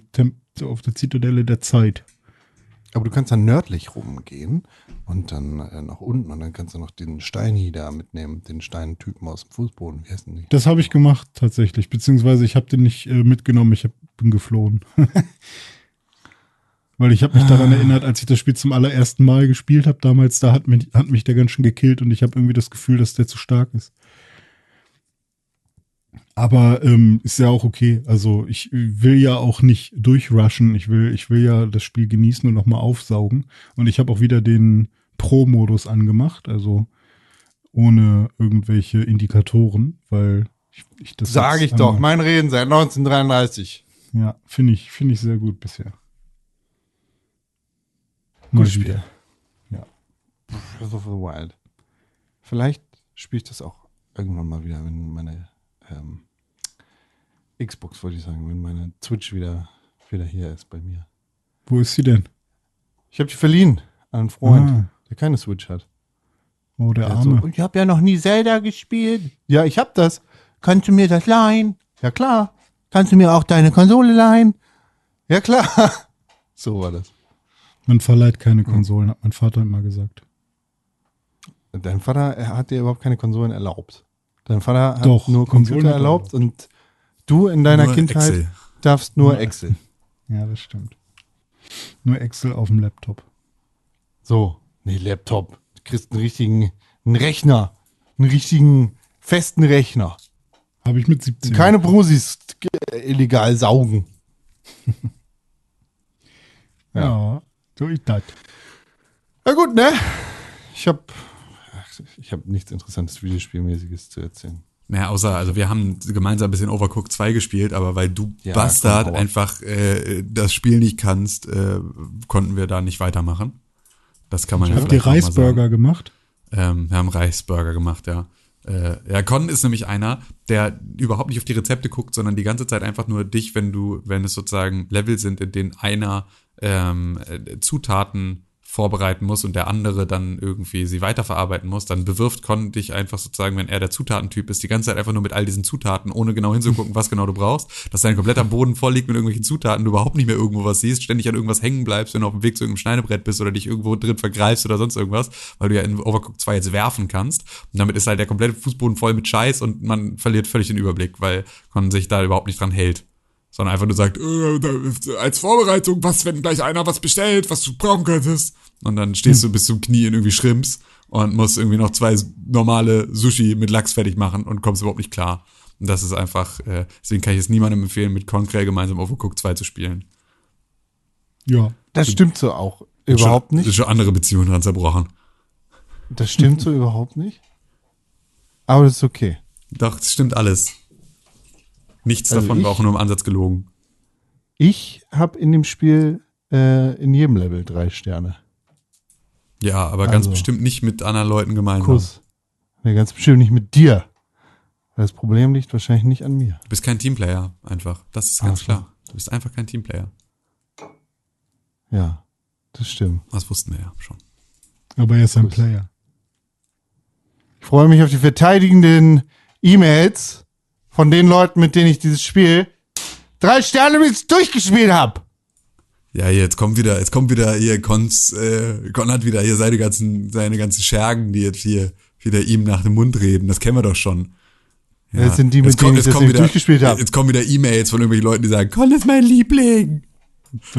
Temp auf der Zitadelle der Zeit. Aber du kannst dann nördlich rumgehen und dann äh, nach unten und dann kannst du noch den Steini da mitnehmen, den Steintypen aus dem Fußboden. Wie heißen die? Das habe ich gemacht tatsächlich, beziehungsweise ich habe den nicht äh, mitgenommen, ich hab, bin geflohen. Weil ich habe mich daran erinnert, als ich das Spiel zum allerersten Mal gespielt habe, damals, da hat mich, hat mich der ganz schön gekillt und ich habe irgendwie das Gefühl, dass der zu stark ist. Aber ähm, ist ja auch okay. Also ich will ja auch nicht durchrushen. Ich will, ich will ja das Spiel genießen und nochmal aufsaugen. Und ich habe auch wieder den Pro-Modus angemacht, also ohne irgendwelche Indikatoren, weil ich, ich das Sag jetzt ich doch, mein Reden seit 1933. Ja, finde ich, finde ich sehr gut bisher. Mal Gutes Spiel. wieder. Breath of the Wild. Vielleicht spiele ich das auch irgendwann mal wieder, wenn meine ähm, Xbox, wollte ich sagen, wenn meine Switch wieder, wieder hier ist bei mir. Wo ist sie denn? Ich habe die verliehen an einen Freund, Ah. der keine Switch hat. Oh, der Der hat so, Arme. ich habe ja noch nie Zelda gespielt. Ja, ich hab das. Kannst du mir das leihen? Ja, klar. Kannst du mir auch deine Konsole leihen? Ja, klar. So war das. Man verleiht keine Konsolen, hat mein Vater immer gesagt. Dein Vater er hat dir überhaupt keine Konsolen erlaubt. Dein Vater hat Doch, nur Konsolen Computer er erlaubt und du in deiner Nur Kindheit Excel. darfst nur Nur Excel. Ja, das stimmt. Nur Excel auf dem Laptop. So, nee, Laptop. Du kriegst einen richtigen einen Rechner. Einen richtigen festen Rechner. Habe ich mit 17. Keine Brusis äh, illegal saugen. Ja, so ist das. Na gut, ne? Ich habe ich hab nichts Interessantes Videospielmäßiges zu erzählen. Naja, außer, also wir haben gemeinsam ein bisschen Overcooked 2 gespielt, aber weil du Ja, Bastard komm, einfach äh, das Spiel nicht kannst, äh, konnten wir da nicht weitermachen. Das kann man ja Habt ihr vielleicht noch mal sagen. Reisburger gemacht? Ähm, wir haben Reisburger gemacht, ja. Äh, ja, Con ist nämlich einer, der überhaupt nicht auf die Rezepte guckt, sondern die ganze Zeit einfach nur dich, wenn du, wenn es sozusagen Level sind, in denen einer ähm, äh, Zutaten vorbereiten muss und der andere dann irgendwie sie weiterverarbeiten muss, dann bewirft Con dich einfach sozusagen, wenn er der Zutatentyp ist, die ganze Zeit einfach nur mit all diesen Zutaten, ohne genau hinzugucken, was genau du brauchst, dass dein kompletter Boden voll liegt mit irgendwelchen Zutaten, du überhaupt nicht mehr irgendwo was siehst, ständig an irgendwas hängen bleibst, wenn du auf dem Weg zu irgendeinem Schneidebrett bist oder dich irgendwo drin vergreifst oder sonst irgendwas, weil du ja in Overcooked 2 jetzt werfen kannst. Und damit ist halt der komplette Fußboden voll mit Scheiß und man verliert völlig den Überblick, weil Con sich da überhaupt nicht dran hält. Sondern einfach nur sagt, äh, als Vorbereitung, was, wenn gleich einer was bestellt, was du brauchen könntest. Und dann stehst du bis zum Knie in irgendwie Shrimps und musst irgendwie noch zwei normale Sushi mit Lachs fertig machen und kommst überhaupt nicht klar. Und das ist einfach, äh, deswegen kann ich es niemandem empfehlen, mit Concrell gemeinsam Overcooked 2 zu spielen. Ja. Das stimmt so auch überhaupt schon, Ist nicht. schon andere Beziehungen dran zerbrochen. Das stimmt so überhaupt nicht. Aber das ist okay. Doch, das stimmt alles. Nichts Also davon war ich- auch nur im Ansatz gelogen. Ich habe in dem Spiel äh, in jedem Level drei Sterne. Ja, aber ganz Also. bestimmt nicht mit anderen Leuten gemeinsam. Kuss. Nee, ganz bestimmt nicht mit dir. Das Problem liegt wahrscheinlich nicht an mir. Du bist kein Teamplayer, einfach. Das ist ganz Ach so. klar. Du bist einfach kein Teamplayer. Ja, das stimmt. Das wussten wir ja schon. Aber er ist ein Kuss. Player. Ich freue mich auf die verteidigenden E-Mails von den Leuten, mit denen ich dieses Spiel drei Sterne mit durchgespielt habe. Ja, jetzt kommt wieder, jetzt kommt wieder hier Cons, äh, Con hat wieder hier seine ganzen, seine ganzen Schergen, die jetzt hier wieder ihm nach dem Mund reden. Das kennen wir doch schon. Ja. Das sind die, mit Jetzt kommt- denen ich das durchgespielt habe. Jetzt kommen wieder E-Mails von irgendwelchen Leuten, die sagen, Con ist mein Liebling.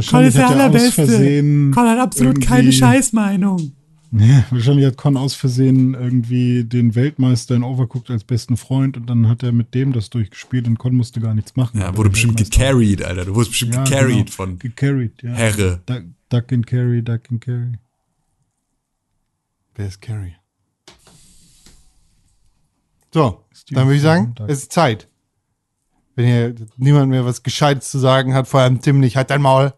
Con ist der er allerbeste. Con hat absolut keine Scheißmeinung. Ja, wahrscheinlich hat Con aus Versehen irgendwie den Weltmeister in Overcooked als besten Freund und dann hat er mit dem das durchgespielt und Con musste gar nichts machen. Ja, wurde bestimmt gecarried, Alter. Du wurdest bestimmt Ja, gecarried genau. von Gecarried, ja. Herre. Duck, duck and carry, duck and carry. Wer ist Carrie? So, Ist die dann würde ich sagen, es ist Zeit. Wenn hier niemand mehr was Gescheites zu sagen hat, vor allem Tim nicht, halt dein Maul.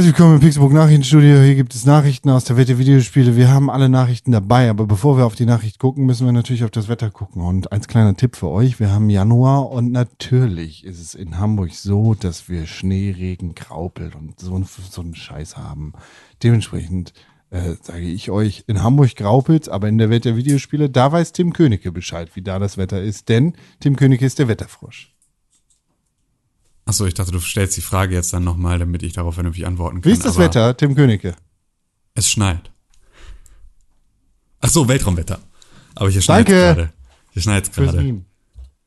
Herzlich willkommen im Pixelburg Nachrichtenstudio. Hier gibt es Nachrichten aus der Welt der Videospiele. Wir haben alle Nachrichten dabei, aber bevor wir auf die Nachricht gucken, müssen wir natürlich auf das Wetter gucken. Und als kleiner Tipp für euch, wir haben Januar und natürlich ist es in Hamburg so, dass wir Schnee, Regen, Graupel und so, so einen Scheiß haben. Dementsprechend äh, sage ich euch, in Hamburg graupelt aber in der Welt der Videospiele, da weiß Tim Königke Bescheid, wie da das Wetter ist, denn Tim Königke ist der Wetterfrosch. Achso, ich dachte, du stellst die Frage jetzt dann nochmal, damit ich darauf vernünftig antworten kann. Wie ist das aber Wetter, Tim Königke? Es schneit. Ach so, Weltraumwetter. Aber hier schneit Danke. gerade. Hier schneit es gerade.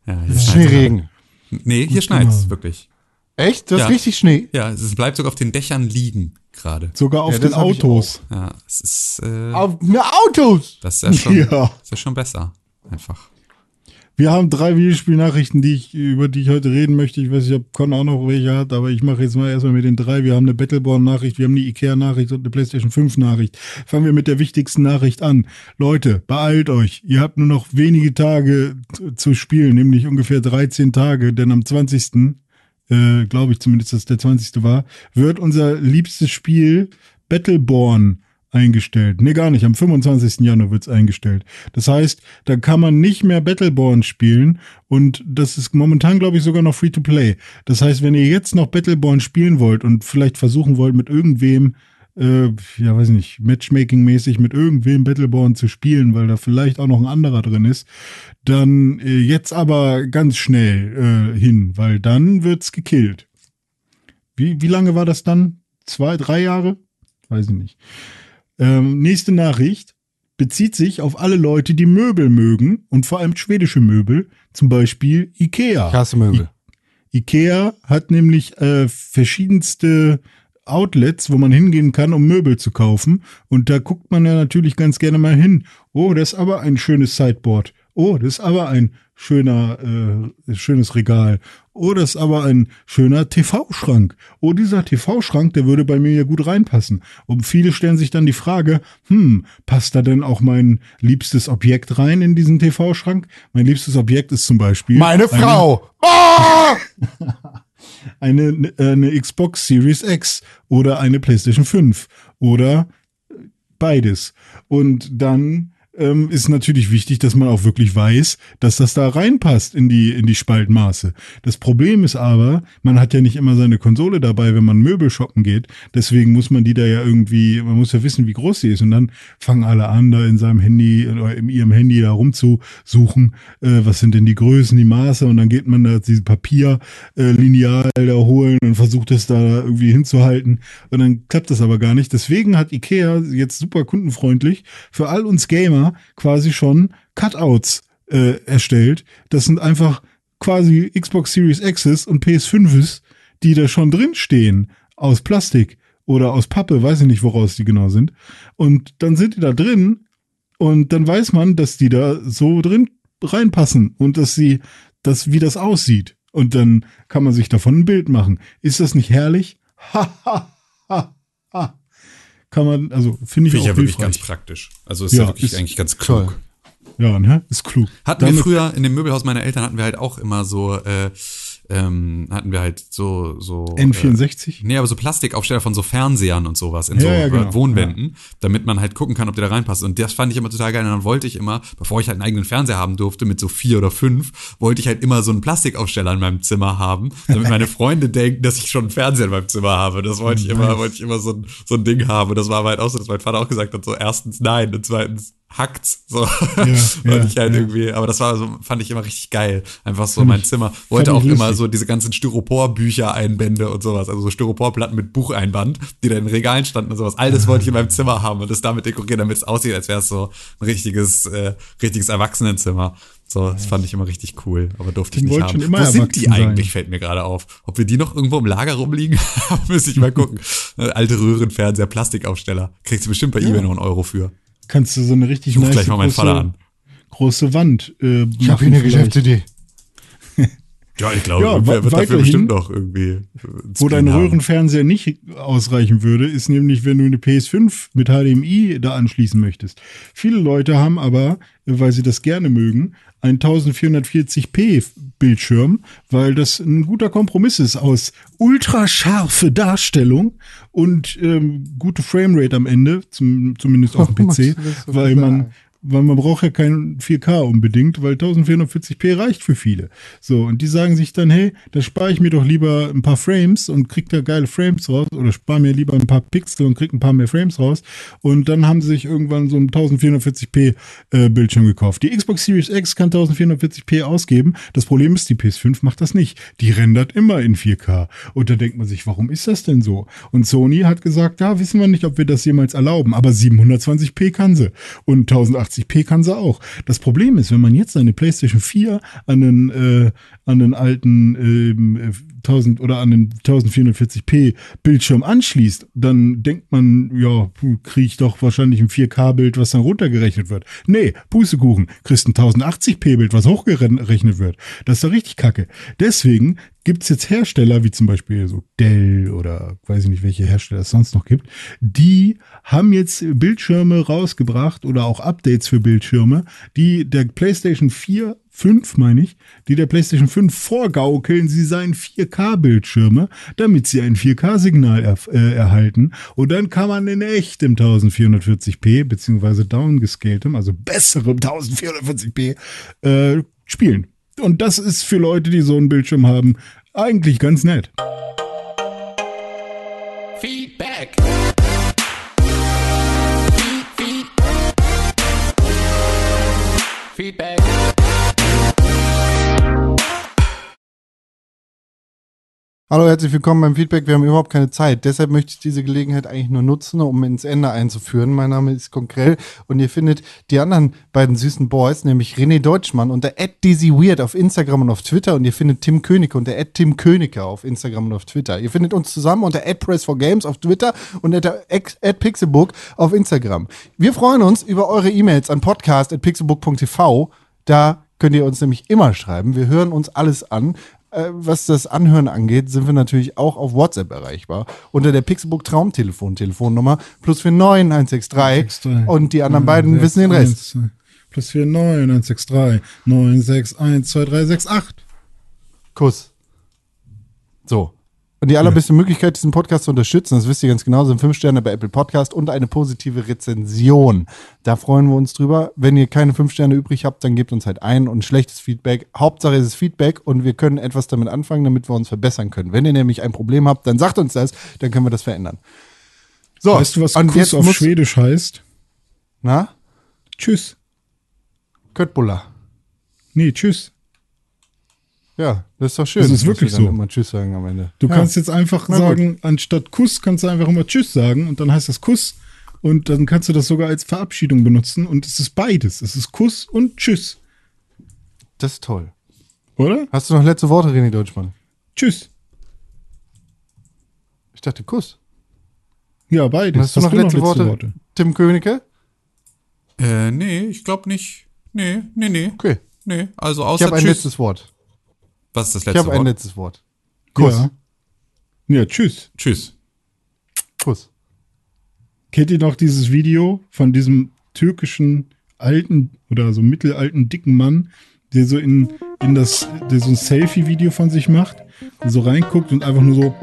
Ja, hier Es ist Schneeregen. Nee, hier schneit's wirklich. Echt? Du hast Ja. richtig Schnee? Ja, es bleibt sogar auf den Dächern liegen gerade. Sogar auf Ja, den Autos. Ja, es ist, äh, Auf ne Autos! das ist ja schon, Ja. Das ist ja schon besser. Einfach. Wir haben drei Videospielnachrichten, die ich, über die ich heute reden möchte. Ich weiß nicht, ob Con auch noch welche hat, aber ich mache jetzt mal erstmal mit den drei. Wir haben eine Battleborn-Nachricht, wir haben eine Ikea-Nachricht und eine PlayStation 5-Nachricht. Fangen wir mit der wichtigsten Nachricht an. Leute, beeilt euch. Ihr habt nur noch wenige Tage zu- spielen, nämlich ungefähr 13 Tage, denn am 20. Äh, glaube ich zumindest, dass der 20. war, wird unser liebstes Spiel Battleborn eingestellt. Nee, gar nicht. Am 25. Januar wird's eingestellt. Das heißt, da kann man nicht mehr Battleborn spielen und das ist momentan, glaube ich, sogar noch Free-to-Play. Das heißt, wenn ihr jetzt noch Battleborn spielen wollt und vielleicht versuchen wollt, mit irgendwem, äh, ja, weiß nicht, Matchmaking-mäßig mit irgendwem Battleborn zu spielen, weil da vielleicht auch noch ein anderer drin ist, dann äh, jetzt aber ganz schnell äh, hin, weil dann wird's gekillt. Wie, wie lange war das dann? Zwei, drei Jahre? Weiß ich nicht. Ähm, nächste Nachricht bezieht sich auf alle Leute, die Möbel mögen und vor allem schwedische Möbel, zum Beispiel Ikea. Ich hasse Möbel. Ikea hat nämlich äh, verschiedenste Outlets, wo man hingehen kann, um Möbel zu kaufen. Und da guckt man ja natürlich ganz gerne mal hin. Oh, das ist aber ein schönes Sideboard. Oh, das ist aber ein schöner, äh, schönes Regal. Oh, das ist aber ein schöner TV-Schrank. Oh, dieser TV-Schrank, der würde bei mir ja gut reinpassen. Und viele stellen sich dann die Frage, hm, passt da denn auch mein liebstes Objekt rein in diesen TV-Schrank? Mein liebstes Objekt ist zum Beispiel Meine eine- Frau! Ah! eine, äh, eine Xbox Series X oder eine PlayStation 5 oder beides. Und dann ähm, ist natürlich wichtig, dass man auch wirklich weiß, dass das da reinpasst in die, in die Spaltmaße. Das Problem ist aber, man hat ja nicht immer seine Konsole dabei, wenn man Möbel shoppen geht. Deswegen muss man die da ja irgendwie, man muss ja wissen, wie groß sie ist. Und dann fangen alle an, da in seinem Handy oder in ihrem Handy da rumzusuchen, äh, was sind denn die Größen, die Maße. Und dann geht man da diese Papierlineal äh, da holen und versucht es da irgendwie hinzuhalten. Und dann klappt das aber gar nicht. Deswegen hat Ikea jetzt super kundenfreundlich für all uns Gamer quasi schon Cutouts äh, erstellt. Das sind einfach quasi Xbox Series X's und PS5s, die da schon drin stehen aus Plastik oder aus Pappe, weiß ich nicht, woraus die genau sind. Und dann sind die da drin und dann weiß man, dass die da so drin reinpassen und dass sie, dass wie das aussieht. Und dann kann man sich davon ein Bild machen. Ist das nicht herrlich? Ha, ha, ha, ha. Kann man, also finde ich Finde ich auch ja wirklich hilfreich. ganz praktisch. Also ist Ja, ja, wirklich ist eigentlich ganz toll. klug. Ja, ne? Ist klug. Hatten wir Damit- früher in dem Möbelhaus meiner Eltern hatten wir halt auch immer so, äh, ähm, hatten wir halt so, so. N64? Äh, nee, aber so Plastikaufsteller von so Fernsehern und sowas in Ja, so ja, genau. Wohnwänden, damit man halt gucken kann, ob der da reinpasst. Und das fand ich immer total geil. Und dann wollte ich immer, bevor ich halt einen eigenen Fernseher haben durfte, mit so vier oder fünf, wollte ich halt immer so einen Plastikaufsteller in meinem Zimmer haben, damit meine Freunde denken, dass ich schon einen Fernseher in meinem Zimmer habe. Das wollte ich immer, wollte ich immer so ein, so ein Ding haben. Und das war aber halt auch so, dass mein Vater auch gesagt hat, so erstens nein und zweitens hackt's. So. ja, und ich halt ja. irgendwie, aber das war so, fand ich immer richtig geil. Einfach so Fand mein ich- Zimmer. Wollte auch immer so diese ganzen Styropor-Bücher-Einbände und sowas. Also so Styroporplatten mit Bucheinband, die da in Regalen standen und sowas. All das wollte ich in meinem Zimmer haben und das damit dekorieren, damit es aussieht, als wäre es so ein richtiges, äh, richtiges Erwachsenenzimmer. So, das fand ich immer richtig cool, aber durfte ich Ich nicht haben. Wo sind die erwachsen sein. eigentlich, fällt mir gerade auf. Ob wir die noch irgendwo im Lager rumliegen? Müsste ich mal gucken. Äh, Alte Röhrenfernseher, Plastikaufsteller. Kriegst du bestimmt bei eBay noch einen Euro für. Kannst du so eine richtig Ich nice gleich mal meinen große, Vater an. große Wand äh, Ich habe hier eine. Geschäftsidee. Ja, ich glaube, Ja, wird dafür bestimmt noch irgendwie. äh, Wo dein haben. Röhrenfernseher nicht ausreichen würde, ist nämlich, wenn du eine PS5 mit HDMI da anschließen möchtest. Viele Leute haben aber, weil sie das gerne mögen, 1440p Bildschirm, weil das ein guter Kompromiss ist aus ultrascharfe Darstellung und ähm, gute Framerate am Ende, zum, zumindest auf dem PC, so weil man? Weil man braucht ja kein 4K unbedingt, weil 1440p reicht für viele. So, und die sagen sich dann, hey, da spare ich mir doch lieber ein paar Frames und krieg da geile Frames raus oder spare mir lieber ein paar Pixel und krieg ein paar mehr Frames raus. Und dann haben sie sich irgendwann so einen 1440p äh, Bildschirm gekauft. Die Xbox Series X kann 1440p ausgeben. Das Problem ist, die PS5 macht das nicht. Die rendert immer in 4K. Und da denkt man sich, warum ist das denn so? Und Sony hat gesagt, ja, wissen wir nicht, ob wir das jemals erlauben, aber 720p kann sie. Und 1080p kann sie auch. Das Problem ist, wenn man jetzt seine PlayStation 4 an den, äh, an den alten ähm, äh, 1000 oder an den 1440p Bildschirm anschließt, dann denkt man, ja, kriege ich doch wahrscheinlich ein 4K-Bild, was dann runtergerechnet wird. Nee, Pustekuchen, kriegst ein 1080p-Bild, was hochgerechnet wird. Das ist doch richtig kacke. Deswegen gibt's jetzt Hersteller, wie zum Beispiel so Dell oder weiß ich nicht, welche Hersteller es sonst noch gibt, die haben jetzt Bildschirme rausgebracht oder auch Updates für Bildschirme, die der PlayStation 4 5, meine ich, die der PlayStation 5 vorgaukeln, sie seien 4K-Bildschirme, damit sie ein 4K-Signal er, äh, erhalten. Und dann kann man in echtem 1440p, beziehungsweise downscaltem, also besserem 1440p, äh, spielen. Und das ist für Leute, die so einen Bildschirm haben, eigentlich ganz nett. Feedback. Feed, feed. Feedback. Hallo, herzlich willkommen beim Feedback. Wir haben überhaupt keine Zeit. Deshalb möchte ich diese Gelegenheit eigentlich nur nutzen, um ins Ende einzuführen. Mein Name ist Konkrell und ihr findet die anderen beiden süßen Boys, nämlich René Deutschmann unter @dizzyweird auf Instagram und auf Twitter und ihr findet Tim Königke unter @timkönigke auf Instagram und auf Twitter. Ihr findet uns zusammen unter @press4games auf Twitter und @pixelbook auf Instagram. Wir freuen uns über eure E-Mails an podcast@pixelbook.tv. Da könnt ihr uns nämlich immer schreiben. Wir hören uns alles an. Äh, was das Anhören angeht, sind wir natürlich auch auf WhatsApp erreichbar. Unter der Pixelbook Traumtelefon, Telefonnummer plus 49 163 und die anderen beiden wissen den Rest. Plus 49, 163, 961, 2368. Kuss. So. Und die allerbeste Möglichkeit, diesen Podcast zu unterstützen, das wisst ihr ganz genau, sind fünf Sterne bei Apple Podcast und eine positive Rezension. Da freuen wir uns drüber. Wenn ihr keine fünf Sterne übrig habt, dann gebt uns halt ein und schlechtes Feedback. Hauptsache ist es Feedback und wir können etwas damit anfangen, damit wir uns verbessern können. Wenn ihr nämlich ein Problem habt, dann sagt uns das, dann können wir das verändern. So, Weißt du, was und Kuss auf Schwedisch heißt? Na? Tschüss. Köttbullar. Nee, tschüss. Ja, das ist doch schön. Das ist wirklich so. immer Tschüss sagen am Ende. Du ja. kannst jetzt einfach Na gut. sagen, anstatt Kuss kannst du einfach immer Tschüss sagen und dann heißt das Kuss und dann kannst du das sogar als Verabschiedung benutzen und es ist beides. Es ist Kuss und Tschüss, Das ist toll. oder? Hast du noch letzte Worte, René Deutschmann? Tschüss. Ich dachte Kuss. Ja, beides. Hast du noch letzte, Worte? Tim Königke? Äh, nee, ich glaube nicht. Nee, nee, nee. Okay. Nee, also Ich außer habe ein letztes Wort. Was ist das Ich letzte habe ein Wort? letztes Wort. Kuss. Ja. ja, tschüss. Tschüss. Kuss. Kennt ihr noch dieses Video von diesem türkischen alten oder so mittelalten dicken Mann, der so in, in das, der so ein Selfie-Video von sich macht, so reinguckt und einfach nur so